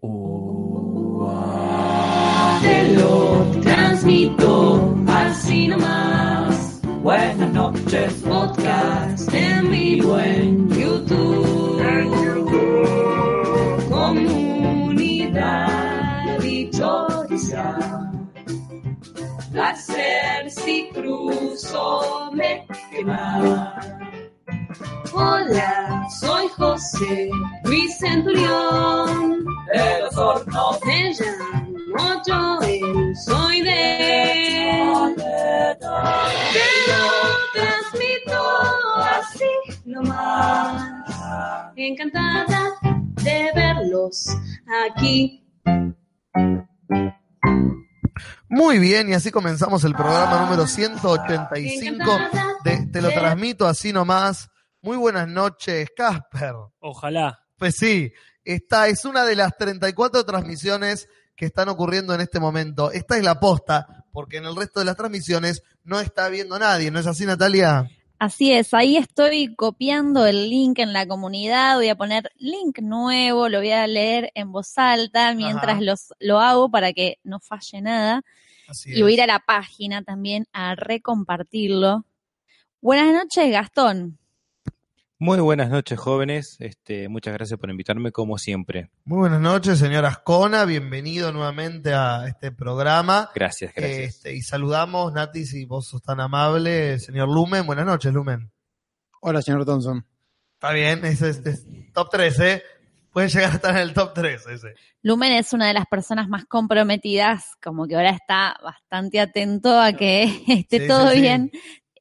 Te lo transmito así nomás. Buenas noches, Podcast en vivo en YouTube. Comunidad dichosa. Placer si cruzo me quema. Hola, soy José Luis Centurión. de los hornos. Me llamo Joel, soy de... Te lo transmito así nomás. Encantada de verlos aquí. Muy bien, y así comenzamos el programa número 185 Encantada de Te lo transmito así nomás. Muy buenas noches, Casper. Ojalá. Pues sí, esta es una de las 34 transmisiones que están ocurriendo en este momento. Esta es la posta, porque en el resto de las transmisiones no está viendo nadie, ¿no es así, Natalia? Así es, ahí estoy copiando el link en la comunidad, voy a poner link nuevo, lo voy a leer en voz alta mientras Ajá. los, lo hago para que no falle nada. Así Y voy a ir a la página también a recompartirlo. Buenas noches, Gastón. Muy buenas noches, jóvenes. Este, muchas gracias por invitarme, como siempre. Muy buenas noches, señora Ascona. Bienvenido nuevamente a este programa. Gracias, gracias. Este, y saludamos, Nati, si vos sos tan amable, señor Lumen. Buenas noches, Lumen. Hola, señor Thompson. Está bien, es, es top 3, ¿eh? Puede llegar a estar en el top 3 ese. Lumen es una de las personas más comprometidas, como que ahora está bastante atento a que esté Sí, todo sí, sí.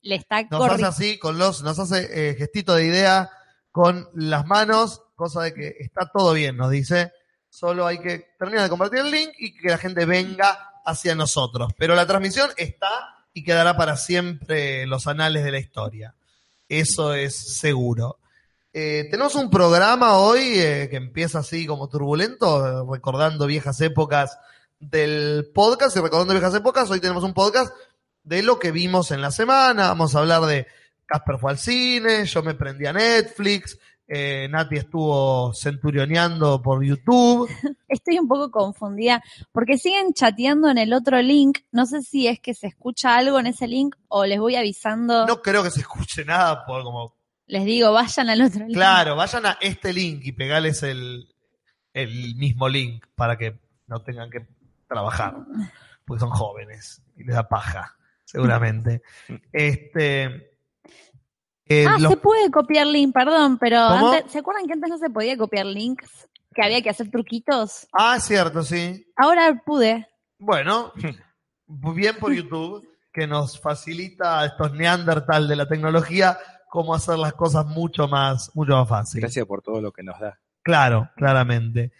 Bien. Le está Nos hace así, con los, nos hace eh, gestito de idea con las manos, cosa de que está todo bien, nos dice. Solo hay que terminar de compartir el link y que la gente venga hacia nosotros. Pero la transmisión está y quedará para siempre en los anales de la historia. Eso es seguro. Eh, tenemos un programa hoy eh, que empieza así como turbulento, recordando viejas épocas del podcast y recordando viejas épocas. Hoy tenemos un podcast de lo que vimos en la semana. Vamos a hablar de Casper fue al cine, yo me prendí a Netflix, eh, Nati estuvo centurioneando por YouTube. Estoy un poco confundida porque siguen chateando en el otro link. No sé si es que se escucha algo en ese link o les voy avisando. No creo que se escuche nada por como Les digo, vayan al otro link. Claro, vayan a este link y pegales el, el mismo link para que no tengan que trabajar, porque son jóvenes y les da paja, seguramente. Este, eh, Ah, los- se puede copiar link, perdón, pero antes, ¿se acuerdan que antes no se podía copiar links? Que había que hacer truquitos. ah, es cierto, sí. Ahora pude. Bueno, bien por YouTube, que nos facilita a estos neandertal de la tecnología cómo hacer las cosas mucho más, mucho más fácil. Gracias por todo lo que nos da. Claro, claramente.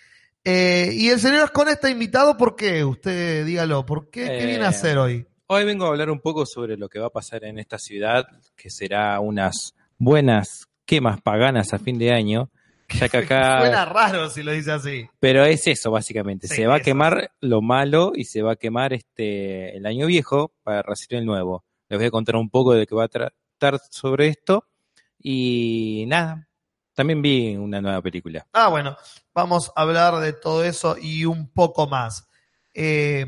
Eh, y el señor Ascona está invitado, ¿por qué? Usted dígalo, ¿por qué? ¿Qué Eh, viene a hacer hoy? Hoy vengo a hablar un poco sobre lo que va a pasar en esta ciudad, que será unas buenas quemas paganas a fin de año, ya que acá... Suena raro si lo dice así. Pero es eso, básicamente. Sí, se va a eso. quemar lo malo y se va a quemar este el año viejo para recibir el nuevo. Les voy a contar un poco de qué va a tratar sobre esto. Y nada, también vi una nueva película. Ah, bueno, vamos a hablar de todo eso y un poco más. Eh,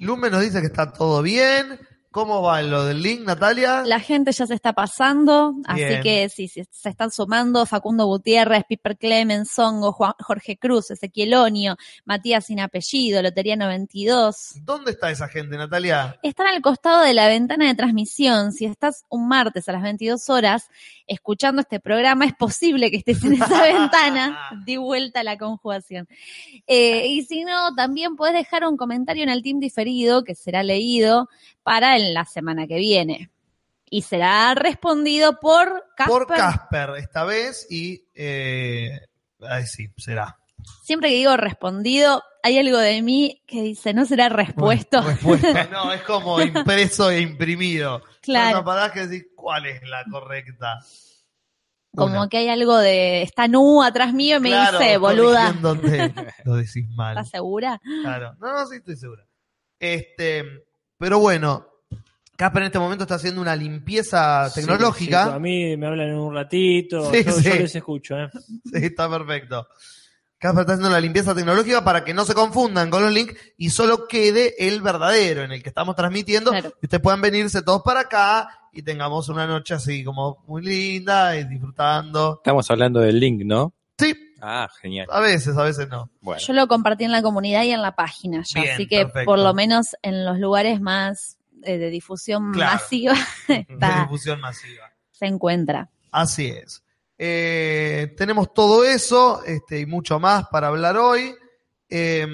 Lumen nos dice que está todo bien. ¿Cómo va lo del link, Natalia? La gente ya se está pasando, Bien. así que sí, sí, se están sumando Facundo Gutiérrez, Piper Clemens, Songo, Juan- Jorge Cruz, Ezequiel Onio, Matías sin apellido, Lotería 92. ¿Dónde está esa gente, Natalia? Están al costado de la ventana de transmisión. Si estás un martes a las 22 horas escuchando este programa, es posible que estés en esa ventana. Di vuelta a la conjugación. Eh, y si no, también puedes dejar un comentario en el team diferido que será leído para en la semana que viene. Y será respondido por Casper. Por Casper, esta vez, y... Eh, ay, sí, será. Siempre que digo respondido, hay algo de mí que dice, no será respuesto. Respuesta. No, es como impreso e imprimido. Claro. No que decir cuál es la correcta. Como Una. que hay algo de, está Nu atrás mío y me Claro, dice, boluda. Lo decís mal. ¿Estás segura? Claro. No, no, sí estoy segura. Este, pero bueno, Casper en este momento está haciendo una limpieza Sí, tecnológica. sí, a mí me hablan en un ratito, Sí, yo, sí. yo les escucho. ¿eh? Sí, está perfecto. Casper está haciendo la limpieza tecnológica para que no se confundan con los links y solo quede el verdadero en el que estamos transmitiendo. Claro. Y ustedes puedan venirse todos para acá y tengamos una noche así como muy linda y disfrutando. Estamos hablando del link, ¿no? Sí, Ah, genial. a veces, a veces no. Bueno, Yo lo compartí en la comunidad y en la página ya, Bien, así que perfecto. por lo menos en los lugares más eh, de difusión Claro. masiva De está, difusión masiva. se encuentra. Así es. Eh, tenemos todo eso este, y mucho más para hablar hoy. Eh,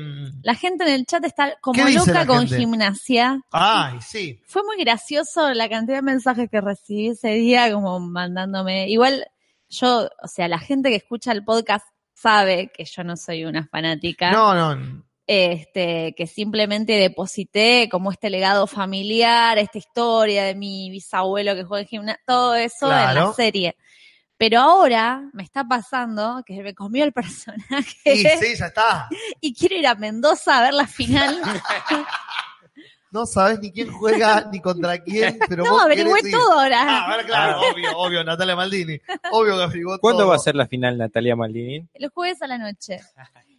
La gente en el chat está como ¿Qué dice loca con gente? gimnasia. ay, sí. Fue muy gracioso la cantidad de mensajes que recibí ese día, como mandándome. Igual yo, o sea, la gente que escucha el podcast sabe que yo no soy una fanática. No, no. este, que simplemente deposité como este legado familiar, esta historia de mi bisabuelo que juega en gimnasia, todo eso en Claro. la serie. Pero ahora me está pasando que me comió el personaje Y sí, ya está. y quiero ir a Mendoza a ver la final. No sabes ni quién juega ni contra quién, pero no, vos averigüé querés ir. todo Ah, ahora. a ver, claro, obvio, obvio, Natalia Maldini. Obvio que averiguó ¿cuándo todo. va a ser la final Natalia Maldini? El jueves a la noche.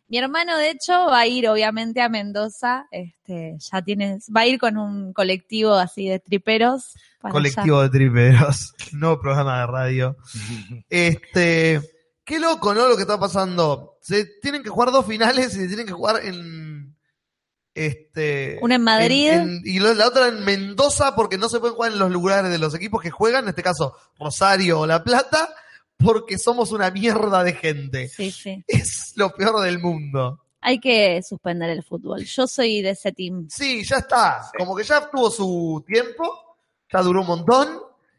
Mi hermano, de hecho, va a ir obviamente a Mendoza. Este, ya tienes, va a ir con un colectivo así de triperos. para allá. Colectivo de triperos, no programa de radio. Este, qué loco, ¿no? Lo que está pasando. Se tienen que jugar dos finales y se tienen que jugar en. Este. Una en Madrid. en- en- y la otra en Mendoza, porque no se pueden jugar en los lugares de los equipos que juegan, en este caso Rosario o La Plata, porque somos una mierda de gente. Sí, sí. Es lo peor del mundo. Hay que suspender el fútbol. Yo soy de ese team. Sí, ya está. Como que ya tuvo su tiempo, ya duró un montón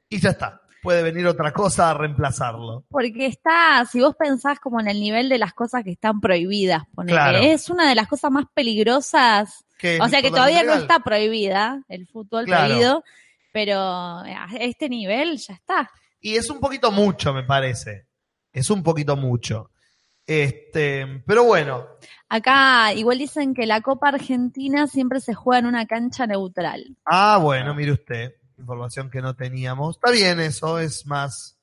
y ya está. Puede venir otra cosa a reemplazarlo. Porque está, si vos pensás como en el nivel de las cosas que están prohibidas, ponele, Claro. es una de las cosas más peligrosas. Que O sea que todavía no está prohibida el fútbol Claro. prohibido, pero a este nivel ya está. Y es un poquito mucho, me parece. Es un poquito mucho. Este, pero bueno, Acá igual dicen que la Copa Argentina siempre se juega en una cancha neutral. Ah, bueno, mire usted, información que no teníamos. Está bien eso, es más...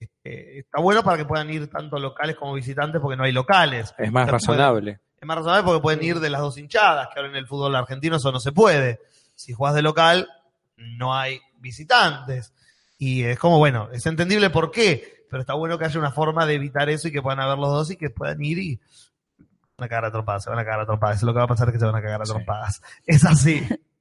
este, está bueno para que puedan ir tanto locales como visitantes porque no hay locales. Es más razonable. Es más razonable porque pueden ir de las dos hinchadas, que ahora en el fútbol argentino eso no se puede. Si jugás de local, no hay visitantes. Y es como, bueno, es entendible por qué, pero está bueno que haya una forma de evitar eso y que puedan haber los dos y que puedan ir y van a cagar a trompadas, se van a cagar a trompadas. Eso lo que va a pasar es que se van a cagar a Sí. Es así.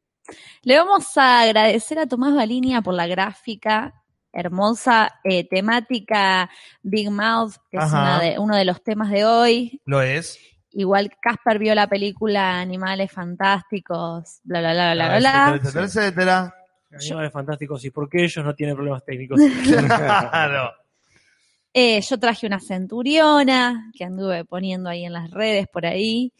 Le vamos a agradecer a Tomás Balinia por la gráfica hermosa, eh, temática Big Mouth, que es una de- uno de los temas de hoy. Lo es. Igual Casper vio la película Animales Fantásticos, bla, bla, bla, bla, bla, etcétera, bla. etcétera, etcétera. Animales fantásticos y por qué ellos no tienen problemas técnicos. Claro. Eh, yo traje una centuriona que anduve poniendo ahí en las redes por ahí.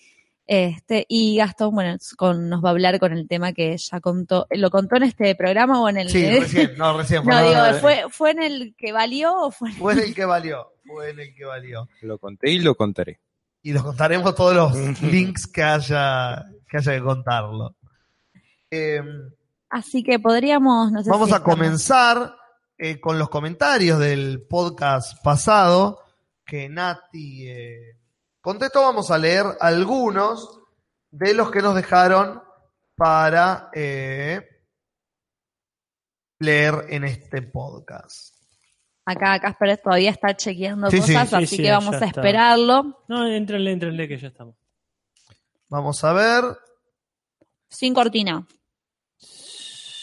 Este, y Gastón, bueno, con, nos va a hablar con el tema que ya contó. ¿Lo contó en este programa o en el Sí, recién, no, recién. No, fue- digo, ¿fue, ¿fue en el que valió o fue en Fue en el que valió. Fue en el que valió. Lo conté y lo contaré. Y los contaremos todos los links que haya que, haya que contarlo. Eh, Así que podríamos, no sé vamos si a estamos- comenzar eh, con los comentarios del podcast pasado que Nati eh, contestó. Vamos a leer algunos de los que nos dejaron para eh, leer en este podcast. Acá Casper todavía está chequeando Sí, cosas, Sí, así sí, que vamos a está. esperarlo. No, entrenle, entrenle que ya estamos. Vamos a ver. Sin cortina.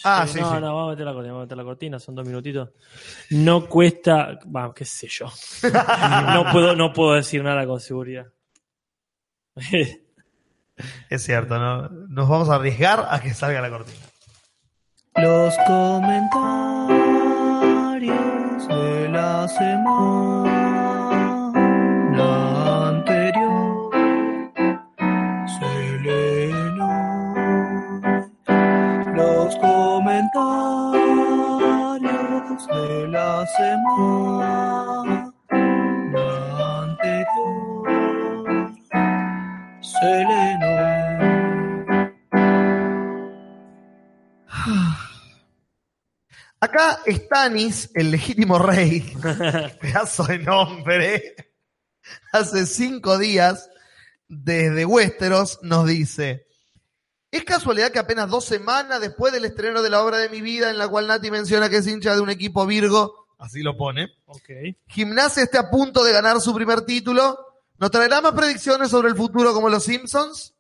Ah, Sí, sí, no, sí. no, vamos a meter la cortina, vamos a meter la cortina, son dos minutitos. No cuesta, va, qué sé yo. No puedo, no puedo decir nada con seguridad. Es cierto, ¿no? Nos vamos a arriesgar a que salga la cortina. Los comentarios de la semana comentarios de la semana anterior hoy. Acá Stanis, el legítimo rey, pedazo de nombre, hace cinco días desde Westeros nos dice, ¿es casualidad que apenas dos semanas después del estreno de la obra de mi vida en la cual Nati menciona que es hincha de un equipo Virgo, así lo pone, Ok. Gimnasia esté a punto de ganar su primer título? ¿Nos traerá más predicciones sobre el futuro como los Simpsons?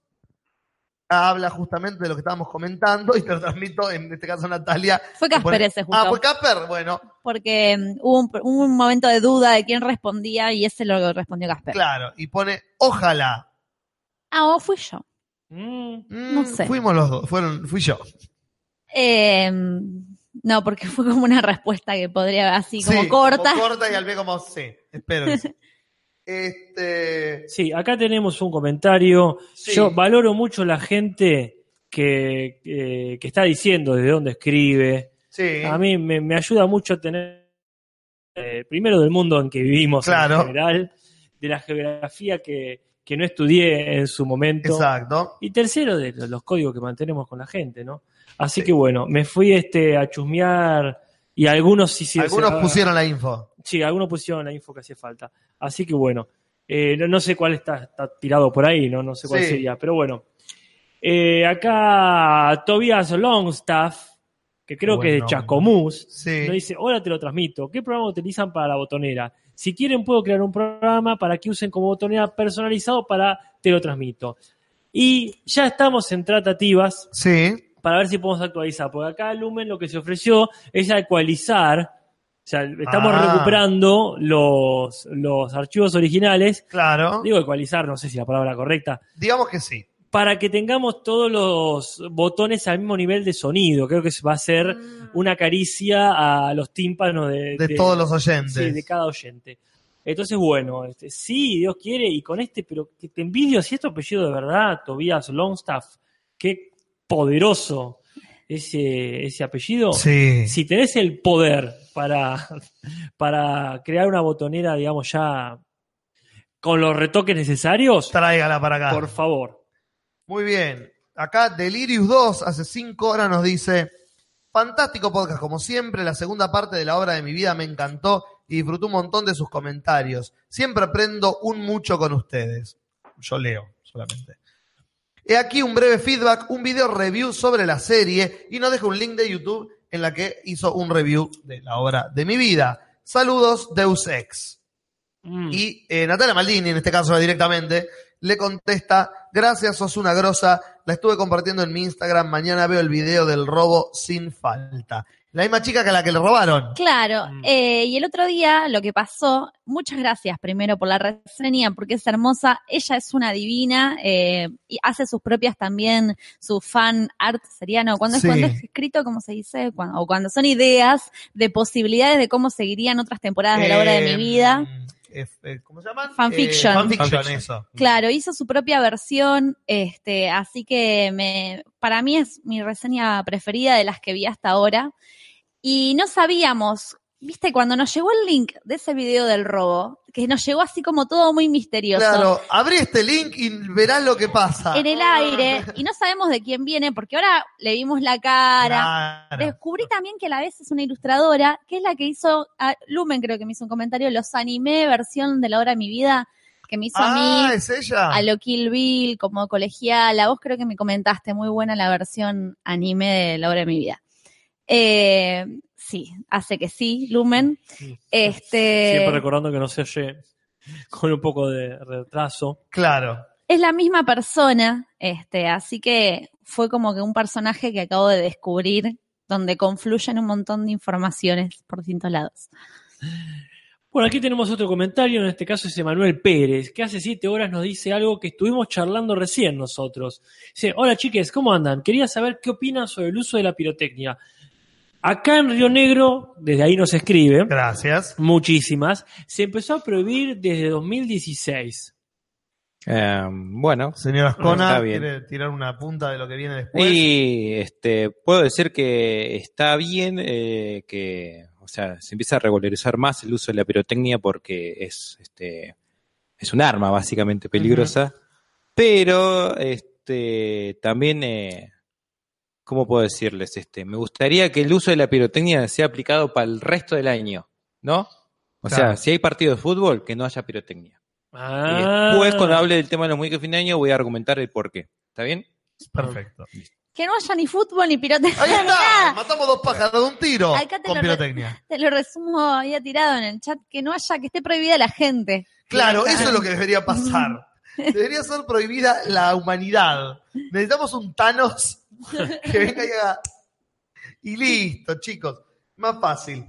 Habla justamente de lo que estábamos comentando y te lo transmito, en este caso Natalia. Fue Casper ese justo. Ah, fue Casper, bueno, porque mm, hubo un, hubo un momento de duda de quién respondía y ese lo respondió Casper. claro, y pone, ojalá. Ah, o fui yo. Mm, Mm, No sé. Fuimos los dos, fueron, fui yo. Eh, no, porque fue como una respuesta que podría así como Sí, corta. Como corta y al B como sí, espero que sí. Este, Sí, acá tenemos un comentario. Sí. Yo valoro mucho la gente que, que- que está diciendo desde dónde escribe. sí, A mí me, me ayuda mucho a tener, eh, primero del mundo en que vivimos Claro. en general, de la geografía que, que no estudié en su momento. exacto. Y tercero, de los códigos que mantenemos con la gente, ¿no? Así Sí. que bueno, me fui este a chusmear y algunos sí, sí. Algunos pusieron la info. Sí, algunos pusieron la info que hacía falta. Así que bueno, eh, no, no sé cuál está, está tirado por ahí, no, no sé cuál Sí. sería, pero bueno. Eh, acá Tobias Longstaff, que creo que es de. Chascomús, Sí. nos dice, hola, te lo transmito. ¿Qué programa utilizan para la botonera? Si quieren, puedo crear un programa para que usen como botonera personalizado para te lo transmito. Y ya estamos en tratativas Sí, para ver si podemos actualizar. Porque acá Lumen lo que se ofreció es actualizar. O sea, estamos Ah. recuperando los, los archivos originales. claro. Digo ecualizar, no sé si la palabra correcta. Digamos que sí. Para que tengamos todos los botones al mismo nivel de sonido. Creo que va a ser una caricia a los tímpanos de, De todos los oyentes. Sí, de cada oyente. Entonces, bueno, este, sí, Dios quiere, y con este, pero que te envidio, si es tu apellido de verdad, Tobias Longstaff, qué poderoso ese, ese apellido. Sí. Si tenés el poder para, para crear una botonera, digamos, ya con los retoques necesarios, Tráigala para acá. por favor. Muy bien. Acá Delirious 2 hace cinco horas nos dice, fantástico podcast como siempre, la segunda parte de la obra de mi vida me encantó y disfruté un montón de sus comentarios. Siempre aprendo un mucho con ustedes. Yo leo solamente. He aquí un breve feedback, un video review sobre la serie y nos deja un link de YouTube en la que hizo un review de la obra de mi vida. Saludos, Deus Ex. Mm. Y eh, Natalia Maldini, en este caso directamente, le contesta, gracias, sos una grosa, la estuve compartiendo en mi Instagram, mañana veo el video del robo sin falta. La misma chica que la que le robaron. Claro, Mm. eh, y el otro día lo que pasó, muchas gracias primero por la reseña, porque es hermosa, ella es una divina, eh, y hace sus propias también, su fan art sería, no, cuando es Sí. cuando es escrito, como se dice, Cuando- o cuando son ideas de posibilidades de cómo seguirían otras temporadas de la obra de mi Eh, vida. Eh, ¿Cómo se llaman? Fanfiction. Eh, fanfiction, Fanfiction. eso. Claro, hizo su propia versión, este, así que me, para mí es mi reseña preferida de las que vi hasta ahora. Y no sabíamos, viste, cuando nos llegó el link de ese video del robo, que nos llegó así como todo muy misterioso. Claro, abrí este link y verás lo que pasa. En el aire, y no sabemos de quién viene, porque ahora le vimos la cara. Claro. Descubrí también que a la vez es una ilustradora, que es la que hizo, a Lumen creo que me hizo un comentario, los animé versión de la hora de mi vida, que me hizo a mí. Ah, ¿es ella? a lo Kill Bill, como colegiala. Vos creo que me comentaste, muy buena la versión anime de la obra de mi vida. Eh, sí, hace que sí, Lumen. Este, Siempre recordando que no se oye con un poco de retraso. Claro. es la misma persona, este, así que fue como que un personaje que acabo de descubrir, donde confluyen un montón de informaciones por distintos lados. Bueno, aquí tenemos otro comentario, en este caso es Emanuel Pérez, que hace siete horas nos dice algo que estuvimos charlando recién nosotros. Dice, hola chiques, ¿cómo andan? Quería saber qué opinan sobre el uso de la pirotecnia. Acá en Río Negro, desde ahí nos escribe, Gracias. muchísimas, se empezó a prohibir desde 2016. Eh, bueno, Señora Ascona. ¿quiere tirar una punta de lo que viene después? y este, puedo decir que está bien eh, que, o sea, se empieza a regularizar más el uso de la pirotecnia porque es, este, es un arma básicamente peligrosa, pero este, también, eh, ¿cómo puedo decirles? Este, me gustaría que el uso de la pirotecnia sea aplicado para el resto del año, ¿no? O Claro. sea, si hay partido de fútbol, que no haya pirotecnia. Y Ah. después, cuando hable del tema de los muñecos de fin de año, voy a argumentar el por qué. ¿Está bien? Perfecto. Que no haya ni fútbol ni pirotecnia. Ahí está. Matamos dos pájaros de un tiro Acá te con lo- pirotecnia. Te lo resumo, había tirado en el chat que no haya, que esté prohibida la gente. Claro, eso es lo que debería pasar. Debería ser prohibida la humanidad. Necesitamos un Thanos que venga y haga. Y listo, chicos. Más fácil.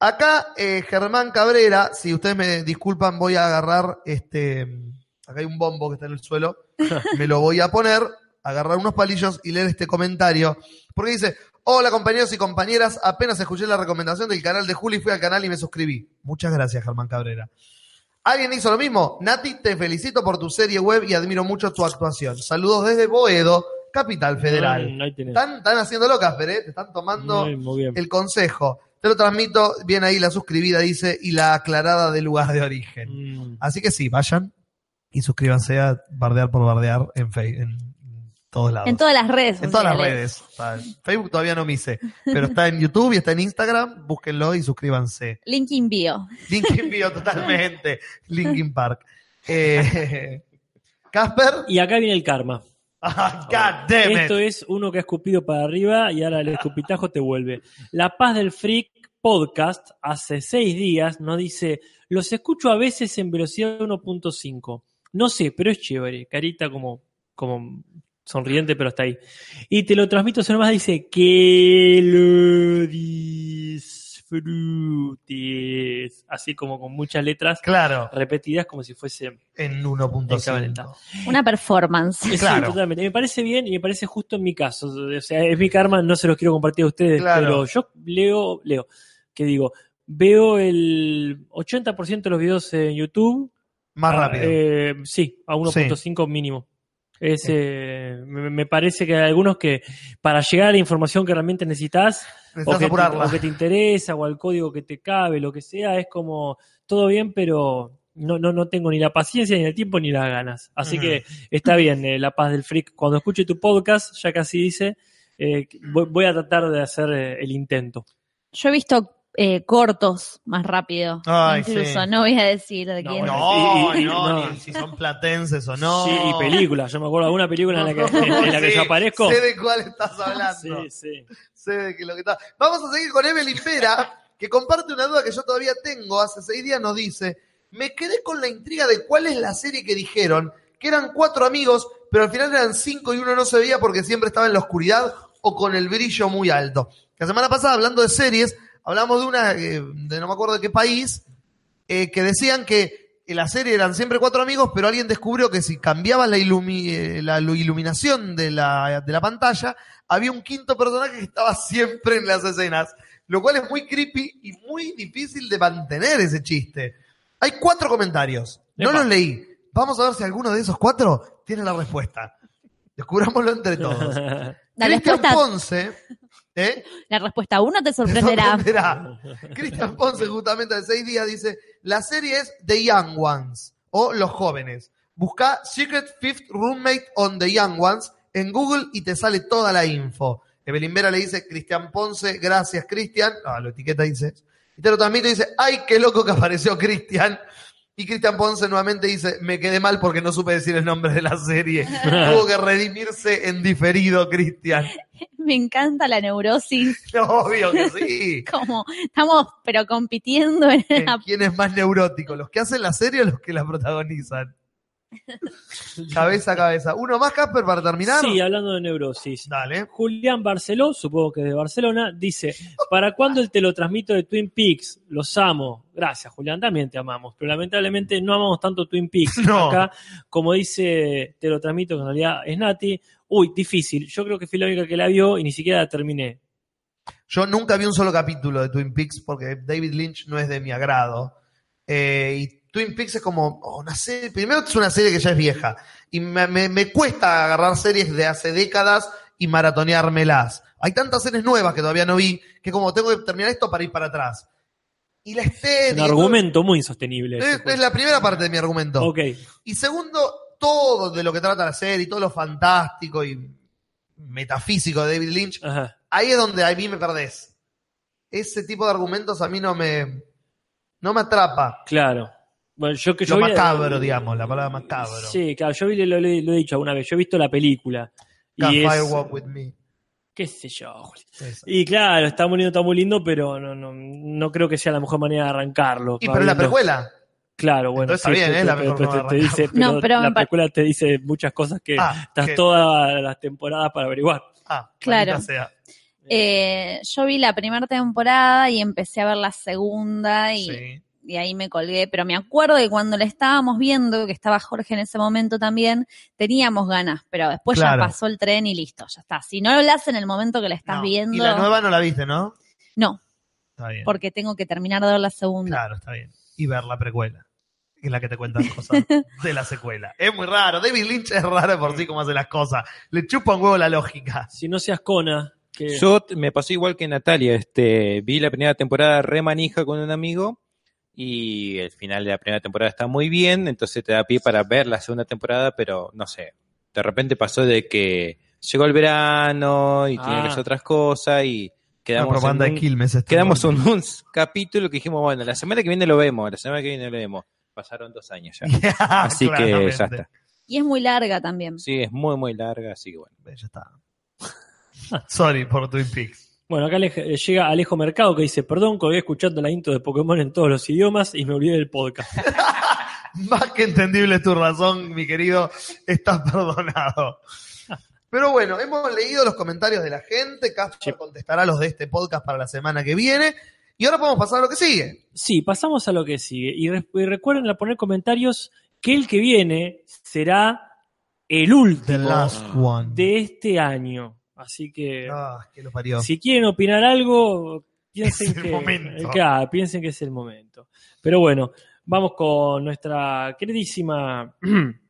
Acá, eh, Germán Cabrera, si ustedes me disculpan, voy a agarrar este. Acá hay un bombo que está en el suelo. Me lo voy a poner, agarrar unos palillos y leer este comentario. Porque dice: Hola compañeros y compañeras, apenas escuché la recomendación del canal de Juli, fui al canal y me suscribí. Muchas gracias, Germán Cabrera. ¿Alguien hizo lo mismo? Nati, te felicito por tu serie web y admiro mucho tu actuación. Saludos desde Boedo, Capital Federal. Ahí tenés. Están, están haciéndolo, Casper, ¿eh? Te están tomando Muy, muy bien. el consejo. Te lo transmito, bien ahí la suscribida, dice, y la aclarada del lugar de origen. Mm. Así que sí, vayan y suscríbanse a Bardear por Bardear en, Fe- en todos lados. En todas las redes. En todas las redes. O sea, Facebook todavía no me hice, pero está en YouTube y está en Instagram. Búsquenlo y suscríbanse. Link in bio. Linkin Bio totalmente. Linkin Park. Eh, Casper. Y acá viene el karma. Ah, God damn it. Esto es uno que ha escupido para arriba y ahora el escupitajo te vuelve. La Paz del Freak podcast hace seis días nos dice, los escucho a veces en velocidad 1.5. No sé, pero es chévere. Carita como, como sonriente, pero está ahí. Y te lo transmito, se nomás dice que lo Así como con muchas letras Claro, repetidas como si fuese en En 1.5. Una performance. Sí, Claro. totalmente. Me parece bien y me parece justo en mi caso. O sea, es mi karma, no se los quiero compartir a ustedes, Claro. pero yo leo, leo, que digo, veo el 80% de los videos en YouTube. Más rápido. eh, sí, a 1.5 mínimo. Es, eh, me, me parece que hay algunos que para llegar a la información que realmente necesitas o que, te, o que te interesa o al código que te cabe, lo que sea, es como todo bien, pero no, no, no tengo ni la paciencia, ni el tiempo, ni las ganas. Así que está bien, eh, La Paz del Freak. Cuando escuche tu podcast, ya casi dice, eh, voy, voy a tratar de hacer eh, el intento. Yo he visto eh, cortos más rápido. Ay, Incluso, sí. no voy a decir de No, quién. No, y- y- no, no. ni si son platenses o no. Sí, y películas. Yo me acuerdo de alguna película en la que, en la que Sí, yo aparezco. Sé de cuál estás hablando. Sí, sí. sé de que lo que está. Vamos a seguir con Evelyn Vera, que comparte una duda que yo todavía tengo. Hace seis días nos dice: Me quedé con la intriga de cuál es la serie que dijeron, que eran cuatro amigos, pero al final eran cinco y uno no se veía porque siempre estaba en la oscuridad o con el brillo muy alto. La semana pasada, hablando de series, hablamos de una, eh, de no me acuerdo de qué país, eh, que decían que en la serie eran siempre cuatro amigos, pero alguien descubrió que si cambiaban la, ilumi- eh, la lu- iluminación de la, de la pantalla, había un quinto personaje que estaba siempre en las escenas, lo cual es muy creepy y muy difícil de mantener ese chiste. Hay cuatro comentarios, no Epa. los leí. Vamos a ver si alguno de esos cuatro tiene la respuesta. Descubrámoslo entre todos. La Cristian Ponce, ¿eh? la respuesta uno te Te sorprenderá. sorprenderá. Cristian Ponce, justamente de seis días, dice: La serie es The Young Ones o Los Jóvenes. Busca Secret Fifth Roommate on the Young Ones en Google y te sale toda la info. Evelyn Vera le dice: Cristian Ponce, gracias, Cristian. Ah, lo etiqueta dice. Y te lo transmite y dice: ¡Ay, qué loco que apareció Cristian! Y Cristian Ponce nuevamente dice: Me quedé mal porque no supe decir el nombre de la serie. Tuvo que redimirse en diferido, Cristian. Me encanta la neurosis. Obvio que sí. Como estamos, pero compitiendo en en la quién es más neurótico, los que hacen la serie o los que la protagonizan. cabeza a cabeza. Uno más, Casper, para terminar. Sí, hablando de neurosis. Dale. Julián Barceló, supongo que de Barcelona, dice, ¿para cuándo el te lo transmito de Twin Peaks? Los amo. Gracias, Julián, también te amamos. Pero lamentablemente no amamos tanto Twin Peaks. No. Acá, como dice, te lo transmito, que en realidad es Nati. Uy, difícil. Yo creo que fui la única que la vio y ni siquiera la terminé. Yo nunca vi un solo capítulo de Twin Peaks porque David Lynch no es de mi agrado. Eh, y Twin Peaks es como oh, una serie. Primero es una serie que ya es vieja. Y me, me- me cuesta agarrar series de hace décadas y maratoneármelas. Hay tantas series nuevas que todavía no vi que como tengo que terminar esto para ir para atrás. Y la Un estética. argumento muy insostenible. Es, la primera parte de mi argumento. Ok. Y segundo, todo de lo que trata la serie, todo lo fantástico y metafísico de David Lynch, Ajá. ahí es donde a mí me perdés. Ese tipo de argumentos a mí no me, no me atrapa. Claro. Bueno, yo que Lo yo vi- macabro, digamos, la palabra macabro. Sí, claro, yo vi, lo, lo- lo he dicho alguna vez, yo he visto la película. Y es, Walk With Me. qué sé yo, Juli. Esa. Y claro, está muy lindo, está muy lindo, pero no, no, no creo que sea la mejor manera de arrancarlo. Y pero la precuela. Claro, bueno, Entonces está bien, ¿eh? La te, te dice, No, pero la película te dice muchas cosas que Ah, estás que- todas las temporadas para averiguar. Ah, Claro. sea. Eh, yo vi la primera temporada y empecé a ver la segunda y, Sí. y ahí me colgué. Pero me acuerdo que cuando la estábamos viendo, que estaba Jorge en ese momento también, teníamos ganas, pero después Claro. ya pasó el tren y listo, ya está. Si no lo haces en el momento que la estás No. viendo, Y la nueva no la viste, ¿no? no, Está bien. porque tengo que terminar de ver la segunda. Claro, está bien. Y ver la precuela. Que es la que te cuentan cosas de la secuela. Es muy raro. David Lynch es raro por sí como hace las cosas. Le chupa un huevo la lógica. Si no seas Cona, Yo me pasó igual que Natalia, este, vi la primera temporada re manija con un amigo y el final de la primera temporada está muy bien, entonces te da pie para ver la segunda temporada, pero no sé, de repente pasó de que llegó el verano y tiene Ah. que hacer otras cosas y quedamos propaganda en un, Quilmes. esto. quedamos en un capítulo que dijimos, bueno, la semana que viene lo vemos, la semana que viene lo vemos. Pasaron dos años ya. Así que ya está. Y es muy larga también. Sí, es muy, muy larga, así que bueno. Ya está. Sorry por Twin Peaks. Bueno, acá eh, llega Alejo Mercado que dice, perdón, colgué escuchando la intro de Pokémon en todos los idiomas y me olvidé del podcast. Más que entendible tu razón, mi querido. Estás perdonado. Pero bueno, hemos leído los comentarios de la gente. Casper Sí. contestará los de este podcast para la semana que viene. Y ahora podemos pasar a lo que sigue. Sí, pasamos a lo que sigue. Y, re- y recuerden a poner comentarios que el que viene será el The último last one. de este año. Así que Ah, que lo parió. si quieren opinar algo, piensen Es el que momento. claro, piensen que es el momento. Pero bueno, vamos con nuestra queridísima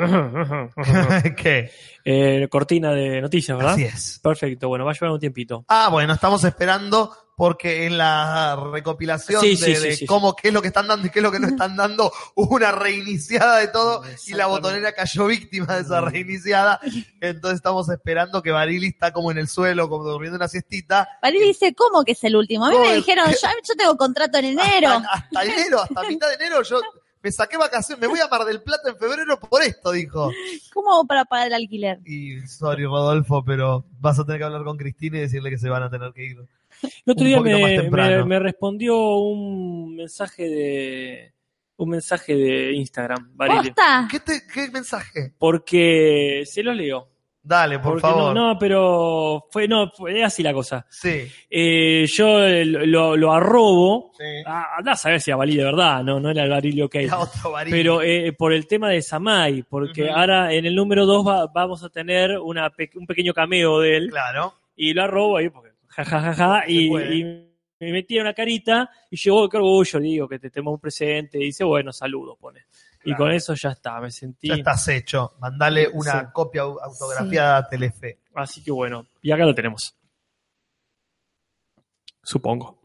¿Qué? eh, cortina de noticias, ¿verdad? Así es. Perfecto, bueno, va a llevar un tiempito. Ah, bueno, estamos esperando porque en la recopilación Sí, de, sí, sí, de sí, cómo qué es lo que están dando y qué es lo que no están dando, hubo una reiniciada de todo y la botonera cayó víctima de esa reiniciada. Entonces estamos esperando que Barili está como en el suelo, como durmiendo una siestita. Valeria dice, ¿cómo que es el último? A mí ¿Cómo me dijeron, yo, yo tengo contrato en enero. Hasta, hasta enero, hasta mitad de enero, yo me saqué vacaciones, me voy a Mar del Plata en febrero por esto, dijo. ¿Cómo hago para pagar el alquiler? Y sorry, Rodolfo, pero vas a tener que hablar con Cristina y decirle que se van a tener que ir. El otro un día me, temprano. me- me respondió un mensaje de un mensaje de Instagram. ¿Qué, te- qué mensaje? Porque se lo leo. Dale, por Porque favor. No, no, pero fue, no, fue así la cosa. Sí. Eh, yo eh, lo, lo arrobo. sí. Ah, andá a saber si a Barili de verdad, no, no era el Barili ok. Era otro Barili. Pero eh, por el tema de Samai, porque ahora en el número 2 vamos a tener una un pequeño cameo de él. Claro. y lo arrobo ahí porque jajajaja Se y, puede. y me metí una carita y llegó qué orgullo digo que te tenemos un presente y dice bueno saludos pone y con eso ya está me sentí Ya estás hecho. Mandale una Sí. copia au- autografiada a Telefe. así que bueno y acá lo tenemos supongo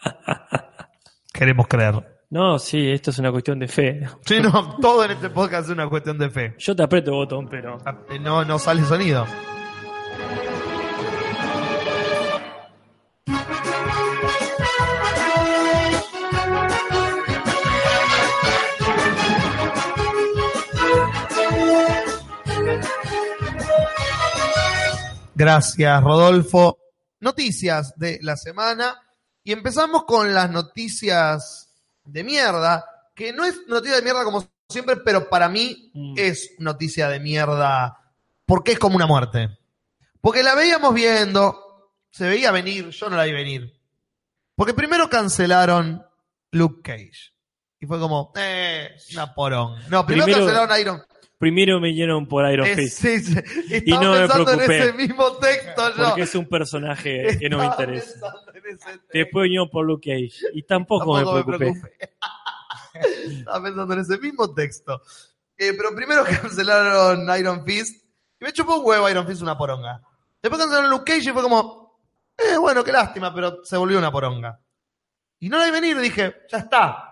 Queremos creer. no sí esto es una cuestión de fe Sí, no, todo en este podcast es una cuestión de fe. yo te aprieto el botón pero No, no sale sonido. Gracias, Rodolfo. Noticias de la semana. Y empezamos con las noticias de mierda, que no es noticia de mierda como siempre, pero para mí Mm. es noticia de mierda porque es como una muerte. Porque la veíamos viendo, se veía venir, yo no la vi venir. Porque primero cancelaron Luke Cage. Y fue como, eh, una porón. No, primero, Primero- cancelaron Iron primero me llenaron por Iron es- Fist sí, sí. Y Estaba no me pensando en preocupé. ese mismo texto yo. porque es un personaje que no me interesa después vinieron por Luke Cage y tampoco, Tampoco me preocupé preocupé. Estaba pensando en ese mismo texto. Eh, pero primero cancelaron Iron Fist. Y me chupó un huevo Iron Fist una poronga. Después cancelaron Luke Cage y fue como, eh, bueno, qué lástima, pero se volvió una poronga. Y no la vi venir, dije, ya está.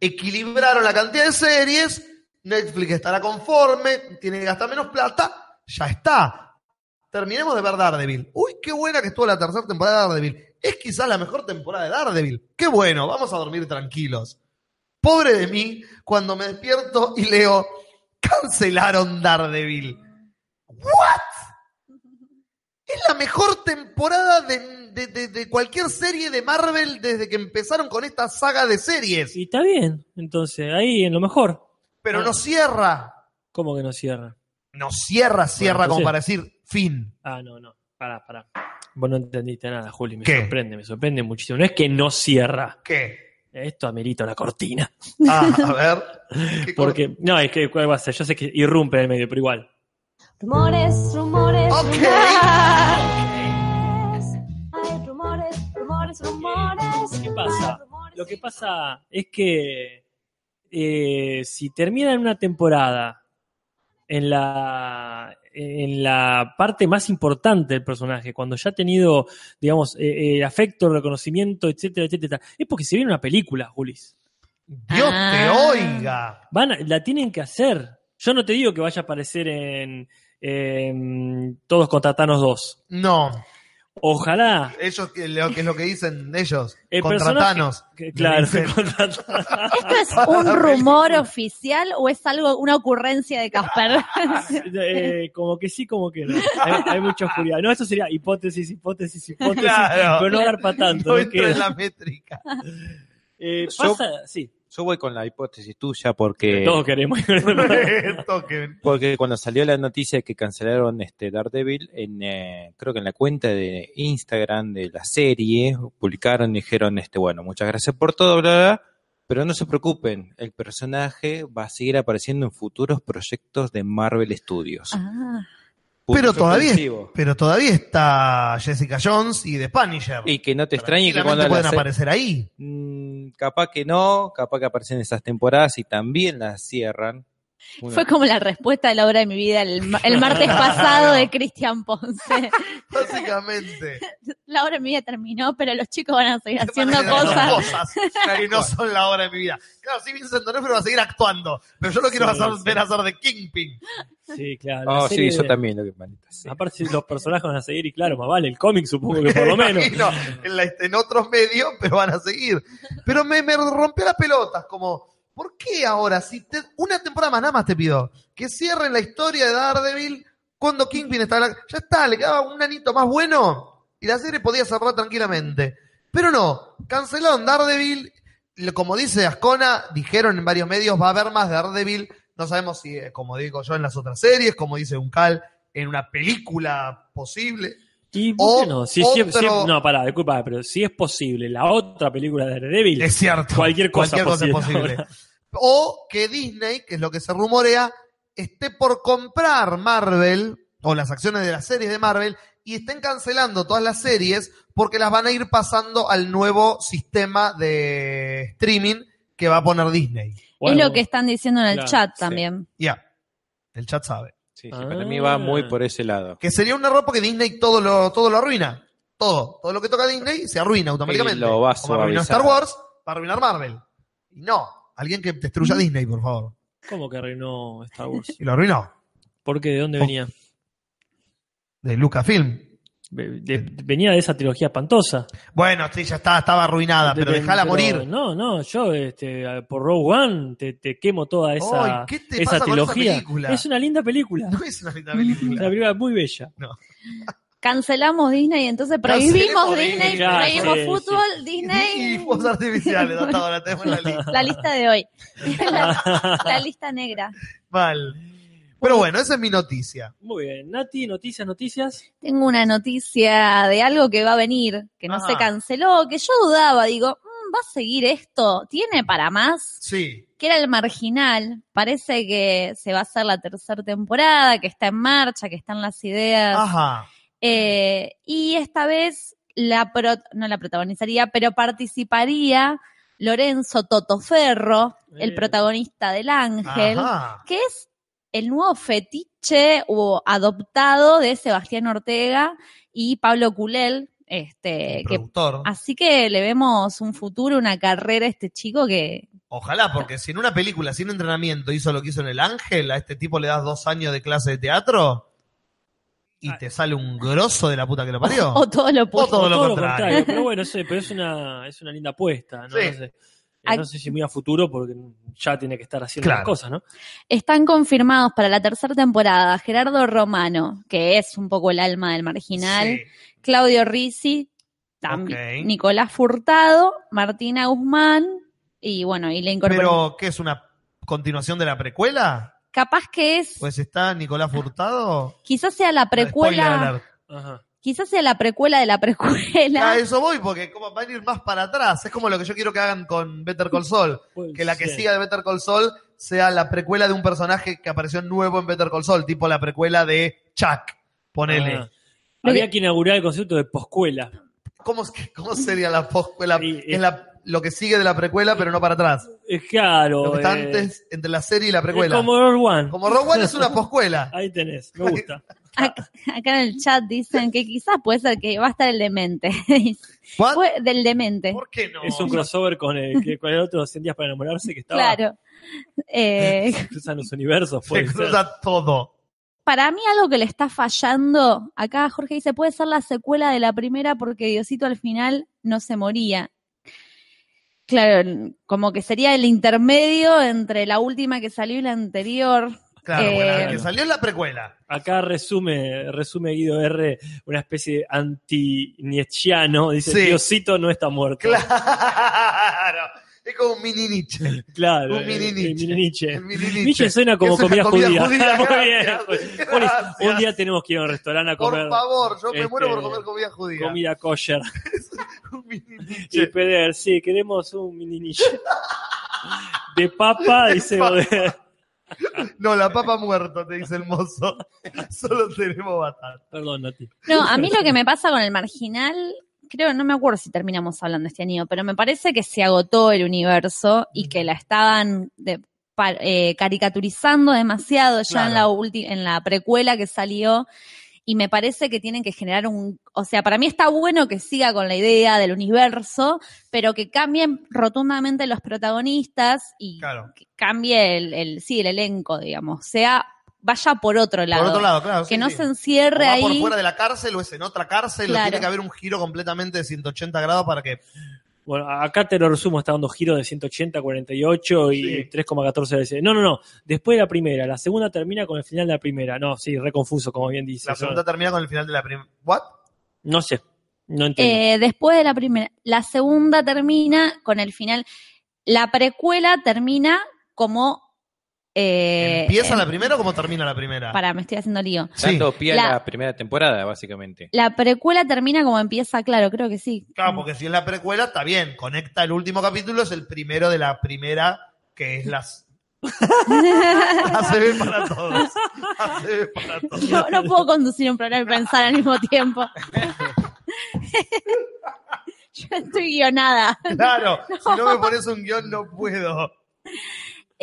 Equilibraron la cantidad de series, Netflix estará conforme, tiene que gastar menos plata, ya está. Terminemos de ver Daredevil. Uy, qué buena que estuvo la tercera temporada de Daredevil. Es quizás la mejor temporada de Daredevil. Qué bueno, vamos a dormir tranquilos. Pobre de mí cuando me despierto y leo, cancelaron Daredevil. ¿What? Es la mejor temporada de, de- de- de cualquier serie de Marvel desde que empezaron con esta saga de series. Y está bien, entonces, ahí en lo mejor. Pero Ah. no cierra. ¿Cómo que no cierra? No cierra, cierra como entonces- para decir fin. Ah, no, no. Pará, pará. Vos no entendiste nada, Juli. Me ¿Qué? sorprende, me sorprende muchísimo. No es que no cierra. ¿Qué? Esto amerita una cortina. Ah, a ver. ¿Qué Porque, no, es que ¿cuál va a ser? Yo sé que irrumpe en el medio, pero igual. Rumores, rumores, Ok. rumores. Hay rumores, rumores, rumores. ¿Qué pasa? Lo que pasa es que eh, si termina en una temporada en la, en la parte más importante del personaje, cuando ya ha tenido, digamos, eh, eh, afecto, reconocimiento, etcétera, etcétera, es porque se viene una película, Julis. Dios te Ah. oiga. Van a- la tienen que hacer. Yo no te digo que vaya a aparecer en, en Todos contra Thanos 2. No, Ojalá. ellos, que lo que es lo que dicen ellos, El contra personaje- Thanos. que- claro. ¿Esto es un rumor oficial o es algo, una ocurrencia de Casper? Eh, como que sí, como que no. Hay, hay mucha oscuridad. No, eso sería hipótesis, hipótesis, hipótesis. Claro. Pero no dar para tanto. No ¿no? en la métrica. eh, Yo- pasa, sí, Yo voy con la hipótesis tuya porque, todos queremos. Porque cuando salió la noticia de que cancelaron este Daredevil, en, eh, creo que en la cuenta de Instagram de la serie, publicaron y dijeron, este, bueno, muchas gracias por todo, bla, bla, bla, pero no se preocupen, el personaje va a seguir apareciendo en futuros proyectos de Marvel Studios. Ah, Pero todavía, pero todavía está Jessica Jones y The Punisher. Y que no te extrañe que cuando pueden aparecer ahí. Mm, capaz que no, capaz que aparecen esas temporadas y también las cierran. Una- fue como la respuesta de la obra de mi vida el, ma- el martes pasado de Cristian Ponce. Básicamente. La obra de mi vida terminó, pero los chicos van a seguir haciendo cosas. cosas que no son la hora de mi vida. Claro, sí, Vincent D'Onofrio va a seguir actuando, pero yo lo quiero Sí, hacer- sí. ver hacer de Kingpin. Sí, claro. la Oh, sí, yo de- también, lo que manita, sí. Aparte, si los personajes van a seguir, y claro, más vale, el cómic supongo que por lo menos. Imagino, en, la- en otros medios, pero van a seguir. Pero me, me rompió las pelotas, como, ¿por qué ahora? Si te- una temporada más, nada más te pido, que cierren la historia de Daredevil cuando Kingpin la- ya está, le quedaba un anito más bueno y la serie podía cerrar tranquilamente. Pero no, cancelaron Daredevil, como dice Ascona, dijeron en varios medios, va a haber más Daredevil, no sabemos si, eh, como digo yo, en las otras series, como dice Uncal, en una película posible. ¿Y por qué O no? Si, si- otro- si- no, pará, disculpa, pero si es posible la otra película de Daredevil, Es cierto. Cualquier cosa es posible posible. ahora. O que Disney, que es lo que se rumorea, esté por comprar Marvel o las acciones de las series de Marvel y estén cancelando todas las series porque las van a ir pasando al nuevo sistema de streaming que va a poner Disney. Bueno, es lo que están diciendo en el claro, chat sí. también. Ya. El chat sabe. Sí, sí, Ah. para mí va muy por ese lado. Que sería un error porque Disney todo lo, todo lo arruina. Todo. Todo lo que toca Disney se arruina automáticamente. Y lo va a Como arruinó. Star Wars, va a arruinar Marvel. Y no. Alguien que destruya Disney, por favor. ¿Cómo que arruinó Star Wars? Y lo arruinó. ¿Por qué? ¿De dónde venía? De Lucasfilm. De- venía de esa trilogía espantosa. Bueno, sí, ya está, estaba arruinada, pero De- dejala morir. No, no, yo este, por Rogue One te, te quemo toda esa, Ay, ¿qué te esa pasa con esa trilogía. película? es una linda película. No es una linda Es una película. película muy bella. Cancelamos Disney, entonces prohibimos Disney, prohibimos sí, fútbol, Y Disney. fuegos artificiales, hasta ahora tenemos la lista. La lista de hoy. la, la lista negra. Mal. Pero bueno, esa es mi noticia. Muy bien. Nati, noticias, noticias. Tengo una noticia de algo que va a venir, que no Ajá. se canceló, que yo dudaba, digo, "Mm, ¿va a seguir esto? ¿Tiene para más? Sí. Que era el marginal. Parece que se va a hacer la tercera temporada, que está en marcha, que están las ideas. Ajá. Eh, y esta vez la pro- no la protagonizaría, pero participaría Lorenzo Totoferro, el Eh. protagonista del Ángel, Ajá. que es el nuevo fetiche o adoptado de Sebastián Ortega y Pablo Culel. Este, que, productor. así que le vemos un futuro, una carrera a este chico que Ojalá, porque si en una película sin entrenamiento hizo lo que hizo en El Ángel, a este tipo le das dos años de clase de teatro y Ah. te sale un grosso de la puta que lo parió. o todo lo todo lo Todo lo contrario. contrario. Pero bueno, sí, pero es una, es una linda apuesta. ¿no? Sí. No sé. No sé si muy a futuro porque ya tiene que estar haciendo Claro. las cosas, ¿no? Están confirmados para la tercera temporada Gerardo Romano, que es un poco el alma del marginal, Sí. Claudio Rizzi, también. Nicolás Furtado, Martina Guzmán y bueno, y le incorporó. Pero, ¿qué es una continuación de la precuela? Capaz que es, Pues está Nicolás Furtado. quizás sea la precuela. Ajá. Quizás sea la precuela de la precuela. A eso voy, porque como van a ir más para atrás. Es como lo que yo quiero que hagan con Better Call Saul. Puede Que la que siga de Better Call Saul sea la precuela de un personaje que apareció nuevo en Better Call Saul, tipo la precuela de Chuck. Ponele. Ah. Había que inaugurar el concepto de poscuela. ¿Cómo, es que- ¿Cómo sería la poscuela? Es la, lo que sigue de la precuela, pero no para atrás. Es claro. Lo que está eh, antes, entre la serie y la es precuela. como Rogue One. Como Rogue One es una poscuela. Ahí tenés, me gusta. Acá, acá en el chat dicen que quizás puede ser que va a estar el demente. ¿What? Fue del demente. ¿Por qué no? Es un crossover con el, que- con el otro 100 días para enamorarse que estaba. Claro. Eh, Cruzan los universos, Se puede ser. cruza todo. para mí algo que le está fallando, acá Jorge dice, puede ser la secuela de la primera porque Diosito al final no se moría. Claro, como que sería el intermedio entre la última que salió y la anterior. Claro, Eh, bueno, que salió en la precuela. Acá resume, resume Guido R. una especie de anti-nietzscheano. Dice, Sí. Diosito no está muerto. Claro. Es como un mini Nietzsche. Claro, Un mini Nietzsche. mini Nietzsche. Suena como comida, comida judía. judía, Muy bien. gracias. Un día tenemos que ir a un restaurante a Por comer favor, yo me este, muero por comer comida judía. comida kosher. Un mini Y Nietzsche. sí, queremos un mini Nietzsche. De papa, dice Baudet. No, la papa muerto, te dice el mozo. Solo tenemos batata. Perdón, Nati. No, a mí lo que me pasa con el marginal, creo, no me acuerdo si terminamos hablando este año, pero me parece que se agotó el universo y que la estaban de- pa- eh, caricaturizando demasiado ya en la ulti- en la precuela que salió. Y me parece que tienen que generar un, o sea, para mí está bueno que siga con la idea del universo, pero que cambien rotundamente los protagonistas y Claro. que cambie el, el, sí, el elenco, digamos, sea, vaya por otro lado. Por otro lado, claro. que sí, no sí. se encierre O va ahí. por fuera de la cárcel o es en otra cárcel. o. Tiene que haber un giro completamente de 180 grados para que. Bueno, acá te lo resumo, está dando giros de 180 a 48 y Sí. 3,14 veces. No, no, no. Después de la primera, la segunda termina con el final de la primera. No, sí, re confuso, como bien dice. La segunda termina con el final de la primera. ¿What? No sé, no entiendo. Eh, después de la primera. La segunda termina con el final. La precuela termina como. Eh, ¿Empieza eh, la primera o cómo termina la primera? Para, me estoy haciendo lío. Sí. Dando pie a La- la primera temporada, básicamente. La precuela termina como empieza, claro, creo que sí. Claro, porque si es la precuela, está bien. Conecta el último capítulo, es el primero de la primera, que es las. ACB para todos. ACB para todos. No, no puedo conducir un programa y pensar al mismo tiempo. Yo estoy guionada. Claro, si no me pones un guion, no puedo.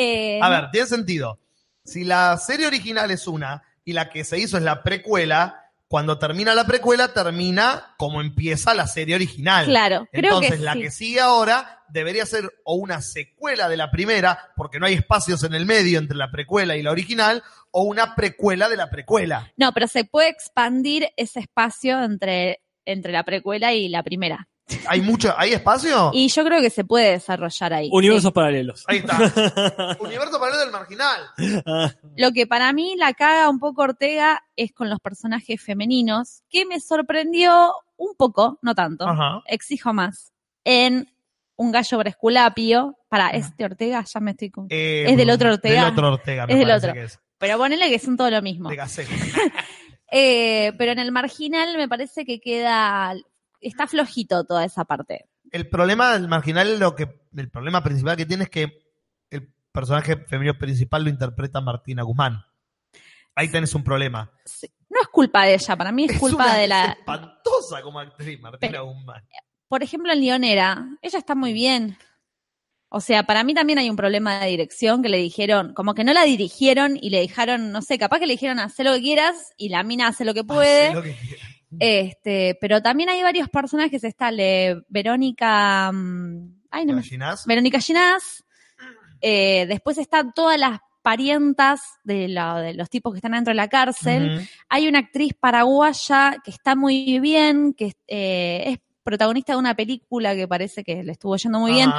Eh, A ver, tiene sentido. Si la serie original es una y la que se hizo es la precuela, cuando termina la precuela, termina como empieza la serie original. Claro, creo Entonces, que la sí. que sigue ahora debería ser o una secuela de la primera, porque no hay espacios en el medio entre la precuela y la original, o una precuela de la precuela. No, pero se puede expandir ese espacio entre, entre la precuela y la primera. ¿Hay mucho, hay espacio? Y yo creo que se puede desarrollar ahí. Universos paralelos. Ahí está. Universo paralelo del marginal. Ah. Lo que para mí la caga un poco Ortega es con los personajes femeninos, que me sorprendió un poco, no tanto, Ajá. exijo más, en Un gallo bresculapio. Para este Ortega ya me estoy... con- Eh, Es del otro Ortega. Del otro Ortega, me Es del parece otro. que es. Pero ponele que son todo lo mismo. De. Eh, pero en el marginal me parece que queda... Está flojito toda esa parte. El problema del marginal, lo que, el problema principal que tiene es que el personaje femenino principal lo interpreta Martina Guzmán. Ahí tenés un problema. No es culpa de ella, para mí es, culpa una de la... espantosa como actriz, Martina Pero- Guzmán. Por ejemplo, en Leonera, ella está muy bien. O sea, para mí también hay un problema de dirección que le dijeron, como que no la dirigieron y le dijeron, no sé, capaz que le dijeron hacer lo que quieras y la mina hace lo que puede. Lo que. Este, pero también hay varios personajes, está le, Verónica, mm, ay, no ¿Imaginás? Verónica Ginás, eh, después están todas las parientas de, la- de los tipos que están dentro de la cárcel. Hay una actriz paraguaya que está muy bien, que eh, es protagonista de una película que parece que le estuvo yendo muy bien.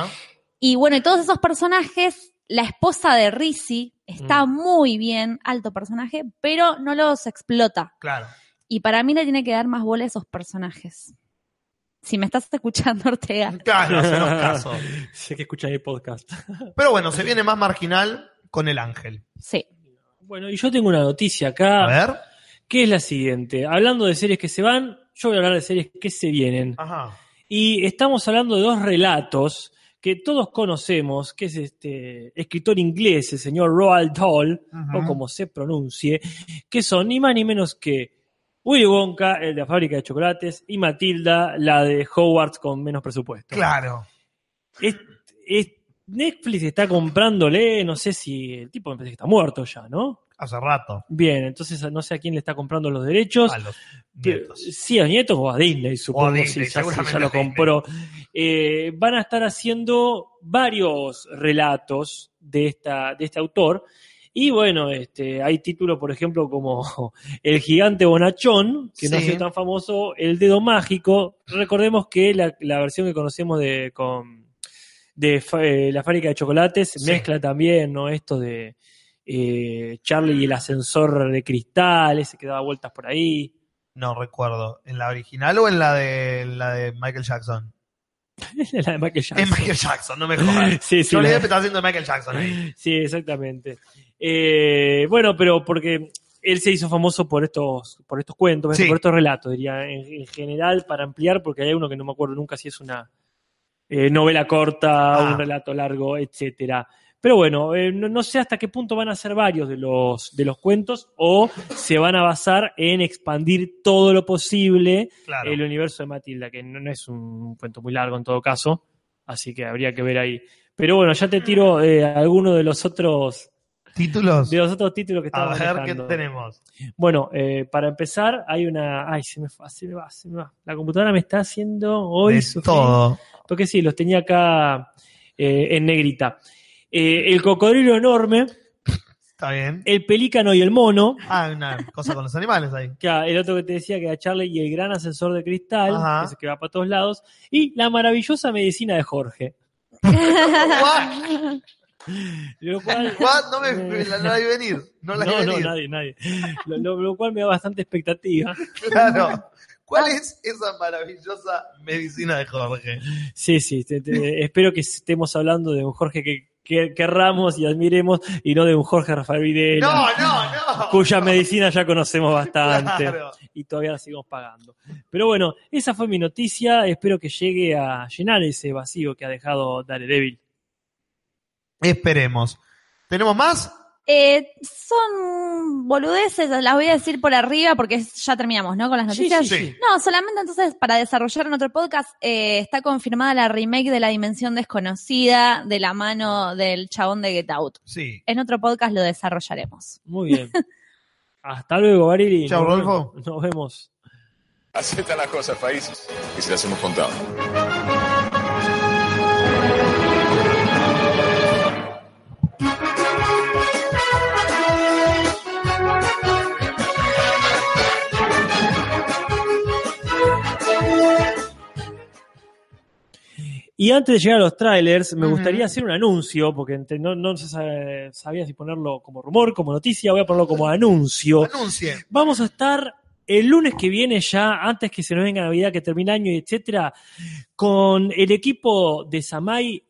Y bueno, y todos esos personajes, la esposa de Rizzi está Mm. muy bien, alto personaje, pero no los explota. Claro. Y para mí le tiene que dar más bola a esos personajes. Si me estás escuchando, Ortega. Claro, hacenos caso. sé que escuchan el podcast. Pero bueno, se viene más marginal con el ángel. Sí. Bueno, y yo tengo una noticia A acá, ver. que es la siguiente. Hablando de series que se van, yo voy a hablar de series que se vienen. Ajá. Y estamos hablando de dos relatos que todos conocemos, que es este escritor inglés, el señor Roald Dahl, o como se pronuncie, que son ni más ni menos que Willy Wonka, el de la fábrica de chocolates, y Matilda, la de Hogwarts con menos presupuesto. Claro. Es- es- Netflix está comprándole, no sé si el tipo me parece que está muerto ya, ¿no? Hace rato. Bien, entonces no sé a quién le está comprando los derechos. A los nietos. Sí, a nietos o a Disney, supongo, Disney, si ya, si ya lo a compró. Eh, van a estar haciendo varios relatos de, esta, de este autor. Y bueno, este, hay títulos, por ejemplo, como El gigante bonachón, que no Sí. es tan famoso, El dedo mágico. Recordemos que la, la versión que conocemos de, con, de eh, la fábrica de chocolates Sí. mezcla también ¿no? esto de eh, Charlie y el ascensor de cristal, ese que daba vueltas por ahí. No recuerdo. ¿En la original o en la de, la de Michael Jackson? la de Michael Jackson. En Michael Jackson, no me jodas. Sí, sí, Johnny la- está haciendo de Michael Jackson ahí. Sí, exactamente. Eh, bueno, pero porque él se hizo famoso por estos, por estos cuentos, Sí. por estos relatos, diría, en, en general, para ampliar, porque hay uno que no me acuerdo nunca si es una eh, novela corta, Ah. un relato largo, etcétera. Pero bueno, eh, no, no sé hasta qué punto van a ser varios de los, de los cuentos o se van a basar en expandir todo lo posible Claro. el universo de Matilda, que no, no es un cuento muy largo en todo caso, así que habría que ver ahí. Pero bueno, ya te tiro eh, alguno de los otros ¿Títulos? de los otros títulos que A estaba ver qué tenemos. Bueno, eh, para empezar, hay una. Ay, se me, va, se me va, se me va. La computadora me está haciendo hoy De todo. Porque sí, los tenía acá eh, en negrita. Eh, el cocodrilo enorme, Está bien. el pelícano y el mono. Ah, una cosa con los animales ahí. que el otro que te decía que era Charlie y el gran ascensor de cristal, Ajá. ese que va para todos lados, y la maravillosa medicina de Jorge. What? Lo cual, What? No me me la, la vi venir. No la vi no, no, venir. nadie, nadie. Lo, lo- lo cual me da bastante expectativa. Claro. ¿Cuál es esa maravillosa medicina de Jorge? Sí, sí, te- te- espero que estemos hablando de un Jorge que, que querramos y admiremos y no de un Jorge Rafael Videla, No, no, no. cuya medicina ya conocemos bastante Claro. y todavía la seguimos pagando. Pero bueno, esa fue mi noticia, espero que llegue a llenar ese vacío que ha dejado Daredevil. Esperemos. ¿Tenemos más? Eh, son boludeces, las voy a decir por arriba porque ya terminamos, ¿no? Con las noticias. sí, sí. No, solamente entonces para desarrollar en otro podcast eh, está confirmada la remake de La Dimensión Desconocida de la mano del chabón de Get Out. Sí. En otro podcast lo desarrollaremos. Muy bien. Hasta luego, Barili. Chao, Nos Rodolfo. vemos- Nos vemos. Así están las cosas, países, y se las hemos contado. Y antes de llegar a los trailers, me gustaría hacer un anuncio, porque no, no se sabe- sabía si ponerlo como rumor, como noticia, voy a ponerlo como anuncio. Anuncie. Vamos a estar el lunes que viene ya, antes que se nos venga Navidad, que termine el año, etcétera, con el equipo de Samai,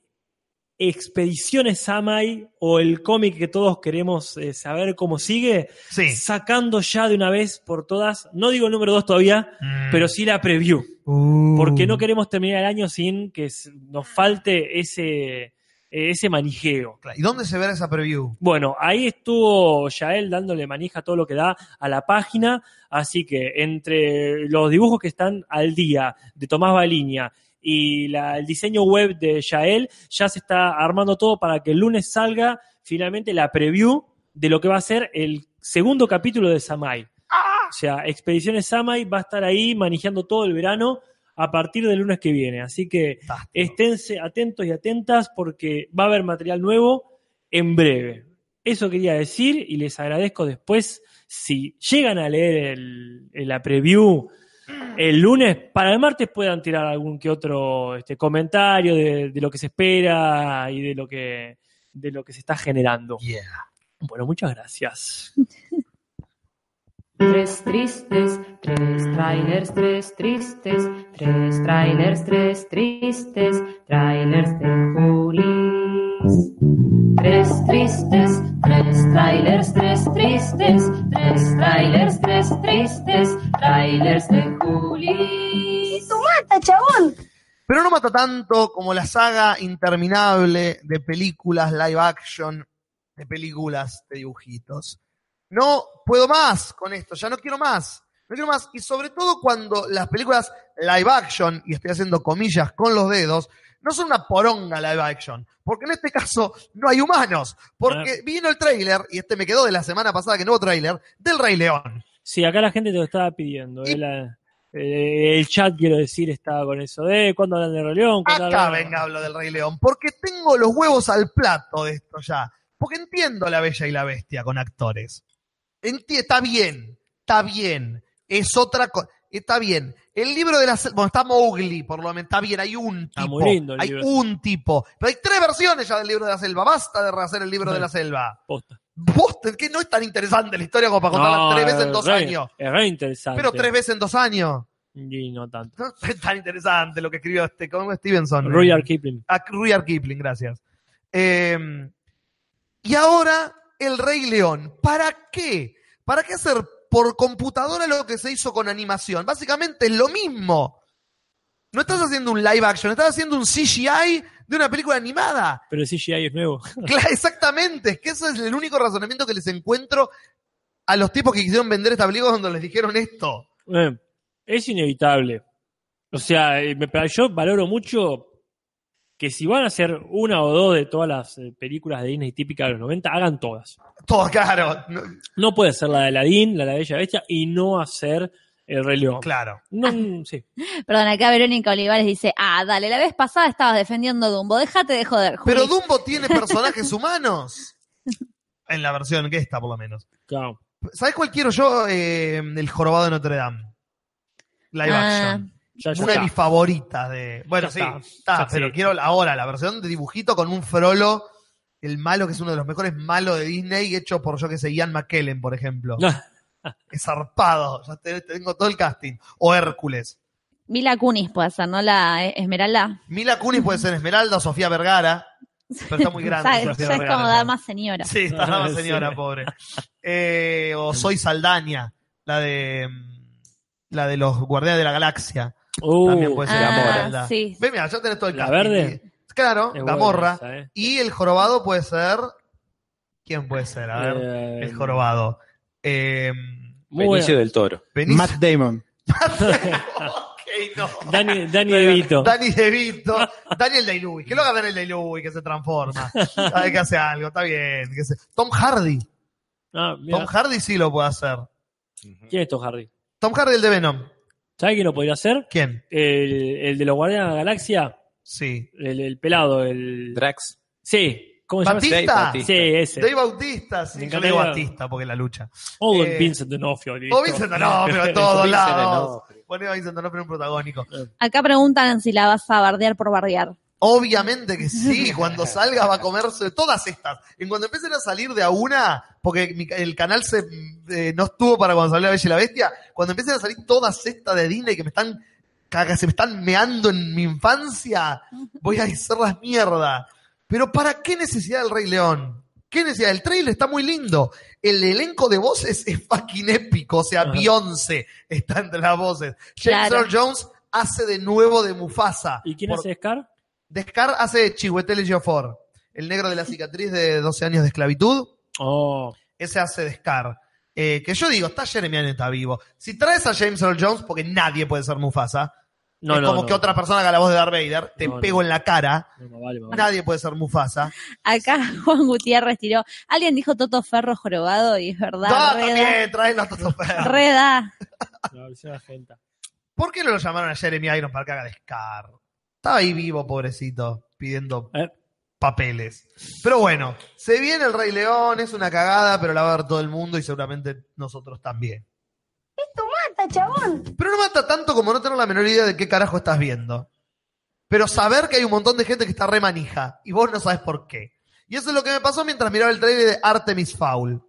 Expediciones Samai, o el cómic que todos queremos eh, saber cómo sigue, Sí. sacando ya de una vez por todas, no digo el número 2 todavía, Mm. pero sí la preview Uh. porque no queremos terminar el año sin que nos falte ese, ese manijeo. ¿Y dónde se verá esa preview? Bueno, ahí estuvo Yael dándole manija a todo lo que da a la página, así que entre los dibujos que están al día de Tomás Baliña y la- el diseño web de Yael, ya se está armando todo para que el lunes salga finalmente la preview de lo que va a ser el segundo capítulo de Samai. O sea, Expediciones Samai va a estar ahí manejando todo el verano a partir del lunes que viene. Así que Fantástico. esténse atentos y atentas porque va a haber material nuevo en breve. Eso quería decir y les agradezco después si llegan a leer el- el- la preview el lunes, para el martes puedan tirar algún que otro este, comentario de, de lo que se espera y de lo que, de lo que se está generando. Yeah. Bueno, muchas gracias. Tres tristes, tres trailers, tres tristes, tres trailers, tres tristes, trailers de Julis. Tres tristes, tres trailers, tres tristes, tres trailers, tres tristes, trailers de Julis. Pero no mata tanto como la saga interminable de películas live action, de películas de dibujitos. No puedo más con esto, ya no quiero más. No quiero más. Y sobre todo cuando las películas live action, y estoy haciendo comillas con los dedos, no son una poronga live action. Porque en este caso no hay humanos. Porque vino el tráiler, y este me quedó de la semana pasada que no hubo tráiler, del Rey León. Sí, acá la gente te lo estaba pidiendo. Y- eh, la- eh, el chat, quiero decir, estaba con eso de cuándo hablan de Rey León. ¿Cuándo Acá hablan- venga hablo del Rey León, porque tengo los huevos al plato de esto ya. Porque entiendo la Bella y la Bestia con actores. Enti- está bien, está bien. Es otra cosa. Está bien. El libro de la selva, bueno, está Mowgli, por lo menos, está bien, hay un Está tipo. muy lindo el hay libro. un tipo. Pero hay tres versiones ya del libro de la selva. Basta de rehacer el libro de la selva. Posta. Vos, que no es tan interesante la historia como para contarla No, tres veces en dos re- años. Es re interesante. Pero tres veces en dos años. Y no tanto. No es tan interesante lo que escribió este, como Stevenson. Rudyard Kipling. A Rudyard Kipling, gracias. Eh, y ahora el Rey León. ¿Para qué? ¿Para qué hacer por computadora lo que se hizo con animación? Básicamente es lo mismo. No estás haciendo un live action, estás haciendo un CGI de una película animada. Pero el CGI es nuevo. Claro, exactamente. Es que ese es el único razonamiento que les encuentro a los tipos que quisieron vender esta película cuando les dijeron esto. Eh, es inevitable. O sea, eh, yo valoro mucho que si van a hacer una o dos de todas las eh, películas de Disney típicas de los 90, hagan todas. Todo claro. no- No puede ser la de Aladdin, la de la Bella Bestia y no hacer el Rey León. claro. No, sí. Perdón, acá Verónica Olivares dice, ah, dale, la vez pasada estabas defendiendo Dumbo, déjate de joder, Juli. Pero Dumbo tiene personajes humanos. En la versión que está, por lo menos. Claro. ¿Sabes cuál quiero yo? Eh, el jorobado de Notre Dame. Live Ah, action. Ya, ya Una de mis favoritas de. Bueno, Ya sí, está. está, Ya pero sí. quiero ahora la versión de dibujito con un frolo, el malo que es uno de los mejores malos de Disney, hecho por yo que sé, Ian McKellen, por ejemplo. Es zarpado, ya te- tengo todo el casting. O Hércules. Mila Kunis puede ser, ¿no? La eh, Esmeralda. Mila Kunis puede ser Esmeralda o Sofía Vergara, pero está muy grande. Ya, Sofía ya es como dama señora. Sí, está la Sí. señora, pobre. Eh, o Soy Saldaña, la de mm, la de los Guardianes de la Galaxia. Uh, También puede ser ah, Esmeralda. sí. Ve, mira, ya tenés todo el ¿La casting. verde? Claro, es buena Gamorra. esa, eh. Y el jorobado puede ser. ¿Quién puede ser? A ver, Eh, el jorobado. Eh, Muy Benicio del Toro. Benicio- Matt Damon. Ok, no. Dani, Dani DeVito. Dani DeVito. Daniel Day-Lewis. Que lo haga Daniel Day-Lewis, que se transforma. Sabe que hace algo, está bien. que se- Tom Hardy. Ah, mira. Tom Hardy sí lo puede hacer. ¿Quién es Tom Hardy? Tom Hardy, el de Venom. ¿Sabe quién lo podría hacer? ¿Quién? El, el de los Guardianes de la Galaxia. Sí. El, el pelado, el. Drax. Sí. ¿Cómo se llama? ¿Batista? Dave Bautista. Sí, ese. Dave Bautista, sí. Me Yo le digo Batista porque es la lucha. O Eh, Vincent D'Onofrio. O Vincent D'Onofrio, en todos lados. D'Onofrio. Pone a Vincent D'Onofrio un protagónico. Acá preguntan si la vas a bardear por bardear. Obviamente que sí, cuando salga va a comerse todas estas. En cuando empiecen a salir de a una, porque mi- el canal se, eh, no estuvo para cuando salió La Bella y la Bestia, cuando empiecen a salir todas estas de Disney que me están, caga- se me están meando en mi infancia, voy a hacerlas mierda. Pero ¿para qué necesidad del Rey León? ¿Qué necesidad? El trailer está muy lindo. El elenco de voces es fucking épico. O sea. Beyoncé está entre las voces. James Claro. Earl Jones hace de nuevo de Mufasa. ¿Y quién Por- hace Scar? Descar hace Chihuetel Geofor, el negro de la cicatriz de 12 años de esclavitud. Oh. Ese hace Descar. Eh, que yo digo, está Jeremy Allen está vivo. Si traes a James Earl Jones, porque nadie puede ser Mufasa, No, es no, como no. que otra persona haga la voz de Darth Vader, te No, no. pego en la cara. Vale, vale. Nadie puede ser Mufasa. Acá Juan Gutiérrez tiró, alguien dijo Toto Ferro jorobado y es verdad, No, reda, también, a Toto Ferro. reda. La versión argenta. ¿Por qué no lo llamaron a Jeremy Irons para que haga Descar? Estaba ahí vivo, pobrecito, pidiendo Eh. papeles. Pero bueno, se viene el Rey León, es una cagada, pero la va a ver todo el mundo y seguramente nosotros también. mata, chabón. Pero no mata tanto como no tener la menor idea de qué carajo estás viendo. Pero saber que hay un montón de gente que está re manija y vos no sabes por qué. Y eso es lo que me pasó mientras miraba el trailer de Artemis Fowl.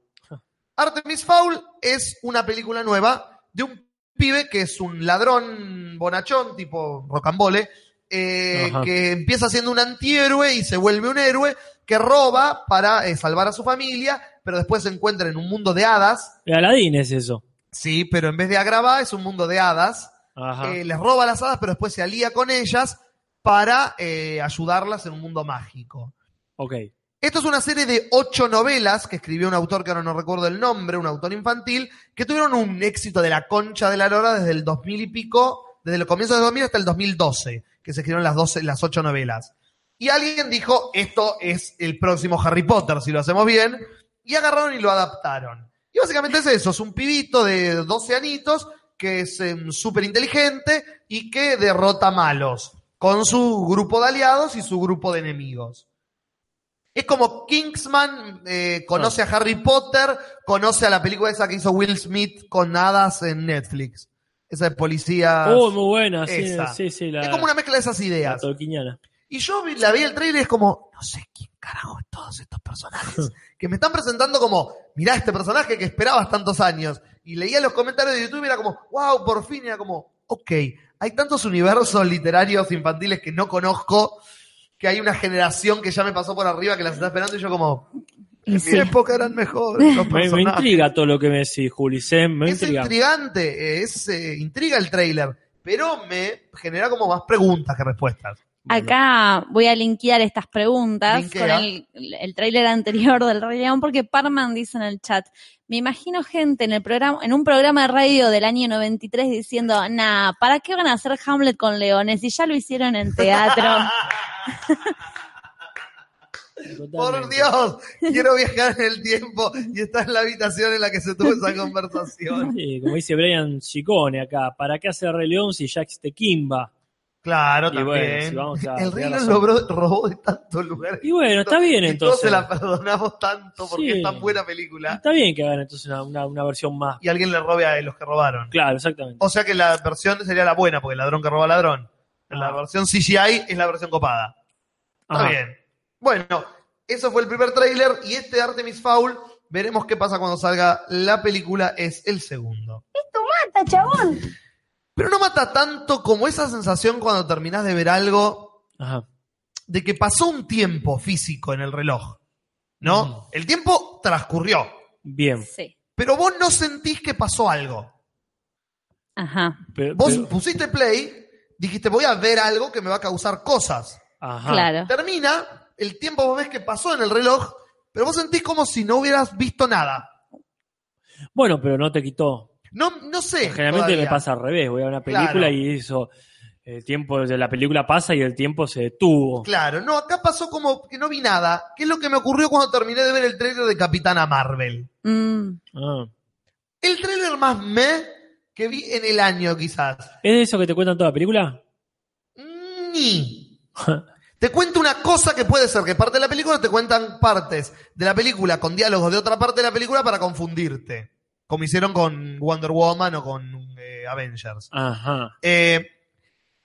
Artemis Fowl es una película nueva de un pibe que es un ladrón bonachón, tipo rocambole, eh, que empieza siendo un antihéroe y se vuelve un héroe que roba para eh, salvar a su familia, pero después se encuentra en un mundo de hadas. De Aladín es eso. Sí, pero en vez de Agrabah es un mundo de hadas. Ajá. Eh, les roba las hadas, pero después se alía con ellas para eh, ayudarlas en un mundo mágico. ok. Esto es una serie de ocho novelas que escribió un autor que ahora no recuerdo el nombre, un autor infantil, que tuvieron un éxito de la concha de la lora desde el 2000 y pico, desde el comienzo del 2000 hasta el 2012, que se escribieron las, 12, las ocho novelas. Y alguien dijo, esto es el próximo Harry Potter, si lo hacemos bien, y agarraron y lo adaptaron. Y básicamente es eso, es un pibito de 12 anitos que es súper inteligente y que derrota malos, con su grupo de aliados y su grupo de enemigos. Es como Kingsman eh, conoce a Harry Potter, conoce a la película esa que hizo Will Smith con hadas en Netflix. Esa de policía. Oh, muy buena, sí, sí, sí. La, es como una mezcla de esas la ideas. tolkieniana. Y yo vi- la vi el trailer y es como, no sé quién carajo es todos estos personajes. que me están presentando como, mirá este personaje que esperabas tantos años. Y leía los comentarios de YouTube y era como, wow, por fin. Y era como, ok, hay tantos universos literarios infantiles que no conozco, que hay una generación que ya me pasó por arriba que las está esperando y yo como, en mi época eran mejores los Me, intriga todo lo que me decís, Juli. sé, Me es intriga. intrigante, es eh, intriga el trailer, pero me genera como más preguntas que respuestas. Acá voy a linkear estas preguntas Linkea. con el, el tráiler anterior del Rey León, porque Parman dice en el chat, me imagino gente en el programa, en un programa de radio del año 93 diciendo, nah, ¿para qué van a hacer Hamlet con leones? Y ya lo hicieron en teatro. Por. Dios, quiero viajar en el tiempo y estar en la habitación en la que se tuvo esa conversación. Sí, como dice Brian Chicone acá, ¿para qué hacer Rey León si ya existe Kimba? Claro, Y también. bueno, si vamos a- el Rey. León logró, robó de tantos lugares. Y bueno, está bien Y todos entonces. se la perdonamos tanto porque Sí. es tan buena película. Está bien que hagan entonces una, una, una versión más. Y alguien le robe a los que robaron. Claro, exactamente. O sea que la versión sería la buena, porque el ladrón que roba ladrón. La Ah. versión CGI es la versión copada. Está Ajá. bien. Bueno, eso fue el primer tráiler y este Artemis Fowl, veremos qué pasa cuando salga la película, es el segundo. Mata, chabón. Pero no mata tanto como esa sensación cuando terminás de ver algo Ajá. de que pasó un tiempo físico en el reloj. ¿no? Mm. El tiempo transcurrió, Bien. Sí. pero vos no sentís que pasó algo. Ajá. Pero- Vos pero- pusiste play, dijiste voy a ver algo que me va a causar cosas. ajá. Claro. Termina, el tiempo vos ves que pasó en el reloj, pero vos sentís como si no hubieras visto nada. Bueno, pero no te quitó. No, no sé. Generalmente todavía. me pasa al revés. Voy a una película Claro. y eso. El tiempo de la película pasa y el tiempo se detuvo. Claro, no, acá pasó como que no vi nada. ¿Qué es lo que me ocurrió cuando terminé de ver el trailer de Capitana Marvel? Mm, Ah. El trailer más me que vi en el año, quizás. ¿Es de eso que te cuentan toda la película? Ni. Te cuento una cosa que puede ser que parte de la película te cuentan partes de la película con diálogos de otra parte de la película para confundirte. Como hicieron con Wonder Woman o con eh, Avengers. Ajá. Eh,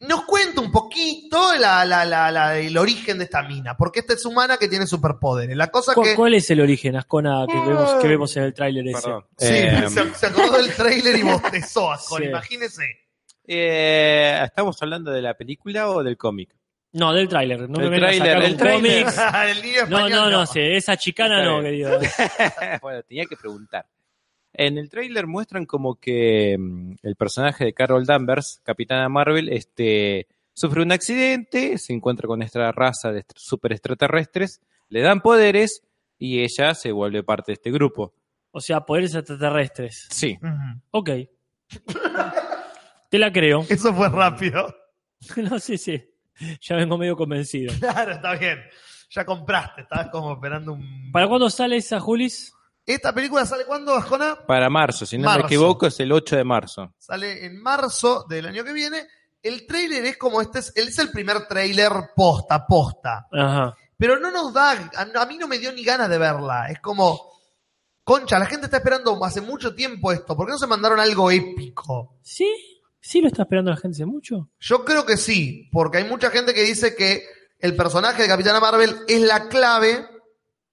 nos cuenta un poquito la- la- la- la- el origen de esta mina, porque esta es humana que tiene superpoderes. La cosa ¿Cu- que... ¿Cuál es el origen, Ascona, que vemos, que vemos en el tráiler ese? Sí, Eh, se, se acordó del trailer y bostezó, Ascon, Sí. imagínese. eh, ¿Estamos hablando de la película o del cómic? No, del tráiler. No El me sacar el cómics. No, no, no, sí, esa chicana no, querido. bueno, tenía que preguntar. En el tráiler muestran como que mm, el personaje de Carol Danvers, Capitana Marvel, este, sufre un accidente, se encuentra con esta raza de super extraterrestres, le dan poderes y ella se vuelve parte de este grupo. O sea, poderes extraterrestres. Sí. Ujú. Ok. Te la creo. Eso fue rápido. No, sí, sí. Ya vengo medio convencido. Claro, está bien. Ya compraste, estabas como esperando un... ¿Para cuándo sale esa, Julis? ¿Esta película sale cuándo, Ascona? Para marzo, si no Marzo. me equivoco, es el 8 de marzo. Sale en marzo del año que viene. El tráiler es como este, es, él es el primer tráiler posta, posta. Ajá. Pero no nos da, a, a mí no me dio ni ganas de verla. Es como, concha, la gente está esperando hace mucho tiempo esto, ¿por qué no se mandaron algo épico? ¿Sí? ¿Sí lo está esperando la gente hace mucho? Yo creo que sí, porque hay mucha gente que dice que el personaje de Capitana Marvel es la clave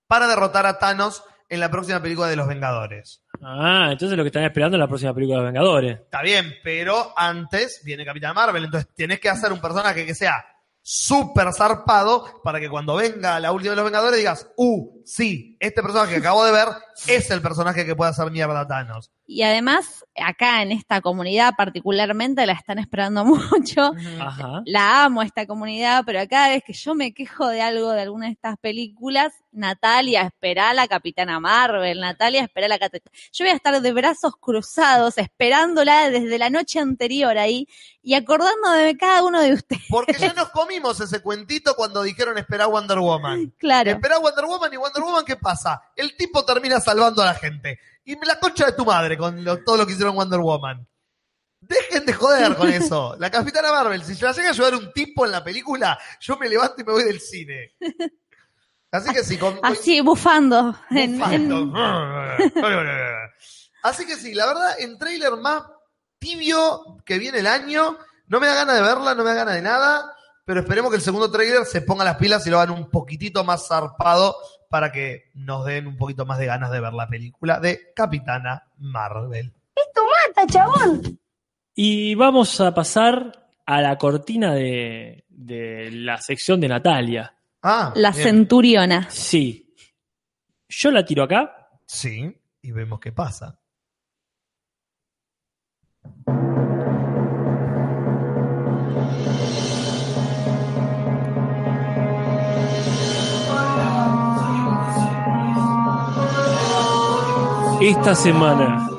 para derrotar a Thanos en la próxima película de Los Vengadores. Ah, entonces lo que están esperando es la próxima película de los Vengadores. Está bien, pero antes viene Capitana Marvel, entonces tienes que hacer un personaje que sea súper zarpado para que cuando venga la última de los Vengadores digas, uh, sí, este personaje que acabo de ver es el personaje que puede hacer mierda a Thanos. Y además, acá en esta comunidad particularmente la están esperando mucho. Ajá. La amo esta comunidad, pero cada vez que yo me quejo de algo de alguna de estas películas, Natalia espera a la Capitana Marvel, Natalia espera a la Capitana. Yo voy a estar de brazos cruzados esperándola desde la noche anterior ahí y acordándome de cada uno de ustedes. Porque ya nos comimos ese cuentito cuando dijeron esperar Wonder Woman. Claro. Esperá Wonder Woman y Wonder Woman, ¿qué pasa? El tipo termina salvando a la gente. Y la concha de tu madre con lo- todo lo que hicieron Wonder Woman. Dejen de joder con eso. La Capitana Marvel, si se la llega a ayudar un tipo en la película, yo me levanto y me voy del cine. Así que sí, con, Así, bufando. en- en- Bufando. Así que sí, la verdad, en trailer más tibio que viene el año, no me da ganas de verla, no me da ganas de nada, pero esperemos que el segundo trailer se ponga las pilas y lo hagan un poquitito más zarpado para que nos den un poquito más de ganas de ver la película de Capitana Marvel. Y vamos a pasar a la cortina de, de la sección de Natalia. Ah, la bien. centuriona. Sí. Yo la tiro acá. Sí, y vemos qué pasa. Esta semana,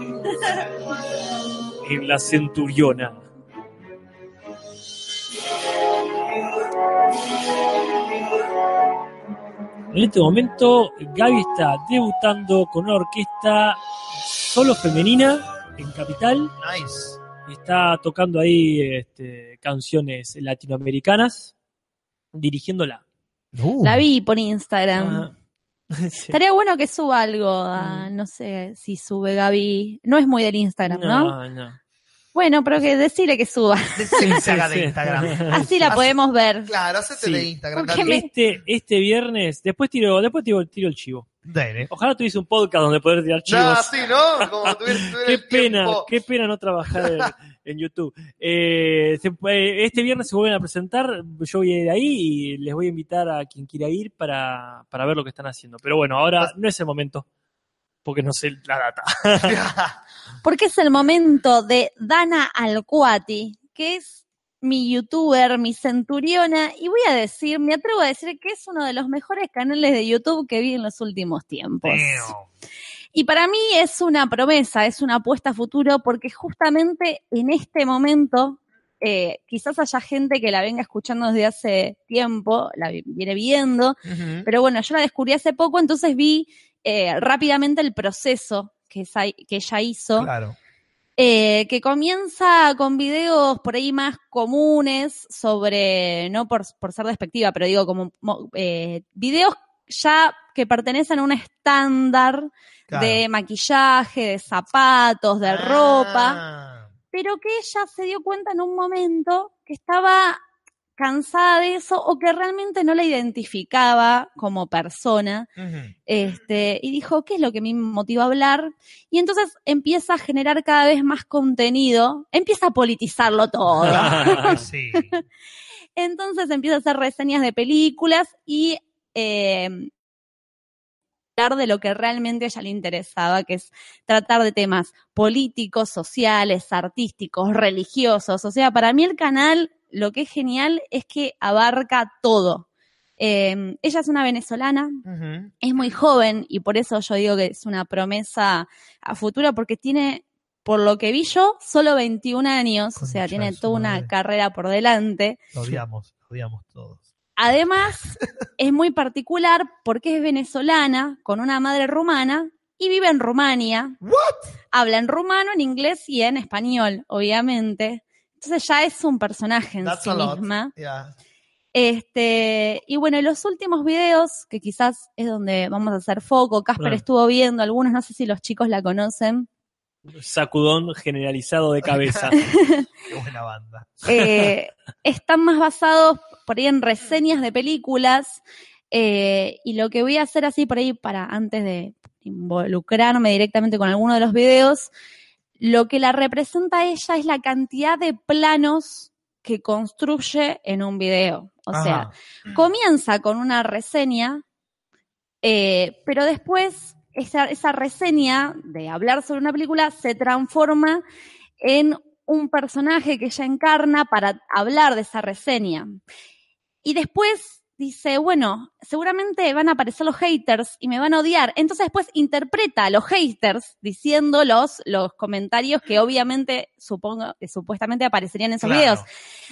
en la Centuriona. En este momento, Gaby está debutando con una orquesta solo femenina en Capital. Nice. Está tocando ahí este, canciones latinoamericanas, dirigiéndola. Uh, La vi por Instagram. Ah. Estaría bueno que suba algo, a- no sé si sube Gaby. No es muy del Instagram, ¿no? No, no. Bueno, pero que decirle que suba. Decile que se haga Sí, de. Instagram. Así la podemos ver. Claro, hacete Sí. de Instagram. ¿Por qué Dale. me- Este, este viernes, después tiro, después tiro, tiro el chivo. Dale. Ojalá tuviese un podcast donde poder tirar chivos. Ya, sí, ¿no? Como tuviera, tuviera qué el pena, tiempo. qué pena no trabajar en, YouTube. Eh, se este viernes se vuelven a presentar, yo voy a ir ahí y les voy a invitar a quien quiera ir para, para ver lo que están haciendo. Pero bueno, ahora no es el momento, porque no sé la data. Porque es el momento de Dana Alcuati, que es mi youtuber, mi centuriona, y voy a decir, me atrevo a decir que es uno de los mejores canales de YouTube que vi en los últimos tiempos. Damn. Y para mí es una promesa, es una apuesta a futuro, porque justamente en este momento, eh, quizás haya gente que la venga escuchando desde hace tiempo, la vi- viene viendo, pero bueno, yo la descubrí hace poco, entonces vi eh, rápidamente el proceso que, esa- que ella hizo, Claro. eh, que comienza con videos por ahí más comunes sobre, no por, por ser despectiva, pero digo como mo- eh, videos ya que pertenecen a un estándar claro. de maquillaje, de zapatos, de ropa, Ah. pero que ella se dio cuenta en un momento que estaba cansada de eso o que realmente no la identificaba como persona, este, y dijo, ¿qué es lo que me motiva a hablar? Y entonces empieza a generar cada vez más contenido, empieza a politizarlo todo. Sí. Entonces empieza a hacer reseñas de películas y eh, hablar de lo que realmente a ella le interesaba, que es tratar de temas políticos, sociales, artísticos, religiosos. O sea, para mí el canal lo que es genial es que abarca todo. Eh, ella es una venezolana, es muy joven y por eso yo digo que es una promesa a futuro porque tiene, por lo que vi yo, solo 21 años, o sea, tiene toda una carrera por delante. Lo odiamos, lo odiamos todos. Además, es muy particular porque es venezolana, con una madre rumana y vive en Rumania. Habla en rumano, en inglés y en español, obviamente. Entonces ya es un personaje en That's sí misma. Yeah. Este, y bueno, los últimos videos, que quizás es donde vamos a hacer foco, Casper estuvo viendo algunos, no sé si los chicos la conocen. Sacudón generalizado de cabeza. Qué buena banda. eh, están más basados por ahí en reseñas de películas. eh, y lo que voy a hacer así por ahí para antes de involucrarme directamente con alguno de los videos, lo que la representa a ella es la cantidad de planos que construye en un video. O sea, Ajá. comienza con una reseña, eh, pero después esa, esa reseña de hablar sobre una película se transforma en un personaje que ella encarna para hablar de esa reseña. Y después dice, bueno, seguramente van a aparecer los haters y me van a odiar. Entonces después interpreta a los haters diciendo los, los comentarios que obviamente supongo que supuestamente aparecerían en esos Claro. videos.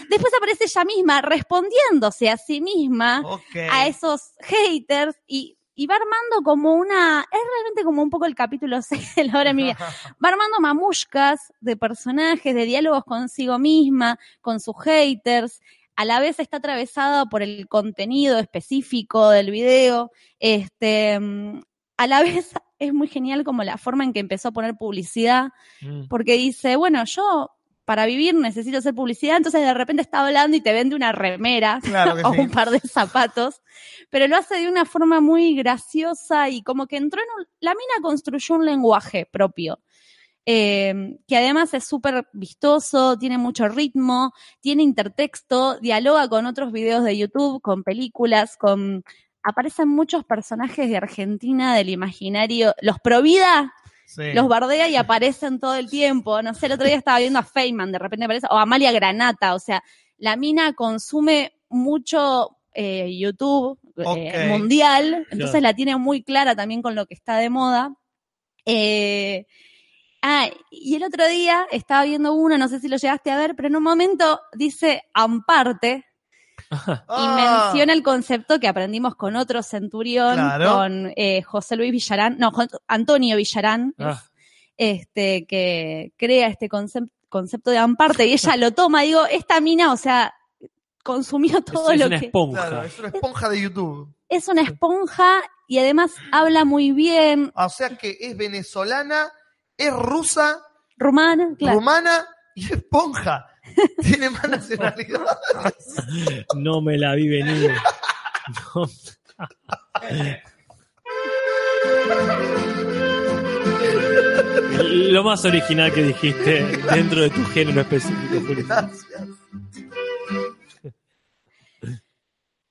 Después aparece ella misma respondiéndose a sí misma a esos haters y, y va armando como una, es realmente como un poco el capítulo 6 de la hora de mi vida. Va armando mamushkas de personajes, de diálogos consigo misma, con sus haters. A la vez está atravesada por el contenido específico del video. Este, a la vez es muy genial como la forma en que empezó a poner publicidad Mm. porque dice, bueno, yo para vivir necesito hacer publicidad, entonces de repente está hablando y te vende una remera Claro o sí. un par de zapatos, pero lo hace de una forma muy graciosa y como que entró en un, la mina construyó un lenguaje propio. eh, que además es súper vistoso, tiene mucho ritmo, tiene intertexto, dialoga con otros videos de YouTube, con películas, con aparecen muchos personajes de Argentina del imaginario, los Provida, Sí. los bardea y aparecen todo el tiempo. No sé, el otro día estaba viendo a Feynman, de repente aparece, o a Amalia Granata, o sea, la mina consume mucho eh, YouTube eh, mundial, entonces la tiene muy clara también con lo que está de moda. Eh, ah, y el otro día estaba viendo uno, no sé si lo llegaste a ver, pero en un momento dice Amparte, y Ah, menciona el concepto que aprendimos con otro centurión, Claro. con eh, José Luis Villarán, no, Antonio Villarán, es, Ah. este, que crea este concep- concepto de amparte y ella lo toma, digo, esta mina, o sea, consumió Es, todo es lo una que esponja. Claro, es una esponja de YouTube. es una esponja y además habla muy bien O sea que es venezolana, es rusa, rumana, claro. rumana y esponja. Tiene más nacionalidades. No me la vi venir. No. Lo más original que dijiste dentro de tu género específico, Juli. Gracias.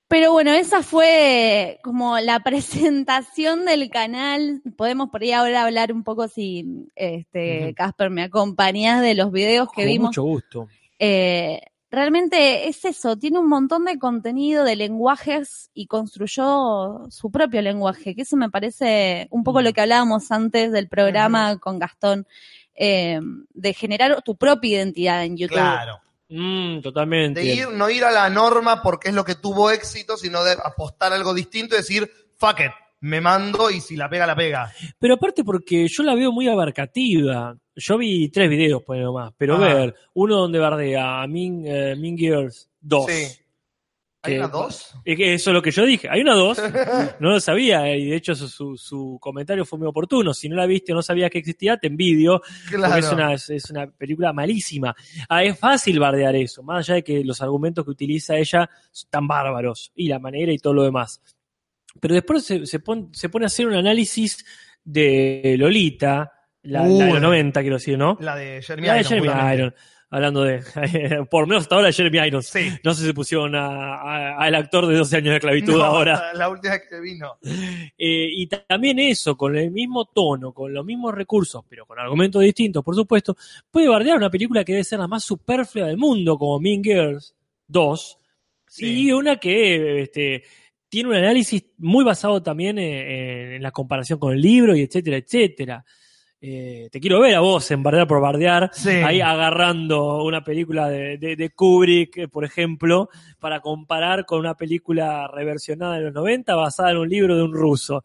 Pero bueno, esa fue como la presentación del canal. Podemos por ahí ahora hablar un poco si este. Casper me acompañás de los videos que Con vimos. mucho gusto. Eh, realmente es eso, tiene un montón de contenido, de lenguajes y construyó su propio lenguaje, que eso me parece un poco lo que hablábamos antes del programa con Gastón, eh, de generar tu propia identidad en YouTube. Claro. Mm, totalmente. De ir, no ir a la norma porque es lo que tuvo éxito, sino de apostar algo distinto y decir, fuck it, me mando y si la pega, la pega. Pero aparte porque yo la veo muy abarcativa. Yo vi tres videos, pues nomás. Pero Ajá. ver, uno donde bardea a Mean, eh, Mean Girls 2. Sí. ¿Hay una dos? Es que eso es lo que yo dije. Hay una dos. No lo sabía eh, y de hecho su, su, su comentario fue muy oportuno. Si no la viste o no sabías que existía, te envidio. Claro. Porque es una, es, es una película malísima. Ah, es fácil bardear eso, más allá de que los argumentos que utiliza ella son tan bárbaros y la manera y todo lo demás. Pero después se, se, pon- se pone a hacer un análisis de Lolita, la, la de los 90, quiero decir, ¿no? La de Jeremy La de Irons, Jeremy. Irons. Hablando de, por lo menos hasta ahora Jeremy Irons. Sí. No sé si se pusieron al actor de 12 años de esclavitud No, ahora. La última que vino. Eh, y ta- también eso, con el mismo tono, con los mismos recursos, pero con argumentos distintos, por supuesto, puede bardear una película que debe ser la más superflua del mundo, como Mean Girls 2, Sí. y una que este, tiene un análisis muy basado también en, en la comparación con el libro, y etcétera, etcétera. Eh, te quiero ver a vos en bardear por bardear, Sí. ahí agarrando una película de, de- de Kubrick, eh, por ejemplo, para comparar con una película reversionada de los 90 basada en un libro de un ruso.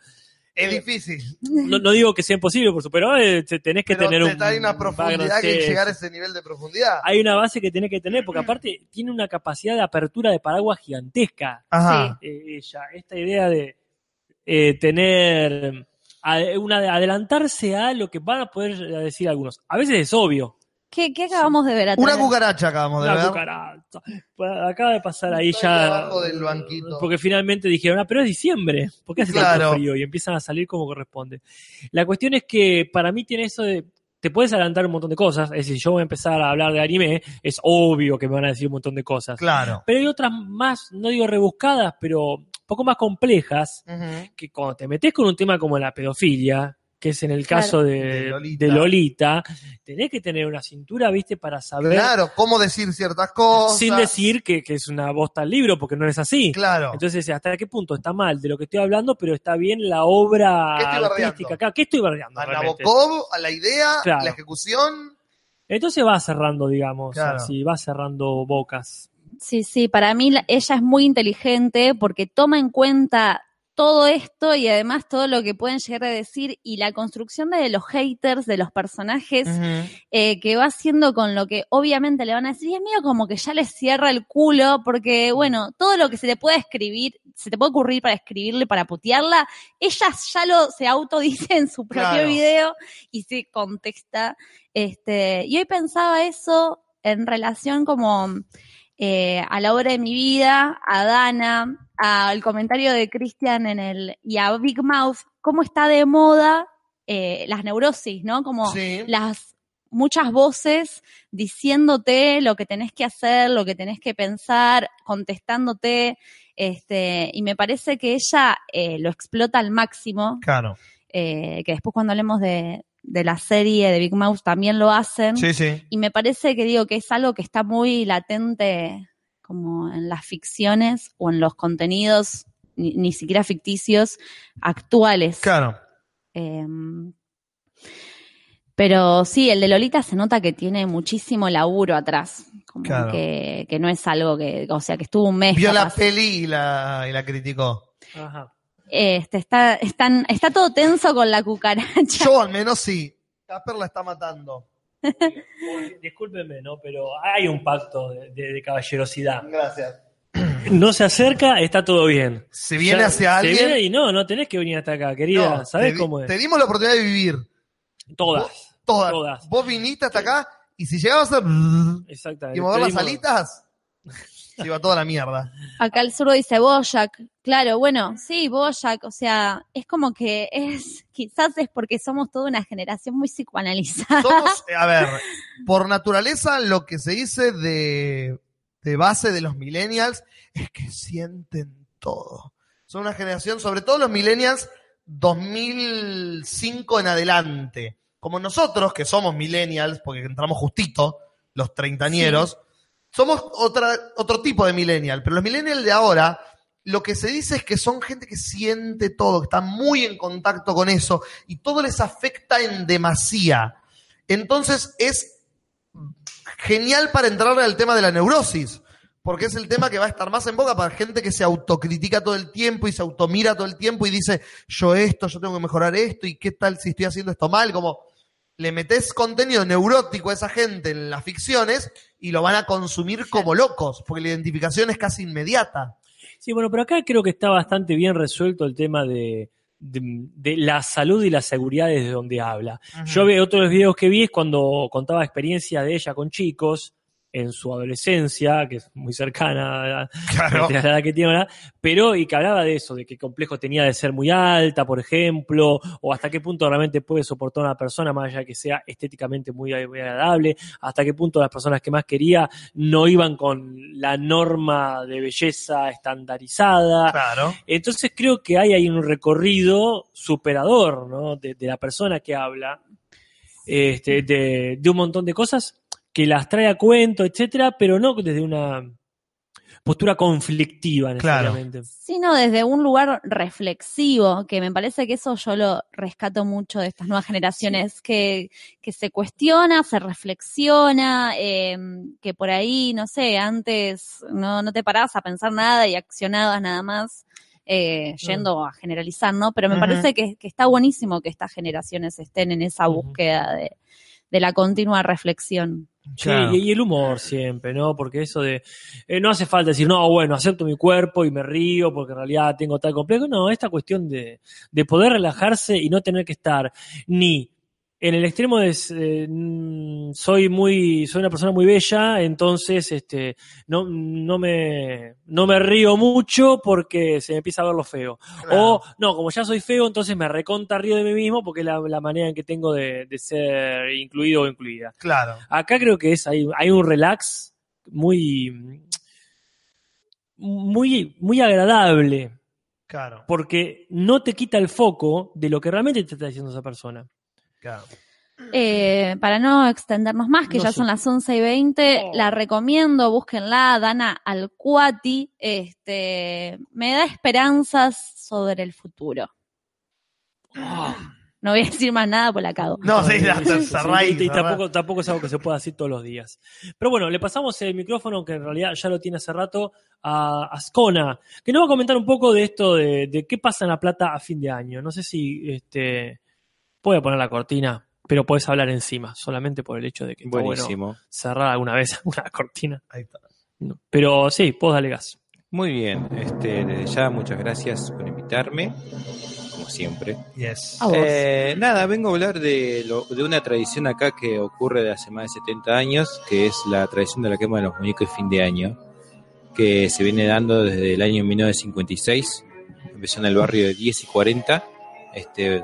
Es difícil. No, no digo que sea imposible, por supuesto, pero eh, te- tenés que pero tener te- un. hay una profundidad que llegar a ese nivel de profundidad. Hay una base que tenés que tener, porque aparte tiene una capacidad de apertura de paraguas gigantesca. Ajá. eh, ella, esta idea de eh, tener una de adelantarse a lo que van a poder decir algunos. A veces es obvio. ¿Qué, qué acabamos de ver atrás? Una cucaracha acabamos de La ver. cucaracha. Pues Acaba de pasar ahí ya. abajo del banquito. Porque finalmente dijeron, ah, pero es diciembre. ¿Por qué hace Claro. tanto frío? Y empiezan a salir como corresponde. La cuestión es que para mí tiene eso de. Te puedes adelantar un montón de cosas. Es decir, yo voy a empezar a hablar de anime. Es obvio que me van a decir un montón de cosas. Claro. Pero hay otras más, no digo rebuscadas, pero un poco más complejas. Que cuando te metes con un tema como la pedofilia, que es en el Claro. caso de, De Lolita. de Lolita, tenés que tener una cintura, viste, para saber. Claro, cómo decir ciertas cosas. Sin decir que, que es una bosta el libro, porque no es así. Claro. Entonces, ¿hasta qué punto está mal de lo que estoy hablando, pero está bien la obra ¿Qué estoy bardeando? artística? Claro, ¿Qué estoy bardeando? a? Nabokov, a la idea, Claro. la ejecución. Entonces va cerrando, digamos, Claro. así, va cerrando bocas. Sí, sí, para mí la- ella es muy inteligente porque toma en cuenta todo esto y además todo lo que pueden llegar a decir y la construcción de los haters, de los personajes, eh, que va haciendo con lo que obviamente le van a decir, y es medio como que ya les cierra el culo, porque bueno, todo lo que se te puede escribir, se te puede ocurrir para escribirle, para putearla, ella ya lo se autodice en su propio Claro. video y se contesta. Este, y hoy pensaba eso en relación como eh, a la hora de mi vida, a Dana, al comentario de Christian en el, y a Big Mouth, cómo está de moda eh, las neurosis, ¿no? Como Sí. las muchas voces diciéndote lo que tenés que hacer, lo que tenés que pensar, contestándote, este, y me parece que ella eh, lo explota al máximo, Claro. eh, que después cuando hablemos de, de la serie de Big Mouth también lo hacen, Sí, sí. y me parece que digo que es algo que está muy latente como en las ficciones o en los contenidos, ni, ni siquiera ficticios, actuales. Claro. Em, pero sí, el de Lolita se nota que tiene muchísimo laburo atrás. Como Claro. que, que no es algo que, o sea, que estuvo un mes. Vio la peli y la, y la criticó. Ajá. Este, está, están, está todo tenso con la cucaracha. Yo al menos sí. Casper la está matando. Discúlpeme, ¿no? Pero hay un pacto de, de- de caballerosidad. Gracias. No se acerca, está todo bien. Se viene Ya- hacia se alguien. viene y no, no tenés que venir hasta acá, querida. No, ¿Sabés te cómo es? Te dimos la oportunidad de vivir. Todas. Todas. Todas. Vos viniste hasta acá y si llegabas a Exactamente. y mover las alitas, se iba toda la mierda. Acá el zurdo dice Boyac. Claro, bueno, sí, Boyac. O sea, es como que es, quizás es porque somos toda una generación muy psicoanalizada. Somos, eh, a ver, por naturaleza lo que se dice de, de base de los millennials es que sienten todo. Son una generación, sobre todo los millennials 2005 en adelante. Como nosotros, que somos millennials, porque entramos justito, los treintañeros, somos otra, otro tipo de millennial. Pero los millennials de ahora, lo que se dice es que son gente que siente todo, que está muy en contacto con eso, y todo les afecta en demasía. Entonces es genial para entrar al tema de la neurosis, porque es el tema que va a estar más en boca para gente que se autocritica todo el tiempo y se automira todo el tiempo y dice, yo esto, yo tengo que mejorar esto, y qué tal si estoy haciendo esto mal, como le metes contenido neurótico a esa gente en las ficciones y lo van a consumir como locos, porque la identificación es casi inmediata. Sí, bueno, pero acá creo que está bastante bien resuelto el tema de, de, de la salud y la seguridad desde donde habla. Yo veo otros videos que vi es cuando contaba experiencias de ella con chicos en su adolescencia, que es muy cercana a, Claro. a la edad que tiene ahora, pero y que hablaba de eso, de qué complejo tenía de ser muy alta, por ejemplo, o hasta qué punto realmente puede soportar una persona, más allá de que sea estéticamente muy, muy agradable, hasta qué punto las personas que más quería no iban con la norma de belleza estandarizada. Claro. Entonces creo que hay ahí un recorrido superador, ¿no? De, de la persona que habla, este, de, de un montón de cosas que las trae a cuento, etcétera, pero no desde una postura conflictiva Claro. necesariamente. sino desde un lugar reflexivo, que me parece que eso yo lo rescato mucho de estas nuevas generaciones, que, que se cuestiona, se reflexiona, eh, que por ahí, no sé, antes no, no te parabas a pensar nada y accionabas nada más. eh, yendo a generalizar, ¿no? Pero me parece que, que está buenísimo que estas generaciones estén en esa búsqueda de, de la continua reflexión. Sí, Claro. y, y el humor siempre, ¿no? Porque eso de. eh, no hace falta decir, no, bueno, acepto mi cuerpo y me río porque en realidad tengo tal complejo. No, esta cuestión de, de poder relajarse y no tener que estar ni en el extremo de eh, mm, soy muy soy una persona muy bella entonces este no no me no me río mucho porque se me empieza a ver lo feo Claro. o no como ya soy feo entonces me reconta río de mí mismo porque es la, la manera en que tengo de, de ser incluido o incluida Claro. Acá creo que es hay, hay un relax muy muy muy agradable Claro. porque no te quita el foco de lo que realmente te está diciendo esa persona. Claro. Eh, para no extendernos más, que No ya sé. son las 11 y 20, Oh. la recomiendo, búsquenla, Dana Alcuati, este, me da esperanzas sobre el futuro. No voy a decir más nada, pues la cago. No, sí, la y- tampoco es algo que se pueda decir todos los días. Pero bueno, le pasamos el micrófono, que en realidad ya lo tiene hace rato, a Ascona, que nos va a comentar un poco de esto de, de qué pasa en La Plata a fin de año. No sé si este a poner la cortina, pero puedes hablar encima, solamente por el hecho de que está bueno Buenísimo. cerrar alguna vez una cortina. Ahí está. No. Pero sí, vos dale gas. Muy bien. Este, desde ya, muchas gracias por invitarme, como siempre. Yes. A vos. Eh, nada, vengo a hablar de, lo- de una tradición acá que ocurre de hace más de 70 años, que es la tradición de la quema de los muñecos de fin de año, que se viene dando desde el año 1956. Empezó en el barrio de 10 y 40, este,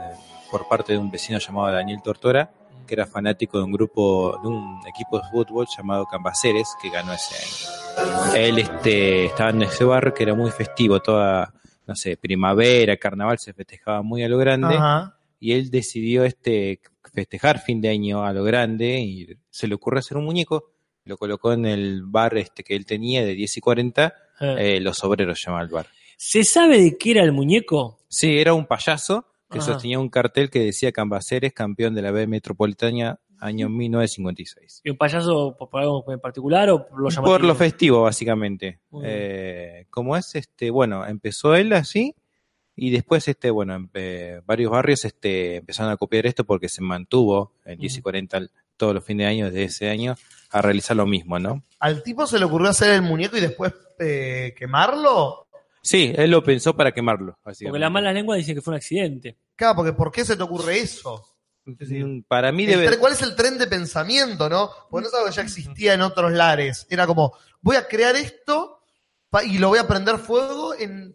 por parte de un vecino llamado Daniel Tortora, que era fanático de un grupo, de un equipo de fútbol llamado Cambaceres, que ganó ese año. Él este, estaba en ese barrio que era muy festivo, toda, no sé, primavera, carnaval, se festejaba muy a lo grande Ajá. y él decidió este festejar fin de año a lo grande y se le ocurrió hacer un muñeco, lo colocó en el bar este que él tenía de 10 y 40, Eh, eh, los obreros llamaba el bar. ¿Se sabe de qué era el muñeco? Sí, era un payaso que Ajá. sostenía un cartel que decía Cambaceres, campeón de la B Metropolitana, año 1956. ¿Y un payaso por, por algo en particular o por lo llamativo? Por lo festivo, básicamente. Eh, como es, este, bueno, empezó él así y después, este, bueno, em- eh, varios barrios este, empezaron a copiar esto porque se mantuvo en 10 y Ujú. 40 al- todos los fines de año de ese año a realizar lo mismo, ¿no? ¿Al tipo se le ocurrió hacer el muñeco y después eh, quemarlo? Sí, él lo pensó para quemarlo, Porque las malas lenguas dicen que fue un accidente. Claro, porque ¿por qué se te ocurre eso? Mm, Para mí debe... tren- ¿Cuál es el tren de pensamiento, no? Porque no es algo que ya existía en otros lares. Era como, voy a crear esto y lo voy a prender fuego en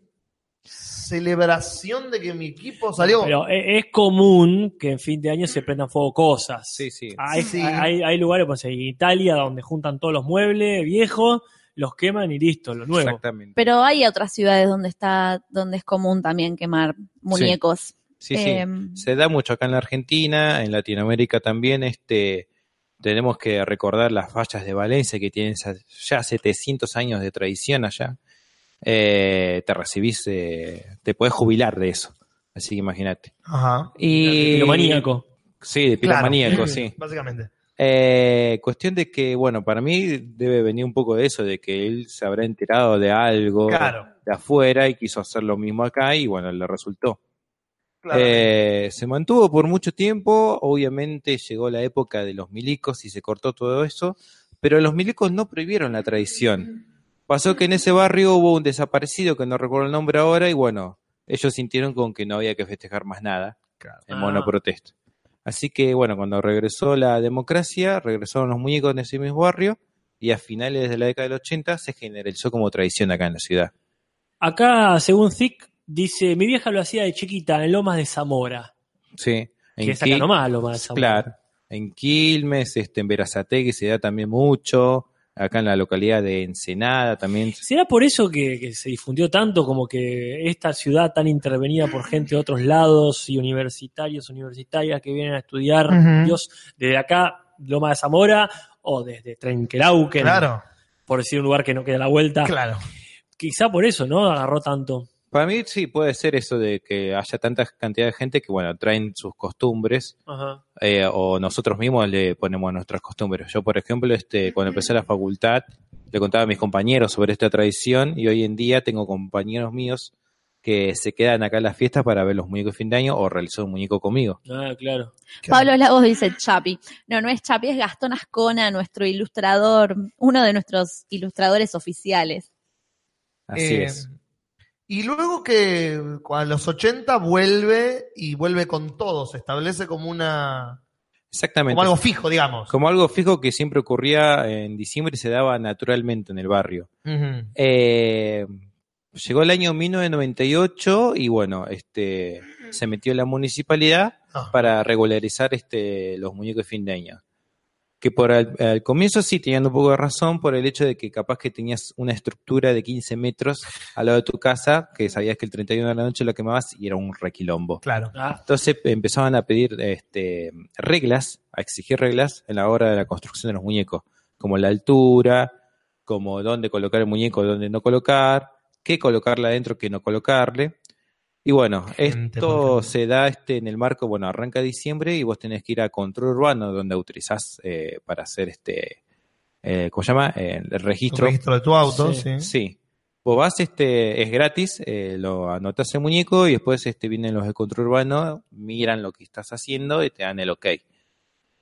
celebración de que mi equipo salió. Pero e- es común que en fin de año se prendan fuego cosas. Sí, sí. Hay, Sí. hay, hay lugares, pues en Italia, donde juntan todos los muebles viejos, los queman y listo, lo nuevo. Exactamente. Pero hay otras ciudades donde está, donde es común también quemar muñecos. Sí, sí. Em, Se da mucho acá en la Argentina, en Latinoamérica también, este, tenemos que recordar las fallas de Valencia que tienen ya 700 años de tradición allá. Eh, te recibís, eh, te puedes jubilar de eso. Así que imagínate. Ajá. Y Piromaníaco. Sí, de Claro. piromaníaco, sí. Básicamente. Eh, cuestión de que, bueno, para mí debe venir un poco de eso, de que él se habrá enterado de algo Claro. de afuera y quiso hacer lo mismo acá y bueno, le resultó. Claro. Eh, se mantuvo por mucho tiempo, obviamente llegó la época de los milicos y se cortó todo eso, pero los milicos no prohibieron la tradición. Pasó que en ese barrio hubo un desaparecido que no recuerdo el nombre ahora y bueno, ellos sintieron con que no había que festejar más nada en Ah. Así que bueno, cuando regresó la democracia, regresaron los muñecos en ese mismo barrio y a finales de la década del 80 se generalizó como tradición acá en la ciudad. Acá, según Zic, dice, mi vieja lo hacía de chiquita en Lomas de Zamora. Sí. Que es acá Quil- nomás Lomas de Zamora. Claro. En Quilmes, este, en Verazategui se da también mucho. Acá en la localidad de Ensenada también. ¿Será por eso que, que se difundió tanto como que esta ciudad tan intervenida por gente de otros lados y universitarios, universitarias que vienen a estudiar. Dios desde acá, Loma de Zamora, o desde Trenquelauquen, Claro. por decir un lugar que no queda la vuelta? Claro. Quizá por eso, ¿no? Agarró tanto. Para mí sí puede ser eso de que haya tanta cantidad de gente que, bueno, traen sus costumbres Ajá. eh, o nosotros mismos le ponemos nuestras costumbres. Yo, por ejemplo, este, cuando empecé la facultad, le contaba a mis compañeros sobre esta tradición y hoy en día tengo compañeros míos que se quedan acá en las fiestas para ver los muñecos de fin de año o realizar un muñeco conmigo. Ah, claro. Pablo Lagos dice Chapi. No, no es Chapi, es Gastón Ascona, nuestro ilustrador, uno de nuestros ilustradores oficiales. Así Eh, es. Y luego que a los 80 vuelve y vuelve con todo, se establece como una Exactamente. como algo fijo, digamos. Como algo fijo que siempre ocurría en diciembre y se daba naturalmente en el barrio. Eh, llegó el año 1998 y bueno, este se metió la municipalidad Ah. para regularizar este los muñecos de fin de año. Que por al, al comienzo sí tenían un poco de razón por el hecho de que capaz que tenías una estructura de 15 metros al lado de tu casa, que sabías que el 31 de la noche lo quemabas y era un requilombo. Claro. Ah, Entonces empezaban a pedir este, reglas, a exigir reglas en la hora de la construcción de los muñecos, como la altura, como dónde colocar el muñeco, dónde no colocar, qué colocarle adentro, qué no colocarle. Y bueno, esto se da este en el marco, bueno, arranca diciembre y vos tenés que ir a control urbano donde autorizás eh, para hacer este, eh, ¿cómo se llama? Eh, el registro. registro de tu auto, Sí. sí. Sí. Vos vas, este, es gratis, eh, lo anotás el muñeco y después este, vienen los de control urbano, miran lo que estás haciendo y te dan el ok.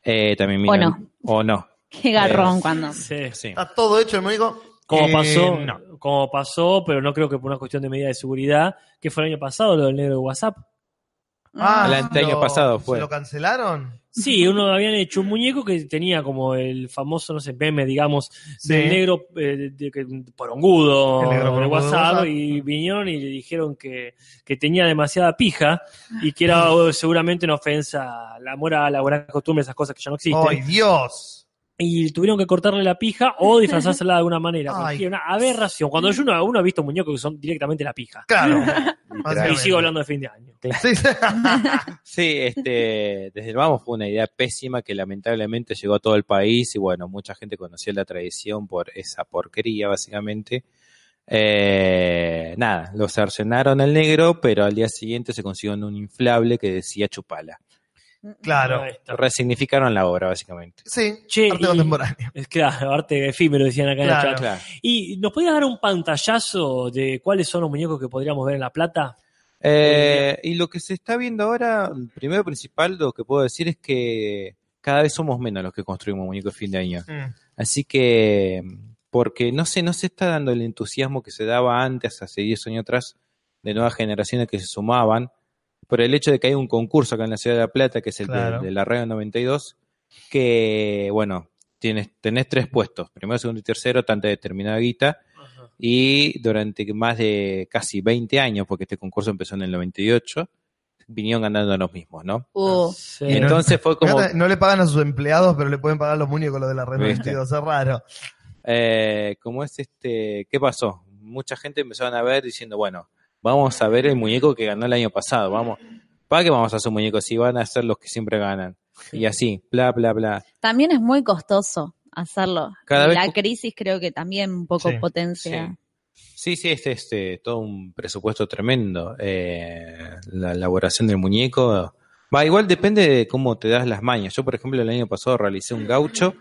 Eh, también O miran. O no. Qué garrón cuando. sí. Sí. Está todo hecho el muñeco. Como Eh, pasó, no. como pasó, pero no creo que por una cuestión de medida de seguridad, que fue el año pasado lo del negro de WhatsApp. Ah, El año lo- pasado fue. ¿Se lo cancelaron? Sí, uno habían hecho un muñeco que tenía como el famoso, no sé, meme, digamos, Sí. del negro eh, de, de- que- porongudo El negro de porongudo de WhatsApp, WhatsApp. y vinieron y le dijeron que, que tenía demasiada pija y que era seguramente una ofensa a la moral, a la buena costumbre, esas cosas que ya no existen. ¡Ay, Dios! Y tuvieron que cortarle la pija o disfrazársela de alguna manera. Ay. Una aberración. Cuando yo uno, uno ha visto muñecos que son directamente la pija. Claro. Y sigo hablando de fin de año. Sí, sí. Sí, este, desde el vamos fue una idea pésima que lamentablemente llegó a todo el país y bueno, mucha gente conocía la tradición por esa porquería básicamente. Eh, nada, lo cercenaron al negro, pero al día siguiente se consiguió un inflable que decía chupala. Claro. Resignificaron la obra básicamente. Sí, Che, arte y- contemporáneo. Es claro, arte efímero decían acá Claro. en el chat. Claro. ¿Y nos podías dar un pantallazo de cuáles son los muñecos que podríamos ver en La Plata? Eh, y lo que se está viendo ahora, primero principal, lo que puedo decir es que cada vez somos menos los que construimos muñecos de fin de año. Mm. Así que, porque no sé, no se está dando el entusiasmo que se daba antes, hace 10 años atrás, de nuevas generaciones que se sumaban, por el hecho de que hay un concurso acá en la ciudad de La Plata, que es el de- Claro. de, la Radio 92, que, bueno, tienes, tenés tres puestos, primero, segundo y tercero, tanta determinada guita, y durante más de casi 20 años, porque este concurso empezó en el 98, vinieron ganando los mismos, ¿no? Uh, Sí. No- Entonces fue como... Fíjate, no le pagan a sus empleados, pero le pueden pagar los muñecos los de la red ¿Viste? 92, es raro. eh, como es este, ¿qué pasó? Mucha gente empezaron a ver diciendo, bueno, vamos a ver el muñeco que ganó el año pasado, vamos, ¿para qué vamos a hacer un muñeco si van a ser los que siempre ganan? Y así, bla, bla, bla. también es muy costoso hacerlo. Cada vez la crisis creo que también un poco Sí, potencia. Sí, sí, este, este, todo un presupuesto tremendo. Eh, la elaboración del muñeco. Va, igual depende de cómo te das las mañas. Yo, por ejemplo, el año pasado realicé un gaucho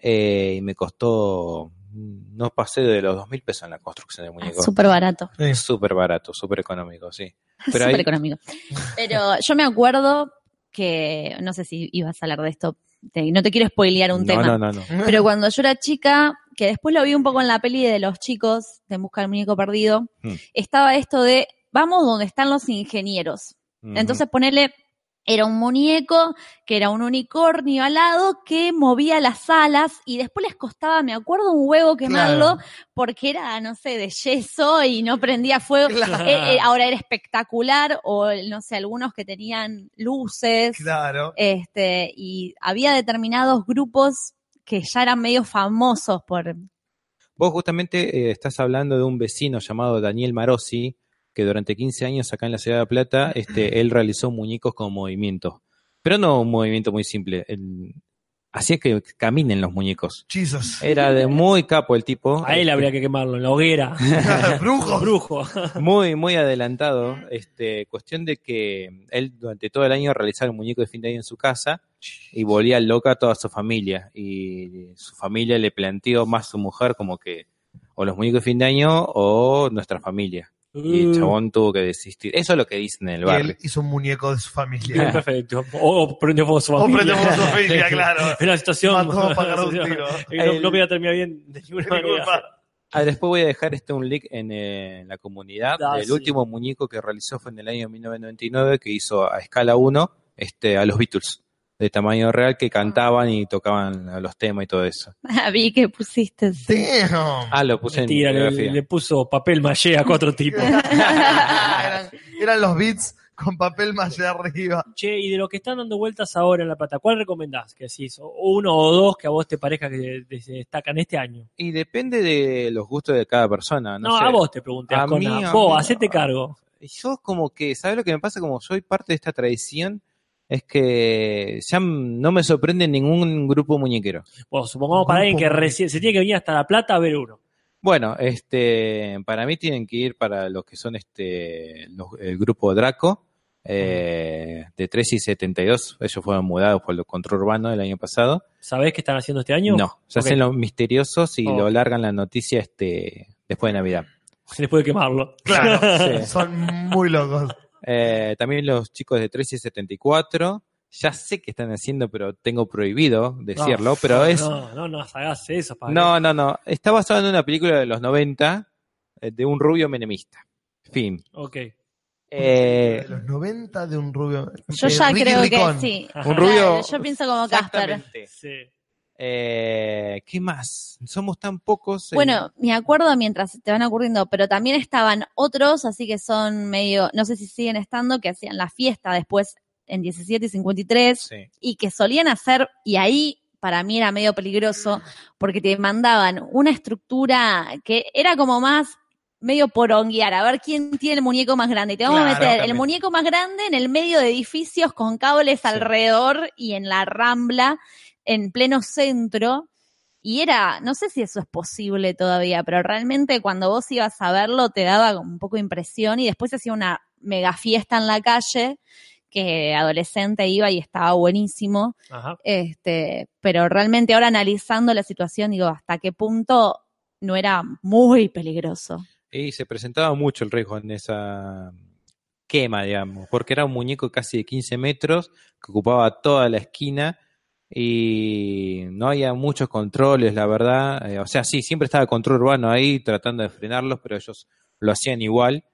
eh, y me costó, no pasé de los dos mil pesos en la construcción del Ah, muñeco. Súper barato. Sí. Súper barato, súper económico, sí. Pero Súper ahí- económico. Pero yo me acuerdo que, no sé si ibas a hablar de esto, te- no te quiero spoilear un no, tema. no, no, no. Pero cuando yo era chica, que después lo vi un poco en la peli de los chicos de En Busca del Muñeco Perdido, Mm. estaba esto de, vamos donde están los ingenieros. Entonces ponele, era un muñeco que era un unicornio alado que movía las alas y después les costaba, me acuerdo, un huevo quemarlo Claro. porque era, no sé, de yeso y no prendía fuego. Claro. Eh, eh, ahora era espectacular o, no sé, algunos que tenían luces. Claro. Este, y había determinados grupos que ya eran medio famosos por... Vos justamente eh, estás hablando de un vecino llamado Daniel Marosi, que durante 15 años acá en la ciudad de La Plata, este, él realizó muñecos con movimiento. Pero no un movimiento muy simple. él hacía que caminen los muñecos. Jesus. Era de muy capo el tipo. A él este, habría que quemarlo, en la hoguera. Brujos. Brujo. Muy, muy adelantado. Este, cuestión de que él durante todo el año realizaba el muñeco de fin de año en su casa y volvía loca a toda su familia. Y su familia le planteó más su mujer como que o los muñecos de fin de año o nuestra familia. Y el Uh. chabón tuvo que desistir. Eso es lo que dicen en el Y barrio. él hizo un muñeco de su familia. perfecto. O, o prendió fuego su O familia. prendió fuego su familia, claro. Es una situación. Mató para agarrar un tiro. que no, no voy a terminar bien de ninguna manera. Ah, después voy a dejar este un link en, eh, en la comunidad. Ah, el sí. último muñeco que realizó fue en el año 1999, que hizo a escala 1 este, a los Beatles, de tamaño real, que cantaban y tocaban los temas y todo eso. Ah, Vi que pusiste. Damn. Ah, lo puse Mentira, en le, le puso papel maché a cuatro tipos. eran, eran los beats con papel maché arriba. che, y de lo que están dando vueltas ahora en La Plata, ¿cuál recomendás que decís? O Uno o dos que a vos te parezca que de- se destacan este año. Y depende de los gustos de cada persona. No, No, sé. a vos te pregunté, A mí, a Vos, mí, hacete cargo. Yo como que, ¿sabes lo que me pasa? Como soy parte de esta tradición, es que ya no me sorprende ningún grupo muñequero. Bueno, supongamos para alguien que recién se tiene que venir hasta La Plata a ver uno. Bueno, este, para mí tienen que ir para los que son este, los- el grupo Draco, eh, de 3 y 72. Ellos fueron mudados por el control urbano el año pasado. ¿Sabés qué están haciendo este año? No, se hacen los misteriosos y Oh. lo largan la noticia este, después de Navidad. Después de quemarlo. Claro, Sí. son muy locos. Eh, también los chicos de 3 y 74. Ya sé que están haciendo, pero tengo prohibido decirlo. No, pero no, es. No, no, no hagas eso, padre. No, no, no. Está basado en una película de los 90 eh, de un rubio menemista. Fin. Ok. Eh, de los 90 de un rubio. Yo eh, ya Ricky creo Ricón. que sí. Un rubio- Claro, yo pienso como Casper. Sí. Eh, ¿Qué más? Somos tan pocos. Bueno, me acuerdo mientras te van ocurriendo, pero también estaban otros, así que son medio, no sé si siguen estando, que hacían la fiesta después en 17 y 53 sí. y que solían hacer, y ahí para mí era medio peligroso, porque te mandaban una estructura que era como más medio poronguear, a ver quién tiene el muñeco más grande. Y te vamos Claro, a meter el muñeco más grande en el medio de edificios con cables Sí. alrededor y en la rambla, en pleno centro. Y era, no sé si eso es posible todavía, pero realmente cuando vos ibas a verlo te daba como un poco de impresión y después se hacía una mega fiesta en la calle que adolescente iba y estaba buenísimo. Ajá. Este, pero realmente ahora analizando la situación digo, hasta qué punto no era muy peligroso. Y se presentaba mucho el riesgo en esa quema, digamos, porque era un muñeco casi de 15 metros que ocupaba toda la esquina y no había muchos controles, la verdad. Eh, o sea, sí, siempre estaba el control urbano ahí tratando de frenarlos, pero ellos lo hacían igual.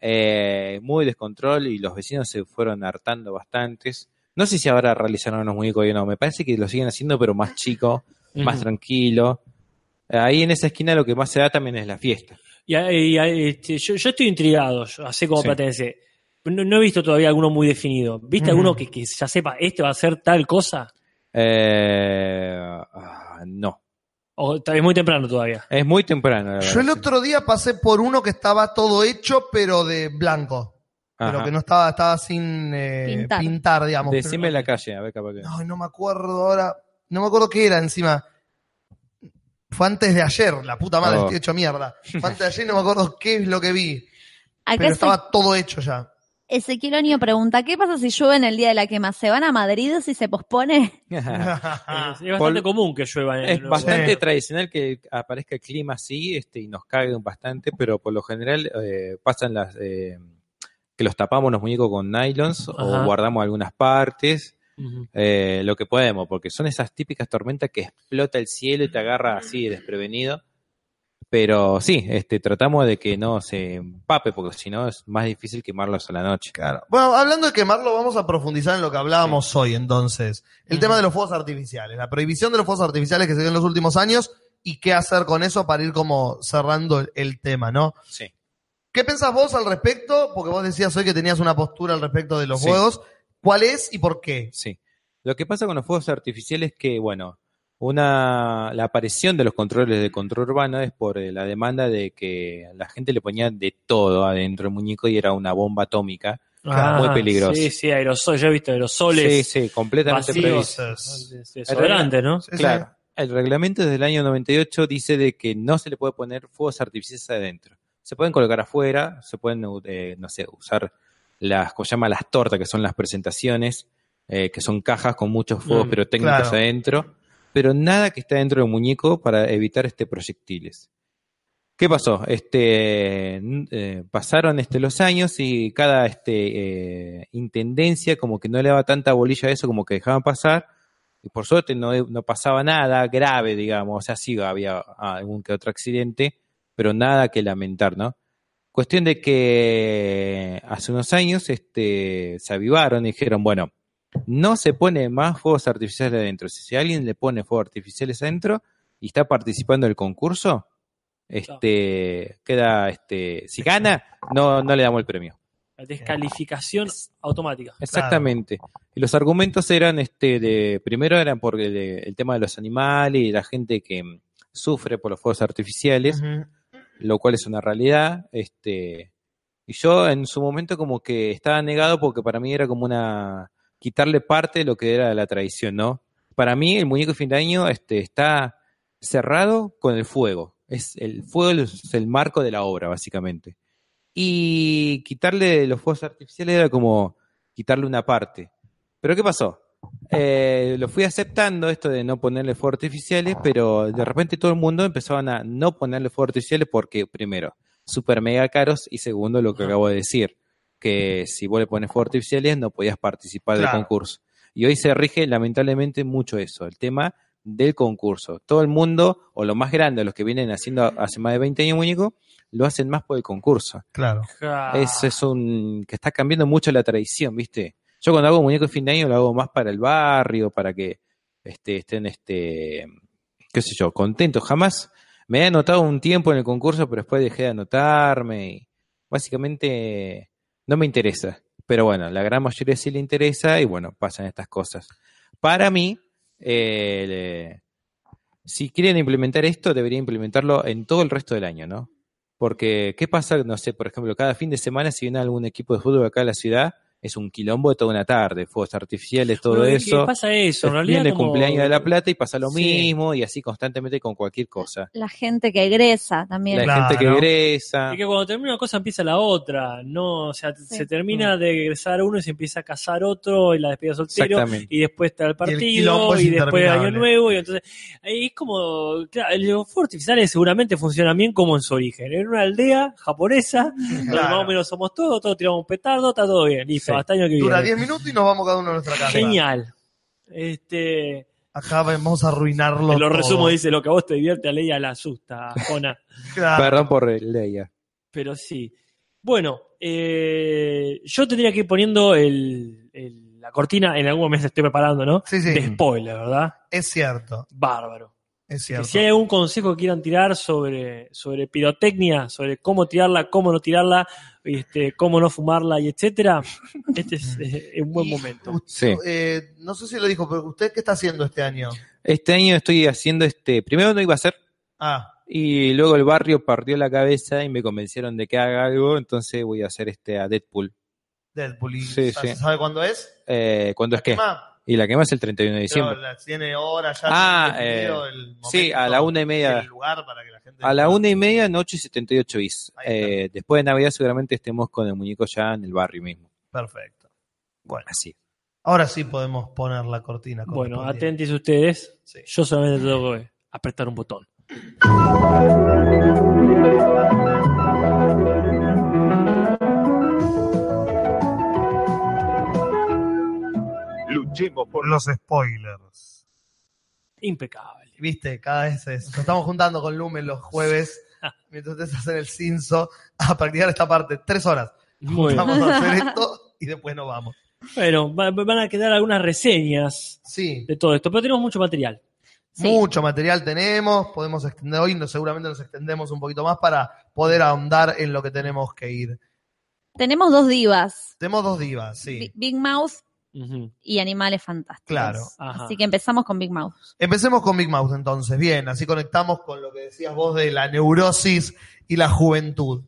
Eh, muy descontrol y los vecinos se fueron hartando bastantes. No sé si ahora realizaron unos muñecos o no, me parece que lo siguen haciendo, pero más chico, más tranquilo. Ahí en esa esquina lo que más se da también es la fiesta. Y, y, este, yo, yo estoy intrigado, yo, así como Sí. platense. No, no he visto todavía alguno muy definido. ¿Viste alguno que, que ya sepa, este va a ser tal cosa? Eh, ah, no, O vez muy temprano todavía. es muy temprano. la Yo verdad, el otro día pasé por uno que estaba todo hecho, pero de blanco. Pero Ajá. que no estaba, estaba sin eh, Pintar. pintar. digamos. Decime Pero- la calle, a ver capaz que. No, no me acuerdo ahora. No me acuerdo qué era encima. Fue antes de ayer, la puta madre, Oh. estoy hecho mierda. Fue antes de ayer y no me acuerdo qué es lo que vi. Acá Pero estaba todo hecho ya. Ezequiel Oño pregunta, ¿qué pasa si llueve en el día de la quema? ¿Se van a Madrid si se pospone? Es, es bastante Pol- común que llueva en Es el bastante Sí. tradicional que aparezca el clima así este, y nos cague bastante, pero por lo general eh, pasan las eh, que los tapamos los muñecos con nylons Ajá. o guardamos algunas partes, eh, lo que podemos, porque son esas típicas tormentas que explota el cielo y te agarra así desprevenido. Pero sí, este, tratamos de que no se empape, porque si no es más difícil quemarlos a la noche. Claro. Bueno, hablando de quemarlo, vamos a profundizar en lo que hablábamos hoy entonces. El tema de los fuegos artificiales, la prohibición de los fuegos artificiales que se dio en los últimos años y qué hacer con eso para ir como cerrando el, el tema, ¿no? Sí. ¿Qué pensás vos al respecto? Porque vos decías hoy que tenías una postura al respecto de los Sí. fuegos. ¿Cuál es y por qué? Sí. Lo que pasa con los fuegos artificiales es que, bueno, una, la aparición de los controles de control urbano es por eh, la demanda de que la gente le ponía de todo adentro del muñeco y era una bomba atómica. Ah, muy peligroso. Sí, sí, aerosoles. Yo he visto aerosoles Sí, sí, completamente. Desodorante, ¿no? Sí, sí. Claro. El reglamento desde el año 98 dice de que no se le puede poner fuegos artificiales adentro. Se pueden colocar afuera, se pueden, eh, no sé, usar las, como se llama, las tortas, que son las presentaciones, eh, que son cajas con muchos fuegos Mm, pirotécnicos claro. adentro, pero nada que esté dentro del muñeco para evitar este proyectiles. ¿Qué pasó? Este, eh, pasaron este, los años y cada este, eh, intendencia como que no le daba tanta bolilla a eso, como que dejaban pasar. Y por suerte no, no pasaba nada grave, digamos. O sea, sí había algún que otro accidente, pero nada que lamentar, ¿no? Cuestión de que hace unos años este, se avivaron y dijeron, bueno, no se pone más fuegos artificiales adentro. Si alguien le pone fuegos artificiales adentro y está participando del concurso, este, queda, este, si gana, no, no le damos el premio. La descalificación automática. Exactamente. Y los argumentos eran, este, de, primero eran por el, el tema de los animales y la gente que mm, sufre por los fuegos artificiales, lo cual es una realidad. Este, y yo en su momento como que estaba negado porque para mí era como una quitarle parte de lo que era la tradición, ¿no? Para mí el muñeco de fin de año este, está cerrado con el fuego. Es el fuego es el marco de la obra, básicamente. Y quitarle los fuegos artificiales era como quitarle una parte. Pero ¿qué pasó? Eh, lo fui aceptando esto de no ponerle fuegos artificiales, pero de repente todo el mundo empezaban a no ponerle fuegos artificiales porque, primero, super mega caros y segundo, lo que acabo de decir, que si vos le pones fuegos artificiales no podías participar Claro. del concurso. Y hoy se rige lamentablemente mucho eso, el tema del concurso. Todo el mundo, o lo más grande, los que vienen haciendo hace más de 20 años muñeco, lo hacen más por el concurso. Claro. Eso es un que está cambiando mucho la tradición, ¿viste? Yo cuando hago muñeco de fin de año lo hago más para el barrio, para que este, estén, este, qué sé yo, contentos. Jamás me he anotado un tiempo en el concurso, pero después dejé de anotarme y básicamente no me interesa. Pero bueno, la gran mayoría sí le interesa y bueno, pasan estas cosas. Para mí, eh, si quieren implementar esto, deberían implementarlo en todo el resto del año, ¿no? Porque, ¿qué pasa? No sé, por ejemplo, cada fin de semana, si viene algún equipo de fútbol acá a la ciudad, es un quilombo de toda una tarde, fuegos artificiales, todo Pero eso. pasa eso, en realidad. Viene el como- cumpleaños de la plata y pasa lo Sí. mismo, y así constantemente con cualquier cosa. La gente que egresa también. La Claro. gente que egresa. Es que cuando termina una cosa empieza la otra, no, o sea, Sí. se termina de egresar uno y se empieza a casar otro y la despedida soltero Exactamente. y después está el partido y, después año interminable. nuevo y entonces ahí es como, claro, los fuegos artificiales seguramente funcionan bien como en su origen, en una aldea japonesa, donde más o menos somos todos, todos tiramos un petardo, está todo bien, listo, Sí. Hasta año que Dura viene. 10 minutos y nos vamos cada uno a nuestra casa. Genial. Este, Acá vamos a arruinarlo. te lo todo. resumo, dice, lo que a vos te divierte a Leia la asusta, Jona. Claro. Perdón por Leia. Pero sí. Bueno, eh, yo tendría que ir poniendo el, el- la cortina, en algún momento estoy preparando, ¿no? Sí, sí. De spoiler, ¿verdad? Es cierto, Bárbaro. es cierto. si hay algún consejo que quieran tirar sobre, sobre pirotecnia, sobre cómo tirarla, cómo no tirarla, este, cómo no fumarla y etcétera, este es eh, un buen momento. Usted- Sí. eh, no sé si lo dijo, pero ¿usted qué está haciendo este año? Este año estoy haciendo este. Primero no iba a hacer, Ah, y luego el barrio partió la cabeza y me convencieron de que haga algo, entonces voy a hacer este a Deadpool. Deadpool. ¿Y Sí, ¿sabe, sí. sabe cuándo es? Eh, ¿Cuándo es que? Ma, Y la que más el 31 de pero diciembre. la- tiene hora ya. Ah, eh, el sí, a la una y media. El lugar para que la gente. A la una y media, noche y 78 bis. Eh, después de Navidad seguramente estemos con el muñeco ya en el barrio mismo. Perfecto. Bueno, Así. ahora sí podemos poner la cortina. Bueno, atentis ustedes. Sí. Yo solamente tengo que apretar un botón. Por Los spoilers. Impecable. Viste, cada vez es. Nos estamos juntando con Lumen los jueves, mientras ustedes hacen el cinzo, a practicar esta parte. Tres horas. Muy bien. Vamos a hacer esto y después nos vamos. Bueno, va- van a quedar algunas reseñas Sí, de todo esto, pero tenemos mucho material. Sí. mucho material tenemos, podemos extender hoy, no- seguramente nos extendemos un poquito más para poder ahondar en lo que tenemos que ir. Tenemos dos divas, Tenemos dos divas, sí. Bi- Big Mouth Y Animales Fantásticos. Claro. Ajá. Así que empezamos con Big Mouth. Empecemos con Big Mouth entonces, bien, así conectamos con lo que decías vos de la neurosis y la juventud.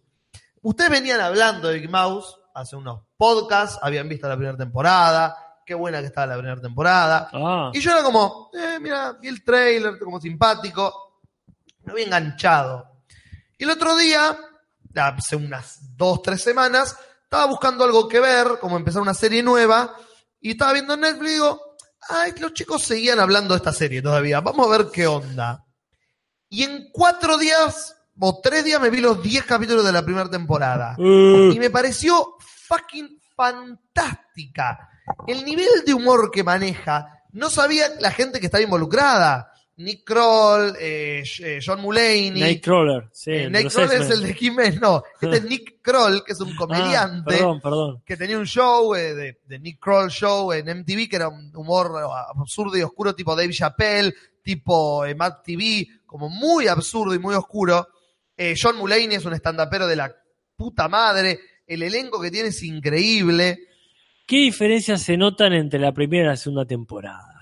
Ustedes venían hablando de Big Mouth hace unos podcasts, habían visto la primera temporada, qué buena que estaba la primera temporada. Ah, Y yo era como, eh, mira, vi el trailer, como simpático, me había enganchado. Y el otro día, hace unas dos, tres semanas, estaba buscando algo que ver, como empezar una serie nueva, y estaba viendo en Netflix y digo, ay, los chicos seguían hablando de esta serie todavía, vamos a ver qué onda. Y en cuatro días o tres días me vi los 10 capítulos de la primera temporada. Uh, Y me pareció fucking fantástica. El nivel de humor que maneja, no sabía la gente que estaba involucrada. Nick Kroll, eh, eh, John Mulaney. Nightcrawler, sí. Eh, Nick Kroll es el de Jiménez, no. Este es Nick Kroll, que es un Ah, comediante perdón, perdón. que tenía un show eh, de, de Nick Kroll Show en MTV, que era un humor absurdo y oscuro, tipo Dave Chappelle, tipo eh, Matt TV, como muy absurdo y muy oscuro. Eh, John Mulaney es un estandapero de la puta madre. El elenco que tiene es increíble. ¿Qué diferencias se notan entre la primera y la segunda temporada?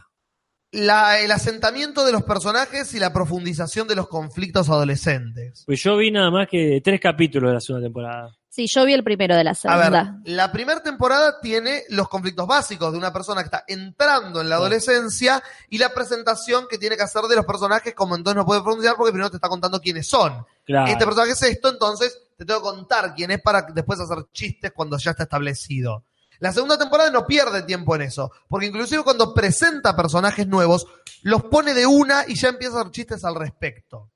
La- el asentamiento de los personajes y la profundización de los conflictos adolescentes. Pues yo vi nada más que tres capítulos de la segunda temporada. Sí, yo vi el primero de la A segunda. ver, la primera temporada tiene los conflictos básicos de una persona que está entrando en la adolescencia y la presentación que tiene que hacer de los personajes, como entonces no puede pronunciar porque primero te está contando quiénes son. Claro. Este personaje es esto, entonces te tengo que contar quién es para después hacer chistes cuando ya está establecido. La segunda temporada no pierde tiempo en eso, porque inclusive cuando presenta personajes nuevos, los pone de una y ya empieza a hacer chistes al respecto.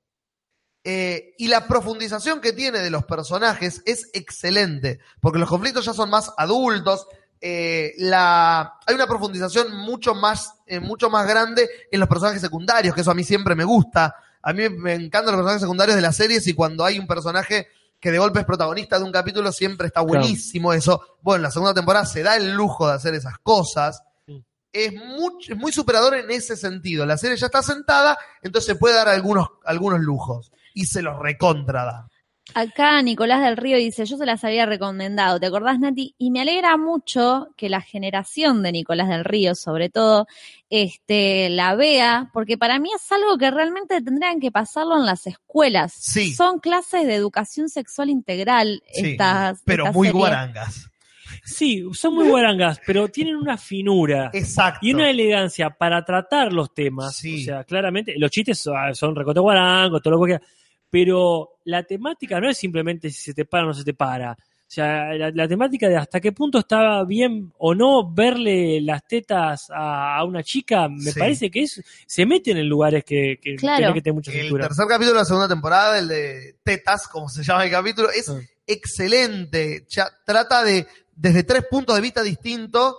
Eh, y la profundización que tiene de los personajes es excelente, porque los conflictos ya son más adultos. eh, la, hay una profundización mucho más, eh, mucho más grande en los personajes secundarios, que eso a mí siempre me gusta. A mí me encantan los personajes secundarios de las series y cuando hay un personaje que de golpe es protagonista de un capítulo, siempre está buenísimo eso. Bueno, la segunda temporada se da el lujo de hacer esas cosas. Sí. Es muy, es muy superador en ese sentido. La serie ya está sentada, entonces se puede dar algunos, algunos lujos. Y se los recontra da. Acá Nicolás del Río dice, yo se las había recomendado, ¿te acordás Nati? Y me alegra mucho que la generación de Nicolás del Río, sobre todo, este, la vea, porque para mí es algo que realmente tendrían que pasarlo en las escuelas. Sí. Son clases de educación sexual integral Sí, estas. pero esta muy serie. guarangas. Sí, son muy guarangas, pero tienen una finura Exacto. y una elegancia para tratar los temas. Sí. O sea, claramente, los chistes son, son recote guarangos, todo lo que quiera, pero la temática no es simplemente si se te para o no se te para. O sea, la, la temática de hasta qué punto estaba bien o no verle las tetas a, a una chica, me Sí. parece que es, se meten en lugares que, que Claro. tenés que tener mucha El cintura. tercer capítulo de la segunda temporada, el de Tetas, como se llama el capítulo, es Ah. excelente. Ya trata de, desde tres puntos de vista distintos,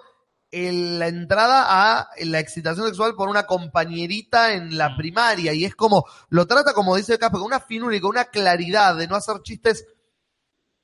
el- la entrada a la excitación sexual por una compañerita en la Mm. primaria. Y es como, lo trata como dice Casper, con una finura y con una claridad de no hacer chistes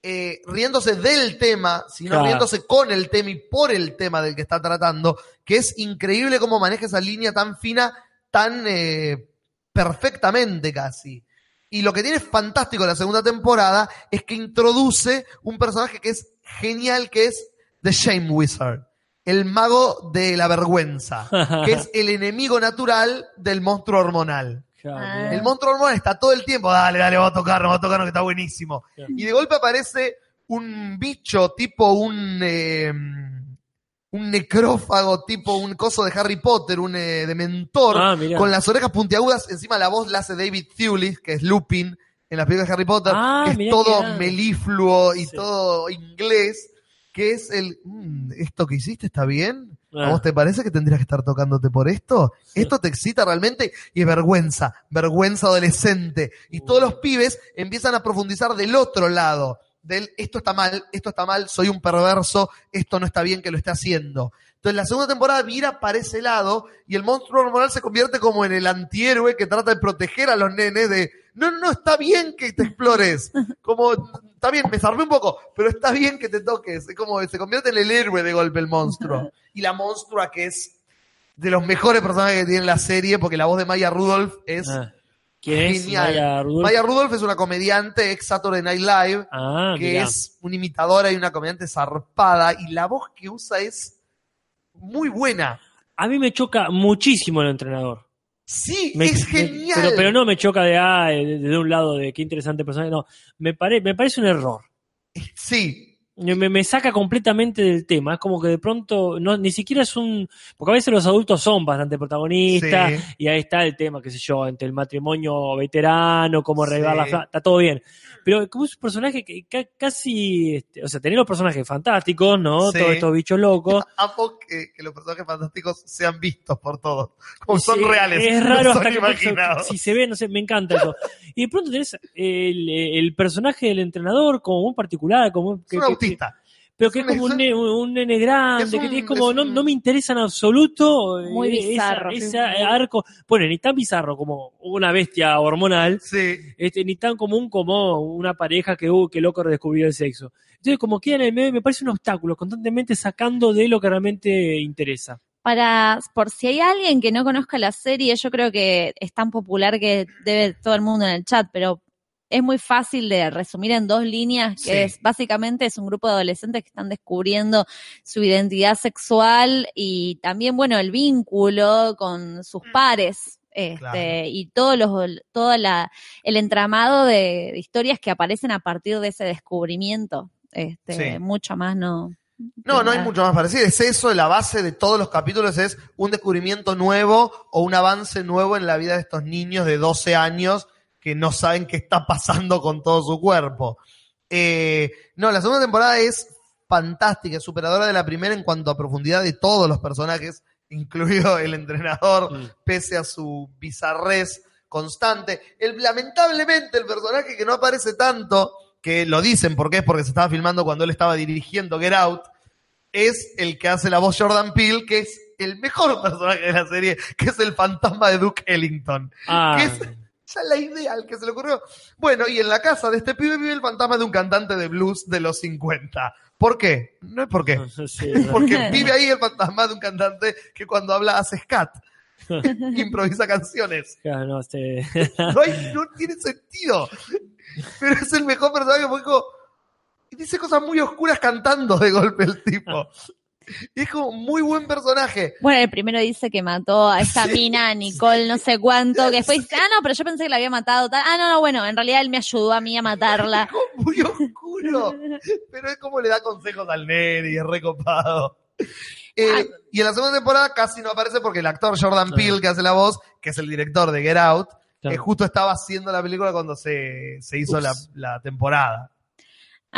eh, riéndose del tema, sino Claro. riéndose con el tema y por el tema del que está tratando, que es increíble cómo maneja esa línea tan fina, tan eh, perfectamente casi. Y lo que tiene fantástico la segunda temporada es que introduce un personaje que es genial, que es The Shame Wizard, el mago de la vergüenza, que es el enemigo natural del monstruo hormonal. Ah. El monstruo hormonal está todo el tiempo, dale, dale, vamos a tocar, vamos a tocar, que está buenísimo. Y de golpe aparece un bicho tipo un eh, un necrófago, tipo un coso de Harry Potter, un eh, dementor, Ah, con las orejas puntiagudas, encima la voz la hace David Thewlis, que es Lupin en las películas de Harry Potter, Ah, que es mirá todo melifluo y Sí. todo inglés, que es el, "Mm, ¿esto que hiciste está bien? ¿A Ah. vos te parece que tendrías que estar tocándote por esto? ¿Esto te excita realmente? Y es vergüenza, vergüenza adolescente. Y todos los pibes empiezan a profundizar del otro lado, del esto está mal, esto está mal, soy un perverso, esto no está bien que lo esté haciendo. Entonces la segunda temporada mira para ese lado y el monstruo hormonal se convierte como en el antihéroe que trata de proteger a los nenes de, no, no, no, está bien que te explores. Como, está bien, me zarpé un poco, pero está bien que te toques. Es como, se convierte en el héroe de golpe el monstruo. Y la monstrua que es de los mejores personajes que tiene la serie, porque la voz de Maya Rudolph es Ah. ¿Quién es? genial. Maya Rudolph. Maya Rudolph es una comediante ex Saturday Night Live, Ah, que mirá. es una imitadora y una comediante zarpada, y la voz que usa es muy buena. A mí me choca muchísimo el entrenador. Sí, Me- es me- genial. pero, pero no me choca de, ah, de, de un lado de qué interesante personaje. No, me, pare, me parece un error. Sí, me, me saca completamente del tema. Es como que de pronto no, ni siquiera es un. Porque a veces los adultos son bastante protagonistas Sí. y ahí está el tema, qué sé yo, entre el matrimonio veterano, cómo Sí. regar la. fla- Está todo bien. Pero como es un personaje que ca- casi. este, o sea, tener los personajes fantásticos, ¿no? Sí. Todos estos bichos locos. Amo que, que los personajes fantásticos sean vistos por todos. Como son reales. Es no raro son hasta que imaginados. si se ve, no sé, me encanta eso. Y de pronto tenés el, el personaje del entrenador como muy particular, como que- autista. pero que es como un, un nene grande, es que es como, es no, un- no me interesa en absoluto. Muy eh, esa- bizarro. Ese arco, bueno, ni tan bizarro como una bestia hormonal, Sí. este, ni tan común como una pareja que, uh, que loco redescubrió el sexo. Entonces, como queda en el medio, me parece un obstáculo, constantemente sacando de lo que realmente interesa. Para, por si hay alguien que no conozca la serie, yo creo que es tan popular que debe todo el mundo en el chat, pero es muy fácil de resumir en dos líneas, que Sí. es básicamente es un grupo de adolescentes que están descubriendo su identidad sexual y también, bueno, el vínculo con sus pares. Este, Claro. y todos los, todo la, el entramado de, de historias que aparecen a partir de ese descubrimiento. Este, Sí. mucho más no. No, no hay mucho más parecido. Es eso, la base de todos los capítulos es un descubrimiento nuevo o un avance nuevo en la vida de estos niños de 12 años que no saben qué está pasando con todo su cuerpo. Eh, no, la segunda temporada es fantástica, superadora de la primera en cuanto a profundidad de todos los personajes, incluido el entrenador, Mm. pese a su bizarrez constante. El, lamentablemente, el personaje que no aparece tanto, que lo dicen porque es porque se estaba filmando cuando él estaba dirigiendo Get Out, es el que hace la voz Jordan Peele, que es el mejor personaje de la serie, que es el fantasma de Duke Ellington. Ah. Ya la idea al que se le ocurrió. Bueno, y en la casa de este pibe vive el fantasma de un cantante de blues de los 50. ¿Por qué? No es por qué. sí, Porque vive ahí el fantasma de un cantante que cuando habla hace scat. Improvisa canciones. claro, no, este, No, hay- no tiene sentido. Pero es el mejor personaje porque dice cosas muy oscuras cantando de golpe el tipo. Es como muy buen personaje. Bueno, el primero dice que mató a esa Sí. mina, Nicole, no sé cuánto, que después dice, ah, no, pero yo pensé que la había matado. tal. Ah, no, no, bueno, en realidad él me ayudó a mí a matarla. Como muy oscuro. Pero es como le da consejos al nene y es recopado. Eh, y en la segunda temporada casi no aparece porque el actor Jordan Claro. Peele, que hace la voz, que es el director de Get Out, Claro. eh, justo estaba haciendo la película cuando se, se hizo la temporada.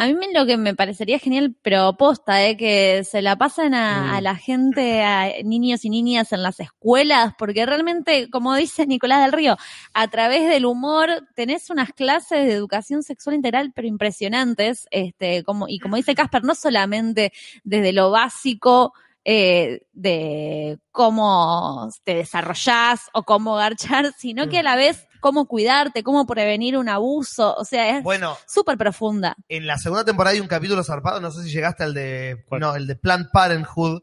A mí me- lo que me parecería genial, pero posta, eh, que se la pasen a, Mm. a la gente, a niños y niñas en las escuelas, porque realmente, como dice Nicolás del Río, a través del humor tenés unas clases de educación sexual integral, pero impresionantes, este, como, y como dice Casper, no solamente desde lo básico, eh, de cómo te desarrollás o cómo garchar, sino que a la vez cómo cuidarte, cómo prevenir un abuso, o sea, es Bueno, súper profunda. en la segunda temporada hay un capítulo zarpado, no sé si llegaste al de, ¿Cuál? no, el de Planned Parenthood.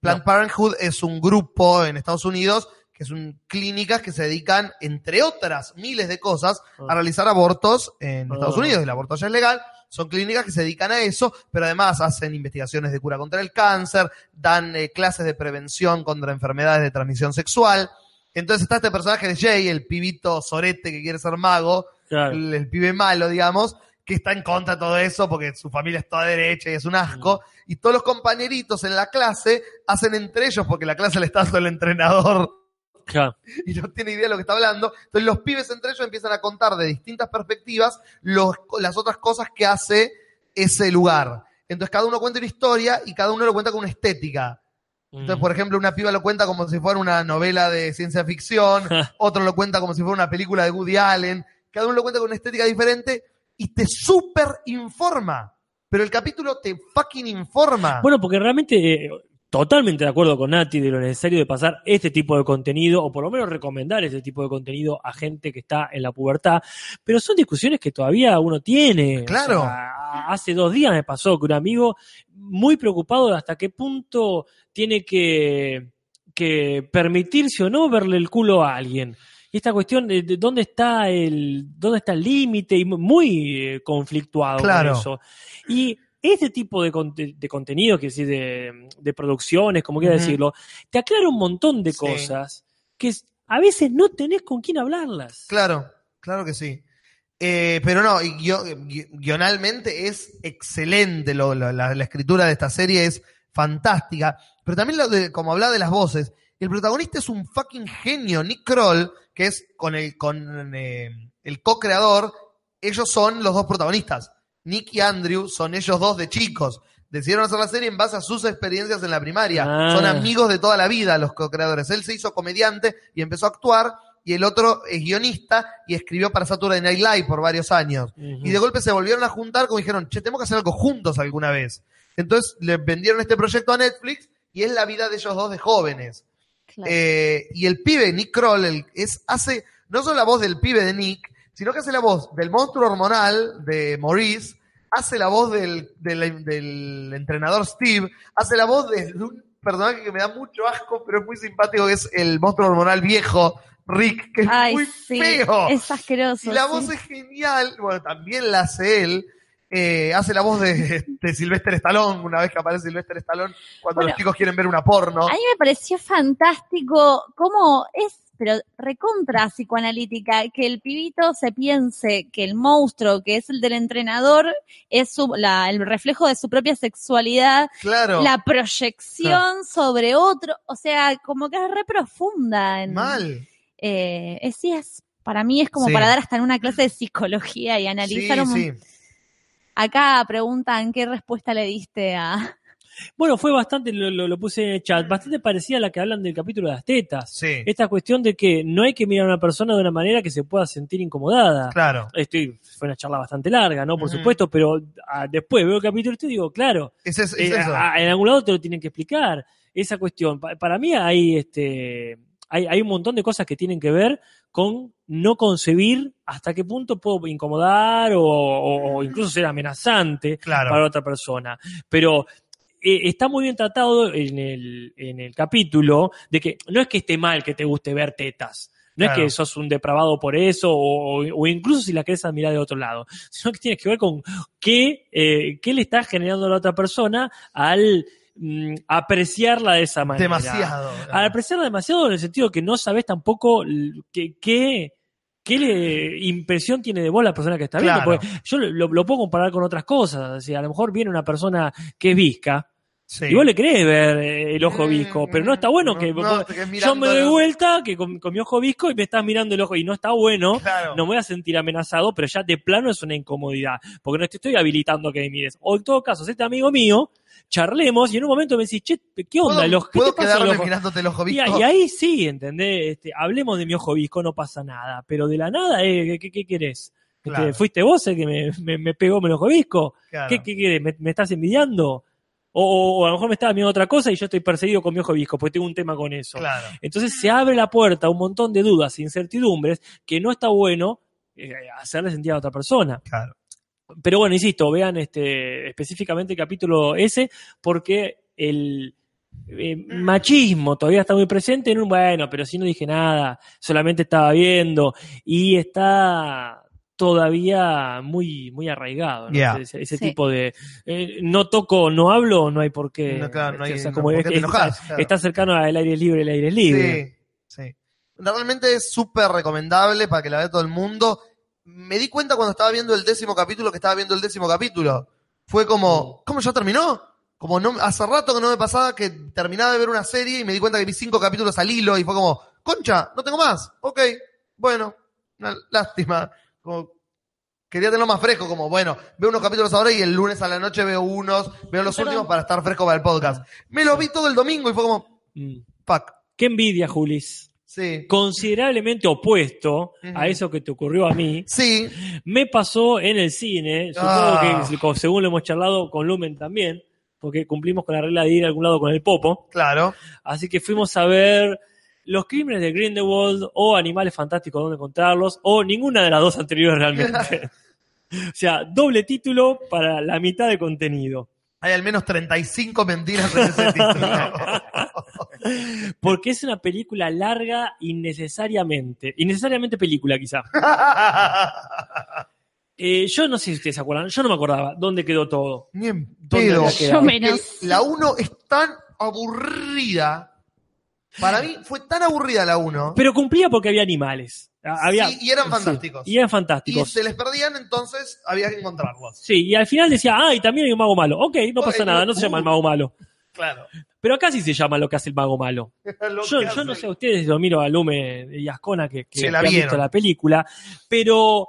Planned No. Parenthood es un grupo en Estados Unidos que son clínicas que se dedican, entre otras miles de cosas, a Ah. realizar abortos en Ah. Estados Unidos. El aborto ya es legal. Son clínicas que se dedican a eso, pero además hacen investigaciones de cura contra el cáncer, dan eh, clases de prevención contra enfermedades de transmisión sexual. Entonces está este personaje de Jay, el pibito sorete que quiere ser mago, claro. el, el pibe malo, digamos, que está en contra de todo eso porque su familia es toda derecha y es un asco. Y todos los compañeritos en la clase hacen entre ellos, porque la clase le está dando el entrenador claro. y no tiene idea de lo que está hablando. Entonces los pibes entre ellos empiezan a contar de distintas perspectivas los, las otras cosas que hace ese lugar. Entonces cada uno cuenta una historia y cada uno lo cuenta con una estética. Entonces, Mm. por ejemplo, una piba lo cuenta como si fuera una novela de ciencia ficción, otro lo cuenta como si fuera una película de Woody Allen, cada uno lo cuenta con una estética diferente y te súper informa. Pero el capítulo te fucking informa. Bueno, porque realmente, eh, totalmente de acuerdo con Nati de lo necesario de pasar este tipo de contenido, o por lo menos recomendar este tipo de contenido a gente que está en la pubertad, pero son discusiones que todavía uno tiene. O Claro. sea, hace dos días me pasó que un amigo muy preocupado de hasta qué punto tiene que, que permitirse o no verle el culo a alguien. Y esta cuestión de, de dónde está el dónde está el límite y muy eh, conflictuado Claro. con eso. Y este tipo de, conte- de contenido, que decir, de, de producciones, como quiera decirlo, te aclara un montón de Sí. cosas que a veces no tenés con quién hablarlas. Claro, claro que sí. Eh, pero no, guionalmente es excelente. lo- lo- la, la escritura de esta serie es fantástica. Pero también, lo de, como hablaba de las voces, el protagonista es un fucking genio. Nick Kroll, que es con el, con, eh, el co-creador, ellos son los dos protagonistas. Nick y Andrew son ellos dos de chicos. Decidieron hacer la serie en base a sus experiencias en la primaria. Ah. Son amigos de toda la vida los co-creadores. Él se hizo comediante y empezó a actuar, y el otro es guionista y escribió para Saturday Night Live por varios años. Y de golpe se volvieron a juntar como dijeron, che, tenemos que hacer algo juntos alguna vez. Entonces le vendieron este proyecto a Netflix y es la vida de ellos dos de jóvenes. Claro. Eh, y el pibe, Nick Kroll, el- es, hace no solo la voz del pibe de Nick, sino que hace la voz del monstruo hormonal de Maurice, hace la voz del, del, del entrenador Steve, hace la voz de un personaje que me da mucho asco, pero es muy simpático, que es el monstruo hormonal viejo, Rick, que es Ay, muy sí, feo. es asqueroso. Y la sí. voz es genial. Bueno, también la hace él. Eh, hace la voz de, de Sylvester Stallone, una vez que aparece Sylvester Stallone, cuando Bueno, los chicos quieren ver una porno. A mí me pareció fantástico cómo es, pero recontra psicoanalítica, que el pibito se piense que el monstruo, que es el del entrenador, es su, la- el reflejo de su propia sexualidad, Claro. la proyección sobre otro, o sea, como que es re profunda. En, Mal. eh, es, sí, es, para mí es como Sí. para dar hasta en una clase de psicología y analizar Sí, un- sí. Acá preguntan qué respuesta le diste a... Bueno, fue bastante, lo, lo- lo puse en el chat, bastante parecida a la que hablan del capítulo de las tetas. Sí. Esta cuestión de que no hay que mirar a una persona de una manera que se pueda sentir incomodada. Claro. Estoy, fue una charla bastante larga, ¿no? Por supuesto, pero ah, después veo el capítulo y te digo, claro, Es, es- es eh, eso. a- en algún lado te lo tienen que explicar. Esa cuestión, Pa- para mí hay este hay, hay un montón de cosas que tienen que ver con no concebir hasta qué punto puedo incomodar o, o- o incluso ser amenazante Claro. para otra persona. Pero eh, está muy bien tratado en el, en el capítulo de que no es que esté mal que te guste ver tetas. No Claro. es que sos un depravado por eso, o, incluso si la querés admirar de otro lado, sino que tiene que ver con qué, eh, qué le está generando a la otra persona al mm, apreciarla de esa manera. Demasiado. Al apreciarla demasiado en el sentido que no sabes tampoco qué, qué, le- impresión tiene de vos la persona que está viendo. Claro. Porque yo lo, lo puedo comparar con otras cosas. O sea, a lo mejor viene una persona que es visca Sí. y vos le querés ver eh, el ojo Mm, visco, pero no está bueno no, que no, yo me doy vuelta que con, con mi ojo visco y me estás mirando el ojo y no está bueno. Claro. No me voy a sentir amenazado, pero ya de plano es una incomodidad, porque no te estoy habilitando a que me mires. O en todo caso, este amigo mío, charlemos y en un momento me decís, che, ¿qué onda? ¿Puedo, el ojo? ¿Qué ¿puedo te pasa ojo? mirándote el ojo visco? y ahí sí, ¿entendés? Este, hablemos de mi ojo visco, no pasa nada. Pero de la nada, eh, ¿qué, qué querés? Este, Claro. ¿Fuiste vos el que me, me, me pegó el ojo visco? Claro. ¿Qué, qué querés? ¿Me, me estás envidiando? O, a lo mejor me estás mirando otra cosa y yo estoy perseguido con mi ojo visco, porque tengo un tema con eso. Claro. Entonces se abre la puerta a un montón de dudas e incertidumbres que no está bueno eh, hacerle sentir a otra persona. Claro. Pero bueno, insisto, vean este específicamente el capítulo ese, porque el eh, machismo todavía está muy presente en un bueno, pero si no dije nada, solamente estaba viendo, y está todavía muy, muy arraigado, ¿no? Yeah. ese, ese Sí. tipo de eh, no toco, no hablo, no hay por qué. No, claro, no hay- o sea, no, como ¿por es- qué te enojás? está, Claro. está cercano al aire libre, el aire libre. Sí, sí. Realmente es súper recomendable para que la vea todo el mundo. Me di cuenta cuando estaba viendo el décimo capítulo que estaba viendo el décimo capítulo. Fue Mm. como, ¿cómo ya terminó? Como no, hace rato que no me pasaba que terminaba de ver una serie y me di cuenta que vi cinco capítulos al hilo y fue como, concha, no tengo más. Ok, bueno, una lástima. Como, quería tenerlo más fresco, como, bueno, veo unos capítulos ahora y el lunes a la noche veo unos, veo los Perdón. últimos para estar fresco para el podcast. Me lo vi todo el domingo y fue como, Mm. fuck. Qué envidia, Julis. Sí. Considerablemente opuesto a eso que te ocurrió a mí, Sí, me pasó en el cine. Supongo Ah. que, según lo hemos charlado con Lumen también, porque cumplimos con la regla de ir a algún lado con el popo. claro. Así que fuimos a ver Los crímenes de Grindelwald o Animales Fantásticos, dónde encontrarlos, o ninguna de las dos anteriores realmente. o sea, doble título para la mitad de contenido. Hay al menos 35 mentiras en ese título. Porque es una película larga innecesariamente. Innecesariamente película, quizá. Eh, yo no sé si ustedes se acuerdan, yo no me acordaba dónde quedó todo. Ni en ¿Dónde pedo. Yo menos. La 1 es tan aburrida. Para mí fue tan aburrida la 1. Pero cumplía porque había animales. Ah, Había, Sí, y eran sí, fantásticos. y eran Y fantásticos. se les perdían, entonces había que encontrarlos. Sí, y al final decía, ah, y también hay un mago malo. Ok, no pasa nada, no se llama el mago malo. Claro. Pero acá sí se llama lo que hace el mago malo. Lo Yo, no sé a ustedes, lo miro a Lume y Ascona que, que, la que han visto la película, pero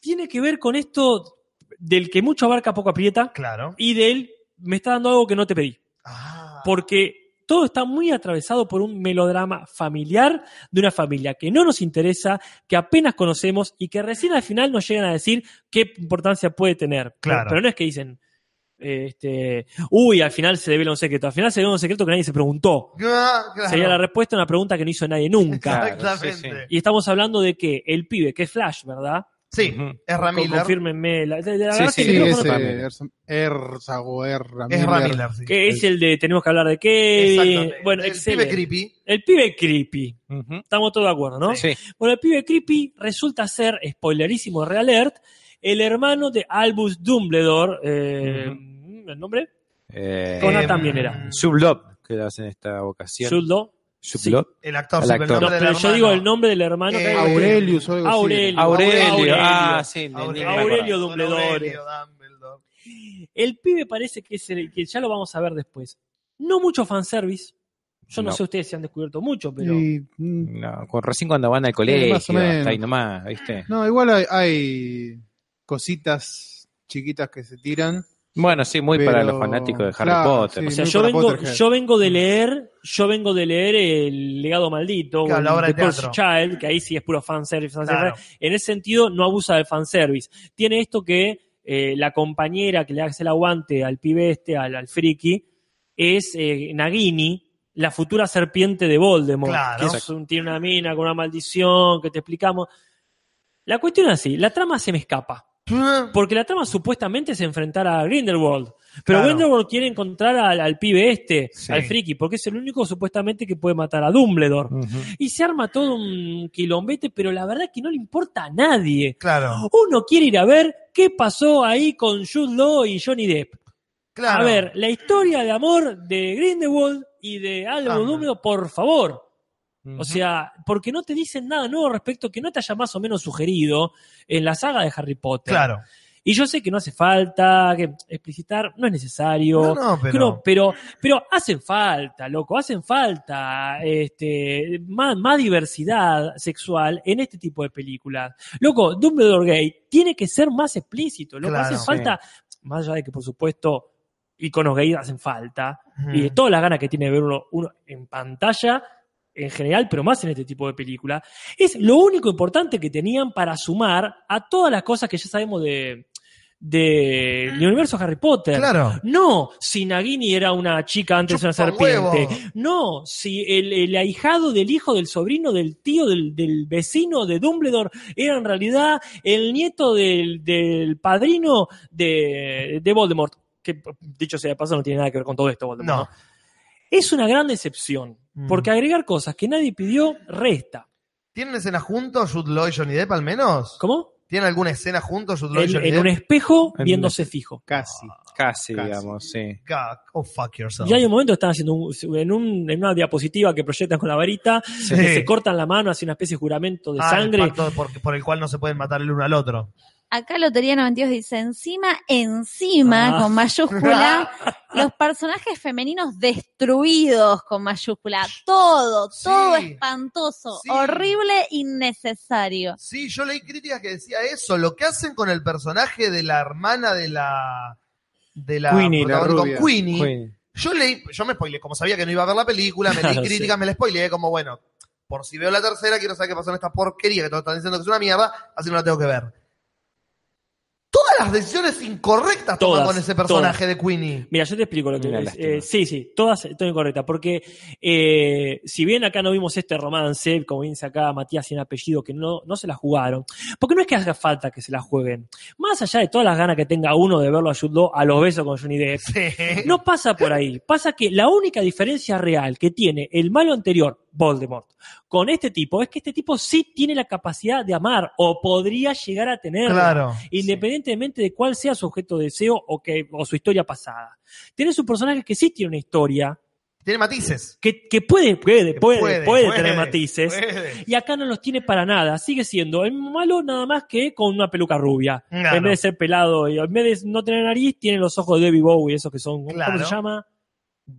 tiene que ver con esto del que mucho abarca poco aprieta Claro. y del me está dando algo que no te pedí. Ah. Porque todo está muy atravesado por un melodrama familiar de una familia que no nos interesa, que apenas conocemos y que recién al final nos llegan a decir qué importancia puede tener. Claro. Pero, pero no es que dicen, eh, este, uy, al final se devela un secreto. Al final se devela un secreto que nadie se preguntó. Ah, claro. Sería la respuesta a una pregunta que no hizo nadie nunca. Exactamente. Y estamos hablando de que el pibe, que es Flash, ¿verdad? Sí, es Con- Ramiller. Confírmenme. La, de- la Sí, verdad sí, es que Sí. Erzago. Es Ramiller, sí. que es el de tenemos que hablar de. Exactamente. Bueno, el excelente. pibe creepy. El pibe creepy. Estamos todos de acuerdo, ¿no? Sí. Bueno, el pibe creepy resulta ser, spoilerísimo Realert, el hermano de Albus Dumbledore. eh, ¿El nombre? Eh, Conan Eh, también era. Sublove, que lo hace en esta ocasión. Zuldo. Sublove. El actor, El sí, pero actor. No, pero yo hermano. digo el nombre del hermano. que Eh, Aurelius. Aurelio. Aurelio. Aurelio. Ah, sí. Aurelio. Aurelio Dumbledore. Aurelio Dumbledore. El pibe parece que, es el- que ya lo vamos a ver después. No mucho fanservice. Yo no, No. sé ustedes si han descubierto mucho, pero. Y, mm, No, con, recién cuando van al colegio, más o menos. hasta ahí nomás, ¿viste? no, igual hay, hay cositas chiquitas que se tiran. Bueno, sí, muy Pero- para los fanáticos de Harry claro, Potter. sí. O sea, yo vengo, Potterhead. yo vengo de leer, yo vengo de leer el legado maldito, Claro, la obra de. Child, que ahí sí es puro fanservice, fanservice. Claro. En ese sentido, no abusa del fanservice. Tiene esto que eh, la compañera que le hace el aguante al pibe este, al, al friki, es eh, Nagini, la futura serpiente de Voldemort, Claro. que es un- tiene una mina con una maldición, que te explicamos. La cuestión es así, la trama se me escapa. Porque la trama supuestamente es enfrentar a Grindelwald. Pero Claro. Grindelwald quiere encontrar al, al pibe este, Sí. al friki, porque es el único supuestamente que puede matar a Dumbledore. Y se arma todo un quilombete, pero la verdad que no le importa a nadie. Claro, Uno quiere ir a ver qué pasó ahí con Jude Law y Johnny Depp. claro. A ver, la historia de amor de Grindelwald y de Albus. Dumbledore, por favor. O sea, porque no te dicen nada nuevo respecto que no te haya más o menos sugerido en la saga de Harry Potter. Claro. Y yo sé que no hace falta que explicitar, no es necesario. No, no, pero- Creo- pero, pero hacen falta, loco, hacen falta este, más, más diversidad sexual en este tipo de películas. Loco, Dumbledore Gay tiene que ser más explícito, loco, Claro. hace Sí. falta, más allá de que por supuesto iconos gay hacen falta, y de todas las ganas que tiene de ver uno, uno en pantalla en general, pero más en este tipo de película, es lo único importante que tenían para sumar a todas las cosas que ya sabemos de, de- del universo Harry Potter. Claro. No, si Nagini era una chica antes de una serpiente. huevo. No, si el, el ahijado del hijo del sobrino del tío del, del vecino de Dumbledore era en realidad el nieto del, del padrino de, de Voldemort. Que dicho sea de paso no tiene nada que ver con todo esto, Voldemort. No. ¿no? Es una gran decepción. Porque agregar cosas que nadie pidió resta. ¿Tienen escena juntos, Jude Law y Johnny Depp al menos? ¿Cómo? ¿Tienen alguna escena juntos, Jude Law y En, Johnny en Depp? un espejo En viéndose fijo. Casi. Casi, Casi. digamos, sí. God, oh, fuck yourself. Ya hay un momento que están haciendo un- en, un- en una diapositiva que proyectan con la varita, Sí. que se cortan la mano, hace una especie de juramento de Ah, el sangre. pacto por, por el cual no se pueden matar el uno al otro. Acá Lotería 92 dice, encima, encima, Ah. con mayúscula, los personajes femeninos destruidos con mayúscula. Todo, Sí. todo espantoso, Sí. horrible, innecesario. Sí, yo leí críticas que decía eso. Lo que hacen con el personaje de la hermana de la. de la. Queenie, la protagonista, con. Queenie. Fue- Yo leí, yo me spoileé, como sabía que no iba a ver la película, me leí críticas, me la spoileé, como bueno, por si veo la tercera, quiero saber qué pasó en esta porquería que todos están diciendo que es una mierda, así no la tengo que ver. Todas las decisiones incorrectas toman Todas, con ese personaje de Queenie. Mira, yo te explico lo que Una es. Eh, sí, sí, todas, todo incorrecta. Porque eh, si bien acá no vimos este romance, como dice acá Matías sin apellido, que no, no se la jugaron, porque no es que haga falta que se la jueguen. Más allá de todas las ganas que tenga uno de verlo a Jude Law a los besos con Johnny Depp, Sí. no pasa por ahí. Pasa que la única diferencia real que tiene el malo anterior, Voldemort, con este tipo, es que este tipo sí tiene la capacidad de amar, o podría llegar a tenerla Claro. independientemente de cuál sea su objeto de deseo o, que, o su historia pasada. Tienes un personaje que sí tiene una historia, Tiene matices. que, que puede, puede, Que puede, puede, tener matices. puede. Y acá no los tiene para nada. Sigue siendo el malo nada más que con una peluca rubia. En vez de ser pelado y en vez de no tener nariz, tiene los ojos de Debbie Bowie, esos que son. ¿Cómo Claro. se llama?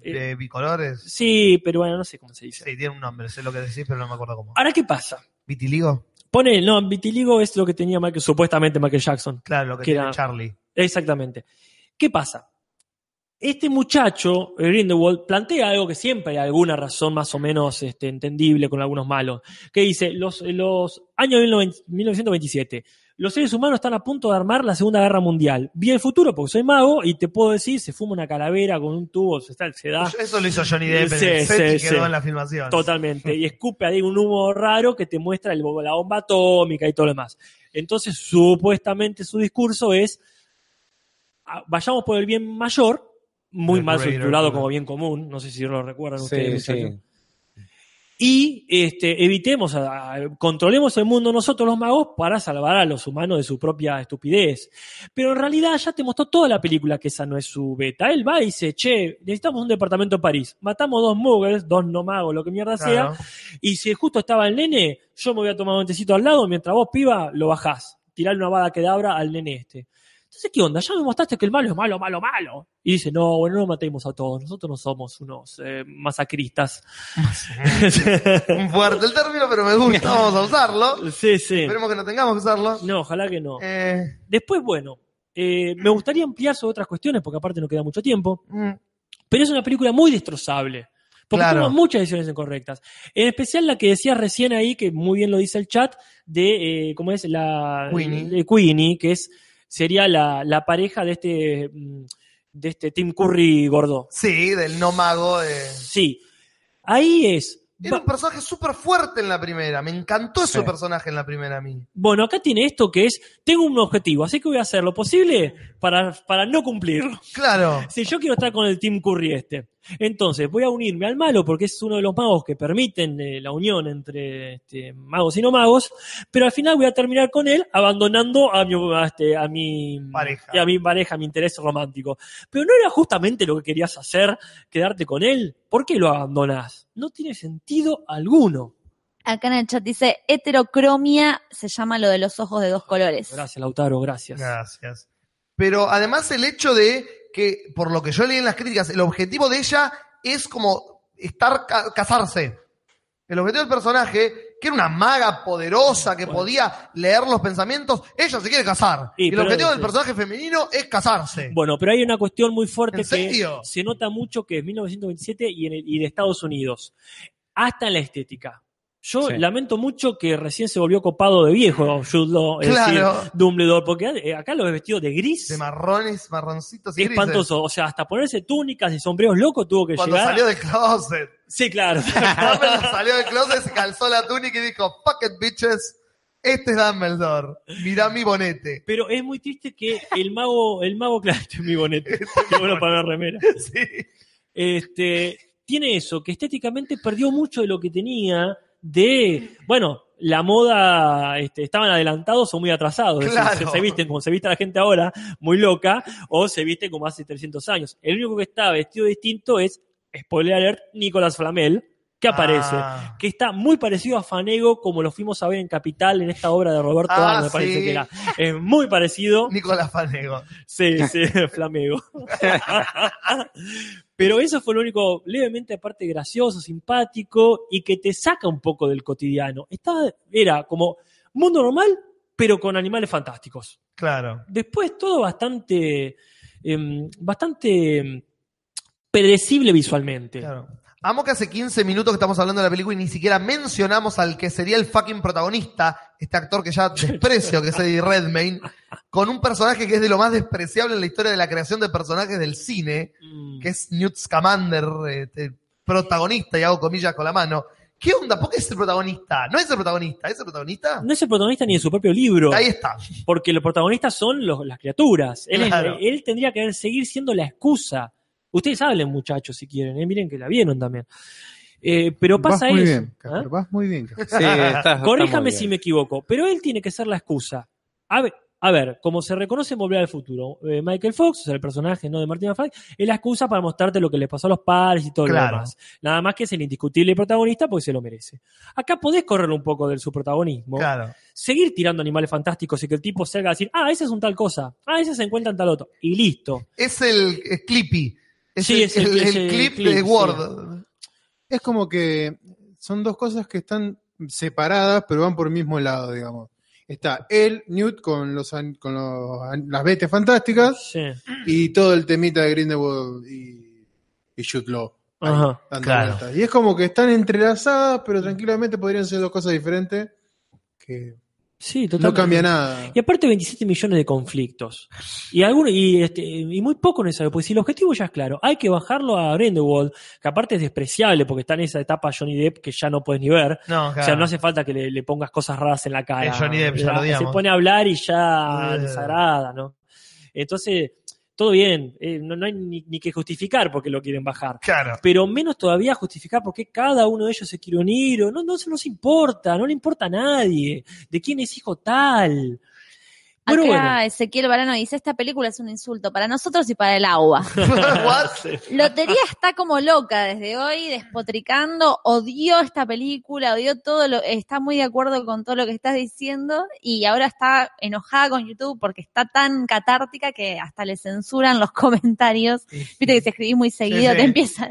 Eh, De bicolores. sí, pero bueno, no sé cómo se dice. Sí, tiene un nombre, sé lo que decís, pero no me acuerdo cómo. Ahora, ¿qué pasa? ¿Vitiligo? Pone, no, vitiligo es lo que tenía Michael, supuestamente Michael Jackson. Claro, lo que Que tiene era- Charlie. Exactamente. ¿Qué pasa? Este muchacho, Grindelwald, plantea algo que siempre hay alguna razón más o menos este, entendible con algunos malos. Que dice, los, los años 19- 1927, los seres humanos están a punto de armar la Segunda Guerra Mundial. Vi el futuro porque soy mago y te puedo decir, se fuma una calavera con un tubo, se, está- se da Eso lo hizo Johnny Depp en Sí, el set sí, y quedó sí. en la filmación. Totalmente. Y escupe ahí un humo raro que te muestra el, la bomba atómica y todo lo demás. Entonces, supuestamente su discurso es, ah, vayamos por el bien mayor, muy mal good. como bien común, no sé si lo recuerdan ustedes. Y este, evitemos, a- a- controlemos el mundo nosotros los magos para salvar a los humanos de su propia estupidez. Pero en realidad ya te mostró toda la película que esa no es su beta. Él va y dice, che, necesitamos un departamento en París. Matamos dos muggles, dos no magos, lo que mierda sea. Y si justo estaba el nene, yo me voy a tomar un tecito al lado, mientras vos, piba, lo bajás. Tirarle una bada que abra al nene este. Entonces, ¿qué onda? Ya me mostraste que el malo es malo, malo, malo. Y dice, no, bueno, no matemos a todos. Nosotros no somos unos eh, masacristas. Un fuerte el término, pero me gusta, vamos a usarlo. sí, sí. Esperemos que no tengamos que usarlo. No, ojalá que no. Eh, Después, bueno, eh, me gustaría ampliar sobre otras cuestiones, porque aparte no queda mucho tiempo. mm, Pero es una película muy destrozable. Porque Claro. toma muchas decisiones incorrectas. En especial la que decías recién ahí, que muy bien lo dice el chat, de, eh, ¿cómo es? La, Queenie. de Queenie, que es, sería la, la pareja de este, mm, de este Tim Curry gordo. sí, del no mago. eh. Sí. Ahí es. Era un personaje súper fuerte en la primera. Me encantó ese Sí. personaje en la primera a mí. Bueno, acá tiene esto que es, tengo un objetivo, así que voy a hacer lo posible para, para no cumplirlo. Claro. Si yo quiero estar con el Team Curry este, entonces voy a unirme al malo porque es uno de los magos que permiten eh, la unión entre este, magos y no magos, pero al final voy a terminar con él abandonando a mi, a este, a mi Pareja. a mi pareja, a mi interés romántico. Pero no era justamente lo que querías hacer, quedarte con él. ¿Por qué lo abandonás? No tiene sentido alguno. Acá en el chat dice, heterocromia se llama lo de los ojos de dos colores. Gracias, Lautaro, gracias. Gracias. Pero además el hecho de que, por lo que yo leí en las críticas, el objetivo de ella es como estar ca- casarse. El objetivo del personaje, que era una maga poderosa que Bueno. podía leer los pensamientos, ella se quiere casar. Y, Y, el objetivo del personaje femenino es casarse. Bueno, pero hay una cuestión muy fuerte ¿En que serio? se nota mucho que es 1927 y, en el- y de Estados Unidos. Hasta en la estética. Yo Sí. lamento mucho que recién se volvió copado de viejo Jude Law, es Claro. decir, Dumbledore, porque eh, acá lo ves vestido de gris. De marrones, marroncitos y grises. espantoso. O sea, hasta ponerse túnicas y sombreros locos tuvo que Cuando llegar. salió del closet. Sí, claro. Dumbledore salió del closet, se calzó la túnica y dijo, fuck it, bitches. Este es Dumbledore. Mirá mi bonete. Pero es muy triste que el mago, el mago, claro, este es mi bonete. Qué bueno para una remera. Sí. este, tiene eso, que estéticamente perdió mucho de lo que tenía de, bueno, la moda, este, estaban adelantados o muy atrasados. Claro. se, se visten como se viste la gente ahora, muy loca, o se visten como hace 300 años. El único que está vestido distinto es, spoiler alert, Nicolás Flamel, que aparece. Ah. Que está muy parecido a Fanego, como lo fuimos a ver en Capital, en esta obra de Roberto Ah, me parece que era. Es muy parecido. Nicolás Fanego. Sí, sí, Flamego. Pero eso fue lo único levemente aparte gracioso, simpático y que te saca un poco del cotidiano. Estaba, era como mundo normal, pero con animales fantásticos. Claro. Después todo bastante, em, bastante em, predecible visualmente. Claro. Amo que hace 15 minutos que estamos hablando de la película y ni siquiera mencionamos al que sería el fucking protagonista, este actor que ya desprecio, que es Eddie Redmayne, con un personaje que es de lo más despreciable en la historia de la creación de personajes del cine, Mm. que es Newt Scamander, este, protagonista, y hago comillas con la mano. ¿Qué onda? ¿Por qué es el protagonista? ¿No es el protagonista? ¿Es el protagonista? No es el protagonista ni de su propio libro. Ahí está. porque los protagonistas son los- las criaturas. Él tendría que seguir siendo la excusa. Ustedes hablen, muchachos, si quieren, ¿eh? miren que la vieron también. Eh, pero Vas pasa muy eso. bien, Casper, ¿ah? vas muy bien. Casper. Sí, está- está Corríjame muy si bien. me equivoco, pero él tiene que ser la excusa. A ver, A ver, como se reconoce en Volver al Futuro, eh, Michael Fox, o sea, el personaje no de Martin McFly, es la excusa para mostrarte lo que le pasó a los padres y todo lo demás. Nada más que es el indiscutible protagonista porque se lo merece. Acá podés correr un poco de su protagonismo, Claro. seguir tirando animales fantásticos y que el tipo salga a decir, ah, ese es un tal cosa, ah, ese se encuentra en tal otro, y listo. Es el es Clippy. Es Sí, el, es el- el- es el el clip clip, de sí. Word. Es como que son dos cosas que están separadas, pero van por el mismo lado, digamos. Está él, Newt, con los con los las bestias fantásticas Sí. y todo el temita de Grindelwald y, y Jude Law. ahí, Ajá, claro. Y es como que están entrelazadas, pero tranquilamente podrían ser dos cosas diferentes que Sí, no totalmente. cambia nada. Y aparte 27 millones de conflictos. Y algunos, y, este, y muy poco necesario, porque si el objetivo ya es claro, hay que bajarlo a Grindelwald, que aparte es despreciable porque está en esa etapa Johnny Depp que ya no puedes ni ver. No, O claro. sea, no hace falta que le, le pongas cosas raras en la cara. Es Johnny Depp, ya lo Se pone a hablar y ya Eh. desagrada, ¿no? Entonces, todo bien, eh, no, no hay ni, ni que justificar porque lo quieren bajar. Claro. Pero menos todavía justificar por qué cada uno de ellos se quiere unir. o No, no se nos importa, no le importa a nadie. ¿De quién es hijo tal? Acá bueno. Ezequiel Barano dice, esta película es un insulto para nosotros y para el agua. Lotería está como loca desde hoy, despotricando, odió esta película, odió todo lo, está muy de acuerdo con todo lo que estás diciendo y ahora está enojada con YouTube porque está tan catártica que hasta le censuran los comentarios. Viste que si escribís muy seguido sí. te empieza...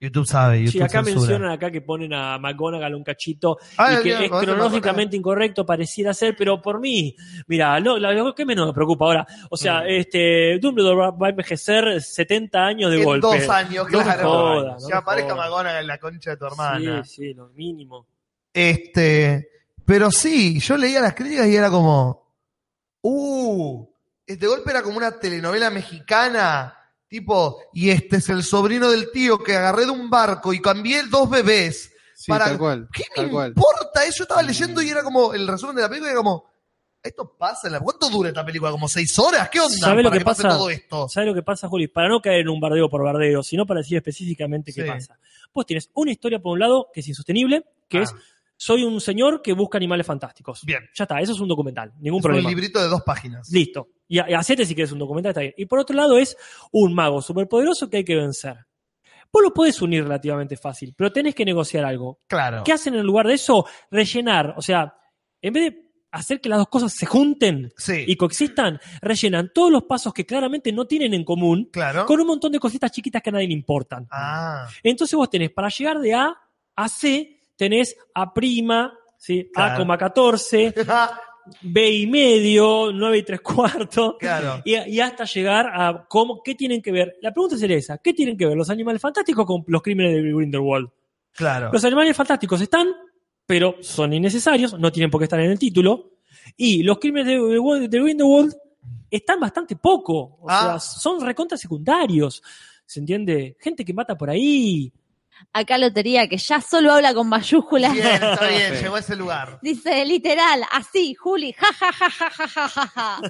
YouTube sabe, YouTube Sí, acá censura. mencionan acá que ponen a McGonagall un cachito y que es cronológicamente incorrecto, pareciera ser, pero por mí, mira, lo, lo- lo que menos me preocupa ahora, o sea, este Dumbledore va, a envejecer 70 años de En golpe. dos años, No claro. no que me aparezca. McGonagall en la concha de tu hermana. Sí, sí, lo mínimo. Este, pero sí, yo leía las críticas y era como, uh, este golpe era como una telenovela mexicana, tipo, y este es el sobrino del tío que agarré de un barco y cambié dos bebés. Sí, para- tal cual. ¿Qué tal me cual. importa? Eso yo estaba leyendo y era como, el resumen de la película era como, esto pasa, en la- ¿cuánto dura esta película? ¿Como seis horas? ¿Qué onda? ¿Sabe lo para que pase pasa? todo esto? ¿Sabes lo que pasa, Juli? Para no caer en un bardeo por bardeo, sino para decir específicamente qué Sí. pasa. Vos tienes una historia por un lado que es insostenible, que Ah. es soy un señor que busca animales fantásticos. Bien. Ya está, eso es un documental, ningún Es problema. un librito de dos páginas. Listo. Y, y hacete si quieres un documental, está bien. Y por otro lado es un mago superpoderoso que hay que vencer. Vos lo podés unir relativamente fácil, pero tenés que negociar algo. Claro. ¿Qué hacen en lugar de eso? Rellenar. O sea, en vez de hacer que las dos cosas se junten Sí, y coexistan, rellenan todos los pasos que claramente no tienen en común claro. con un montón de cositas chiquitas que a nadie le importan. Ah, Entonces vos tenés, para llegar de A a C, tenés A prima, ¿sí? Claro. A, coma 14, B y medio, 9 y tres cuartos. claro. Y, y hasta llegar a cómo, qué tienen que ver. La pregunta sería esa: ¿qué tienen que ver los animales fantásticos con los crímenes de Grindelwald? Claro. Los animales fantásticos están, pero son innecesarios, no tienen por qué estar en el título. Y los crímenes de, de, de Grindelwald están bastante poco. O Ah. sea, son recontra secundarios. ¿Se entiende? Gente que mata por ahí. Acá Lotería, que ya solo habla con mayúsculas. Bien, está bien, llegó a ese lugar. Dice literal, así, Juli, ja, ja, ja, ja, ja, ja, ja, ja.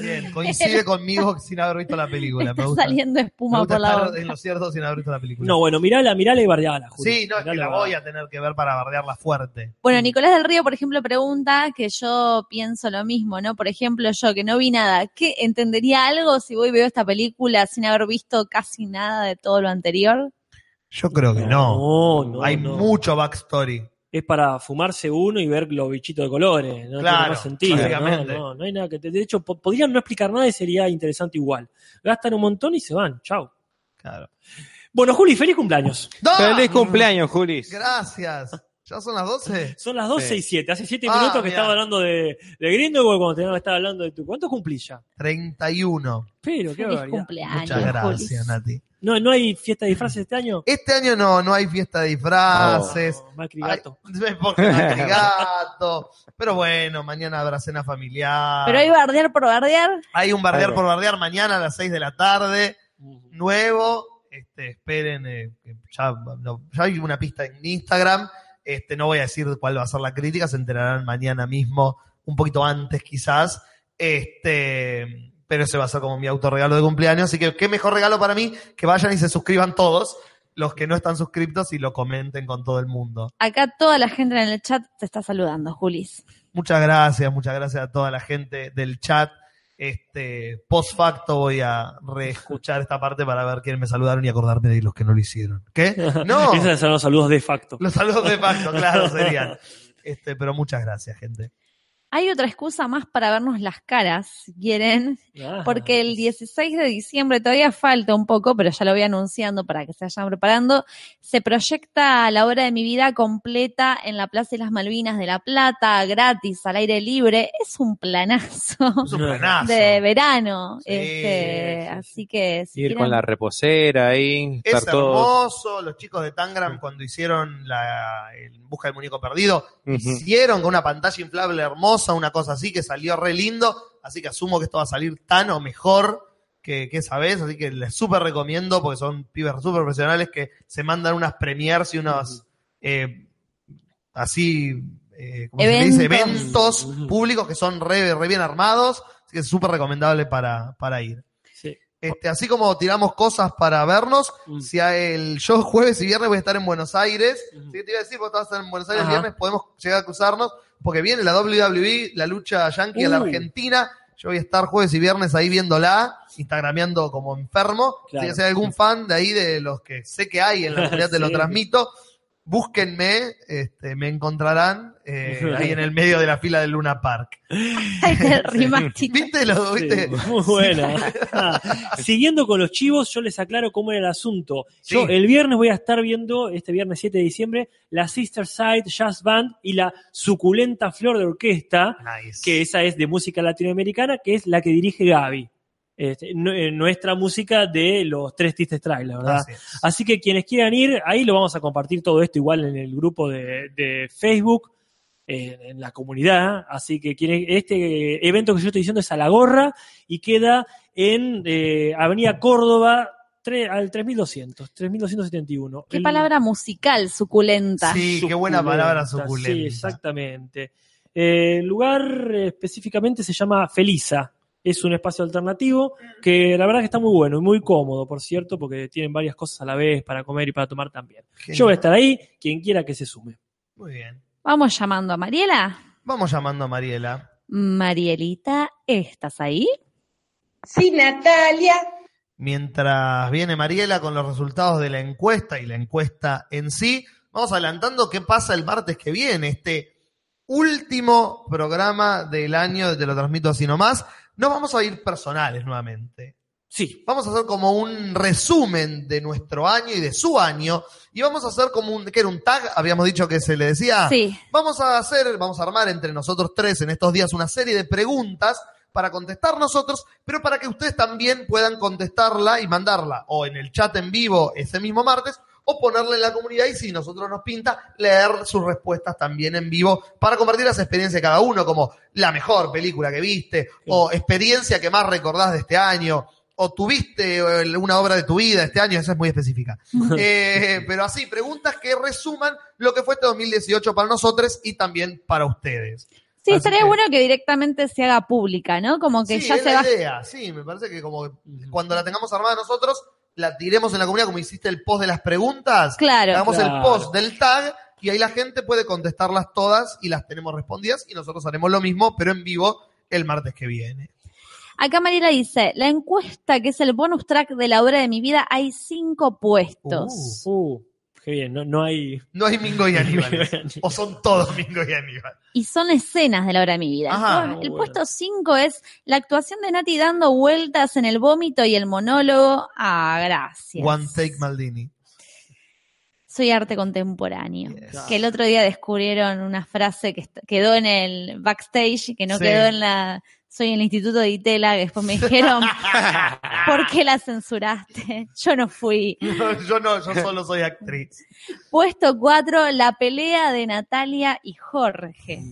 Bien, coincide conmigo sin haber visto la película. Me Está gusta. saliendo Me espuma gusta por la estar boca. en lo cierto sin haber visto la película. No, bueno, mirala, mirala y bardeala, Juli. sí, no, es que la voy a tener que ver para bardearla fuerte. Bueno, Nicolás del Río, por ejemplo, pregunta que yo pienso lo mismo, ¿no? Por ejemplo, yo que no vi nada, ¿qué entendería algo si voy y veo esta película sin haber visto casi nada de todo lo anterior? Yo creo que no. No, no, Hay no. mucho backstory. Es para fumarse uno y ver los bichitos de colores. No Claro, tiene más sentido. ¿no? básicamente. No, no hay nada que. De hecho, po- podrían no explicar nada y sería interesante igual. Gastan un montón y se van. Chau. Claro. Bueno, Juli, feliz cumpleaños. ¡No! Feliz cumpleaños, Julis. Gracias. ¿Ya son las 12? Son las 12 Sí. y 7. Hace 7 Ah, minutos que mirá. estaba hablando de, de Grindelwald cuando teníamos que estar hablando de tu. ¿Cuánto cumplís ya? 31. Pero, qué barbaridad. cumpleaños, Muchas gracias, Nati. ¿No, ¿No hay fiesta de disfraces este año? Este año no, no hay fiesta de disfraces. No, Macri Ay, gato. porque Macri gato. Pero bueno, mañana habrá cena familiar. Pero hay bardear por bardear. Hay un bardear por bardear mañana a las 6 de la tarde. nuevo. Este, esperen, eh, que ya, no, ya hay una pista en Instagram. Este, no voy a decir cuál va a ser la crítica, se enterarán mañana mismo, un poquito antes quizás. Este, pero ese va a ser como mi autorregalo de cumpleaños. Así que qué mejor regalo para mí que vayan y se suscriban todos. los que no están suscriptos y lo comenten con todo el mundo. Acá toda la gente en el chat te está saludando, Julis. Muchas gracias, muchas gracias a toda la gente del chat. Este, post facto voy a reescuchar esta parte para ver quiénes me saludaron y acordarme de los que no lo hicieron. ¿Qué? No, Esos son los saludos de facto. los saludos de facto, claro, serían. Este, pero muchas gracias, gente. Hay otra excusa más para vernos las caras, si quieren, Ah. porque el 16 de diciembre todavía falta un poco, pero ya lo voy anunciando para que se vayan preparando. Se proyecta la hora de mi vida completa en la Plaza de las Malvinas de La Plata, gratis, al aire libre. Es un planazo Es un planazo. de verano. Sí, este, sí, sí. Así que si Ir quieren- con la reposera ahí, Es estar todo. hermoso. Los chicos de Tangram, cuando hicieron la en Busca del Muñeco Perdido, hicieron con una pantalla inflable hermosa, una cosa así que salió re lindo. Así que asumo que esto va a salir tan o mejor que, que esa vez. Así que les súper recomiendo porque son pibes súper profesionales que se mandan unas premiers y unos eh, así, eh, ¿cómo se dice? Eventos. Públicos que son re, re bien armados. Así que es súper recomendable para, para ir. Sí. Este, así como tiramos cosas para vernos, Mm. si a el, yo jueves y viernes voy a estar en Buenos Aires, si te iba a decir, vos vas a estar en Buenos Aires el viernes, podemos llegar a cruzarnos, porque viene la WWE, la lucha yankee a la Uh. Argentina, yo voy a estar jueves y viernes ahí viéndola, instagrameando como enfermo, Claro. si hay algún fan de ahí de los que sé que hay en la comunidad te lo transmito, búsquenme, este, me encontrarán eh, ahí en el medio de la fila del Luna Park. ¿Viste? Lo, Sí, ¿viste? muy buena. Ah, Siguiendo con los chivos, yo les aclaro cómo era el asunto. Yo Sí. el viernes voy a estar viendo, este viernes 7 de diciembre, la Sister Side Jazz Band y la suculenta Flor de Orquesta, Nice. que esa es de música latinoamericana, que es la que dirige Gaby. Este, eh, nuestra música de los tres tristes trailers, ¿verdad? Así que quienes quieran ir, ahí lo vamos a compartir todo esto igual en el grupo de, de Facebook, eh, en la comunidad. Así que quienes- este evento que yo estoy diciendo es a la gorra y queda en eh, Avenida Córdoba al 3200, 3271. Qué El- palabra musical, suculenta. Sí, qué buena palabra suculenta. Sí, exactamente. Eh, el lugar eh, específicamente se llama Felisa. Es un espacio alternativo que la verdad que está muy bueno y muy cómodo, por cierto, porque tienen varias cosas a la vez para comer y para tomar también. Genial. Yo voy a estar ahí, quien quiera que se sume. Muy bien. Vamos llamando a Mariela. Vamos llamando a Mariela. Marielita, ¿estás ahí? Sí, Natalia. Mientras viene Mariela con los resultados de la encuesta y la encuesta en sí, vamos adelantando qué pasa el martes que viene, este último programa del año, te lo transmito así nomás. No vamos a ir personales nuevamente. Sí, Vamos a hacer como un resumen de nuestro año y de su año. Y vamos a hacer como un, que era un tag, habíamos dicho que se le decía. Sí. Vamos a hacer, vamos a armar entre nosotros tres en estos días una serie de preguntas para contestar nosotros, pero para que ustedes también puedan contestarla y mandarla o en el chat en vivo ese mismo martes o ponerla en la comunidad y si nosotros nos pinta, leer sus respuestas también en vivo para compartir las experiencias de cada uno, como la mejor película que viste o experiencia que más recordás de este año o tuviste una obra de tu vida este año, esa es muy específica. Eh, pero así, preguntas que resuman lo que fue este 2018 para nosotros y también para ustedes. Sí, Así estaría que- bueno que directamente se haga pública, ¿no? Como que sí, ya es se la va. idea, sí, me parece que como que cuando la tengamos armada nosotros, la tiremos en la comunidad como hiciste el post de las preguntas, Claro. hagamos el Claro. post del tag y ahí la gente puede contestarlas todas y las tenemos respondidas y nosotros haremos lo mismo, pero en vivo el martes que viene. Acá Mariela dice, la encuesta que es el bonus track de la hora de mi vida, hay cinco puestos. Uh, qué bien, no, no hay... No hay Mingo y Aníbal. o son todos Mingo y Aníbal. Y son escenas de la hora de mi vida. Ajá. Entonces, el Bueno. puesto cinco es la actuación de Nati dando vueltas en el vómito y el monólogo. Ah, gracias. One Take Maldini. Soy arte contemporáneo. Yes. Que el otro día descubrieron una frase que quedó en el backstage, que no Sí. quedó en la... Soy en el Instituto de Itela, que después me dijeron, ¿por qué la censuraste? Yo no fui. yo no, yo solo soy actriz. Puesto cuatro, la pelea de Natalia y Jorge.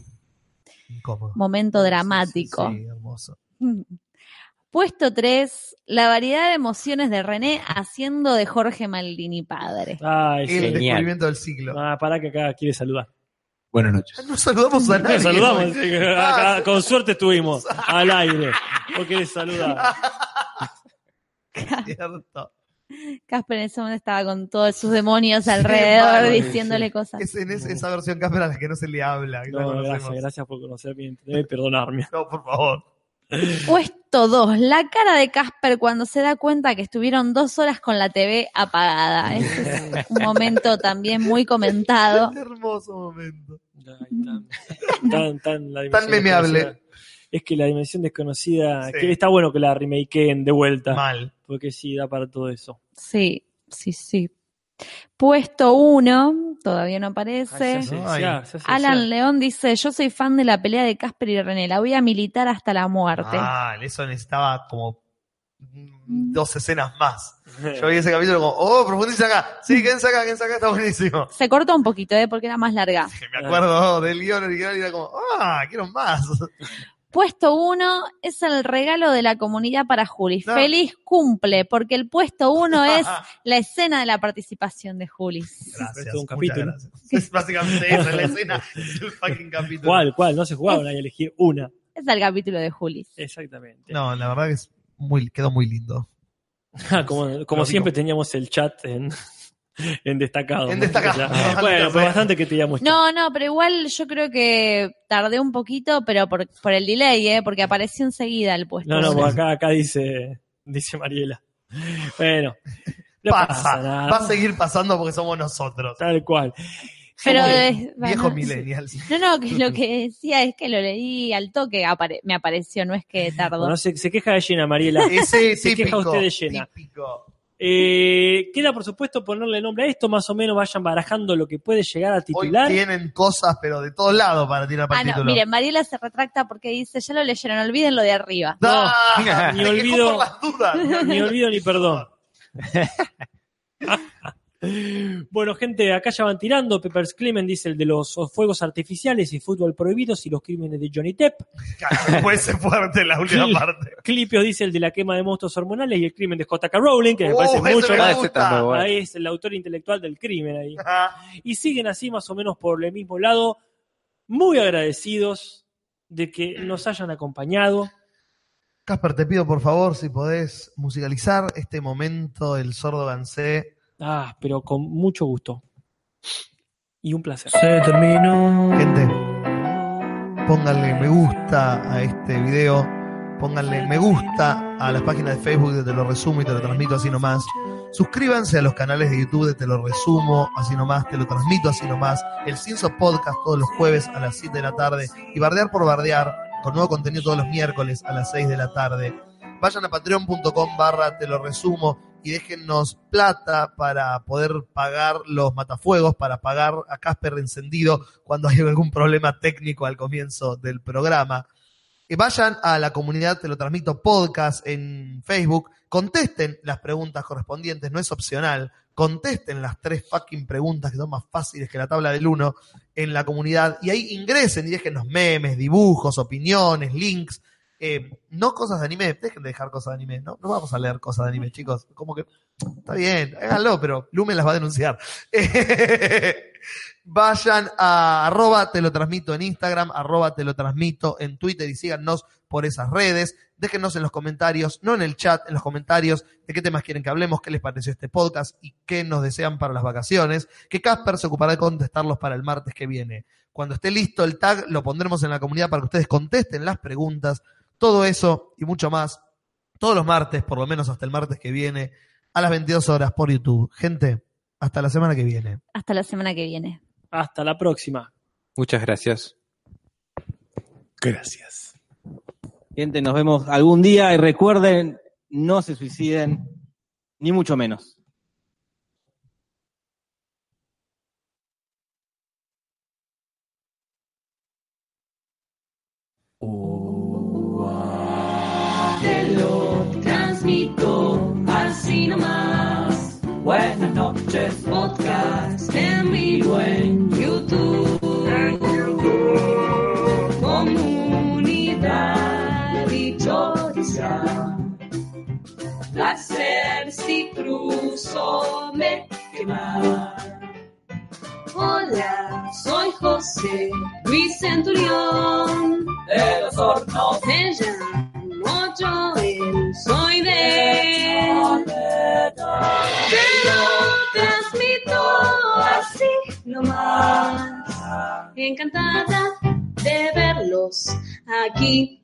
Incómodo. Momento dramático. Sí, hermoso. Puesto 3, la variedad de emociones de René haciendo de Jorge Maldini padre. Ay, El. Genial. descubrimiento del siglo. Ah, para que acá quiere saludar. Buenas noches. No saludamos a nadie. saludamos, que acá Ah, con suerte estuvimos al aire. ¿Por qué saludar? cierto. Casper en ese momento estaba con todos sus demonios alrededor diciéndole cosas. Es en esa versión Casper a la que no se le habla. No, gracias, gracias por conocerme y perdonarme. No, por favor. Puesto 2. La cara de Casper cuando se da cuenta que estuvieron dos horas con la TV apagada. Ese es un momento también muy comentado. Hermoso momento. Ay, tan, tan, tan, la Tan memeable. Es que la dimensión desconocida, Sí. que está bueno que la remakeen de vuelta, Mal. porque sí, da para todo eso. Sí, sí, sí. Puesto 1. Todavía no aparece. Ay. Alan. León dice, yo soy fan de la pelea de Casper y René, la voy a militar hasta la muerte. Mal, eso necesitaba como mm, dos escenas más. Yo vi ese capítulo como, oh, profundiza acá. Sí, quédense acá, quédense acá, está buenísimo. Se cortó un poquito, ¿eh? porque era más larga. Me acuerdo del guion original y era como, ah, quiero más. Puesto 1 es el regalo de la comunidad para Juli. No. Feliz cumple, porque el puesto 1 es la escena de la participación de Juli. Gracias. Es un capítulo. gracias. Es básicamente esa la escena. Es el fucking capítulo. ¿Cuál? ¿Cuál? No se jugaban hay que elegir una. Es el capítulo de Juli. Exactamente. No, la verdad que es muy, quedó muy lindo. Como como siempre digo. teníamos el chat en, en destacado. En ¿no? destacado. Ya. Bastante, Bueno, pero bastante que teníamos. No, no, pero igual yo creo que tardé un poquito, pero por, por el delay, ¿eh? porque apareció enseguida el puesto. No, no, acá, acá dice, dice Mariela. Bueno, no Pasa, pasa nada. va a seguir pasando porque somos nosotros. Tal cual. Pero Viejos bueno, millennials. No, no, que lo que decía es que lo leí al toque, apare- me apareció, no es que tardó. Bueno, se, se queja de llena, Mariela. Ese Se queja usted de llena. Típico. Eh, queda, por supuesto, ponerle nombre a esto, más o menos vayan barajando lo que puede llegar a Hoy titular. tienen cosas, pero de todos lados para tirar para Ah, el no, miren, Mariela se retracta porque dice, ya lo leyeron, olviden lo de arriba. ¡Ah! ni Se quejó olvido-. Ni olvido ni perdón. bueno, gente, acá ya van tirando. Peppers Clement dice el de los fuegos artificiales y fútbol prohibidos y los crímenes de Johnny Depp. Después se fuerte la última parte. Clipios dice el de la quema de monstruos hormonales y el crimen de J.K. Rowling, que me Uh, parece mucho me Ah, gusta. bueno. Ahí es el autor intelectual del crimen ahí. Ah, Y siguen así más o menos por el mismo lado, muy agradecidos de que nos hayan acompañado. Casper, te pido por favor si podés musicalizar este momento del sordo gansé. Ah, pero con mucho gusto. Y un placer. Se terminó. Gente, pónganle me gusta a este video, pónganle me gusta a las páginas de Facebook de Te lo resumo y te lo transmito así nomás. Suscríbanse a los canales de YouTube de Te lo resumo así nomás, te lo transmito así nomás. El Cinso Podcast todos los jueves a las 7 de la tarde y Bardear por Bardear con nuevo contenido todos los miércoles a las 6 de la tarde. Vayan a patreon.com barra te lo resumo y déjennos plata para poder pagar los matafuegos, para pagar a Casper encendido cuando hay algún problema técnico al comienzo del programa. Y vayan a la comunidad, te lo transmito, podcast en Facebook, contesten las preguntas correspondientes, no es opcional, contesten las tres fucking preguntas que son más fáciles que la tabla del 1 en la comunidad y ahí ingresen y déjennos memes, dibujos, opiniones, links, eh, no cosas de anime, dejen de dejar cosas de anime, no, no vamos a leer cosas de anime, chicos, como que está bien, háganlo, pero Lumen las va a denunciar. Vayan a arroba te lo transmito en Instagram, arroba te lo transmito en Twitter y síganos por esas redes. Déjenos en los comentarios, no en el chat, en los comentarios, de qué temas quieren que hablemos, qué les pareció este podcast y qué nos desean para las vacaciones. Que Casper se ocupará de contestarlos para el martes que viene. Cuando esté listo el tag, lo pondremos en la comunidad para que ustedes contesten las preguntas. Todo eso y mucho más, todos los martes, por lo menos hasta el martes que viene, a las 22 horas por YouTube. Gente, hasta la semana que viene. Hasta la semana que viene. Hasta la próxima. Muchas gracias. Gracias. Gente, nos vemos algún día y recuerden, no se suiciden, ni mucho menos. Buenas noches, podcast en vivo en YouTube. Comunidad dichosa. Placer si cruzo me quemar. Hola, soy José Luis Centurión de los hornos. Me llamo ocho. Soy de él. Te lo transmito así nomás. Encantada de verlos aquí.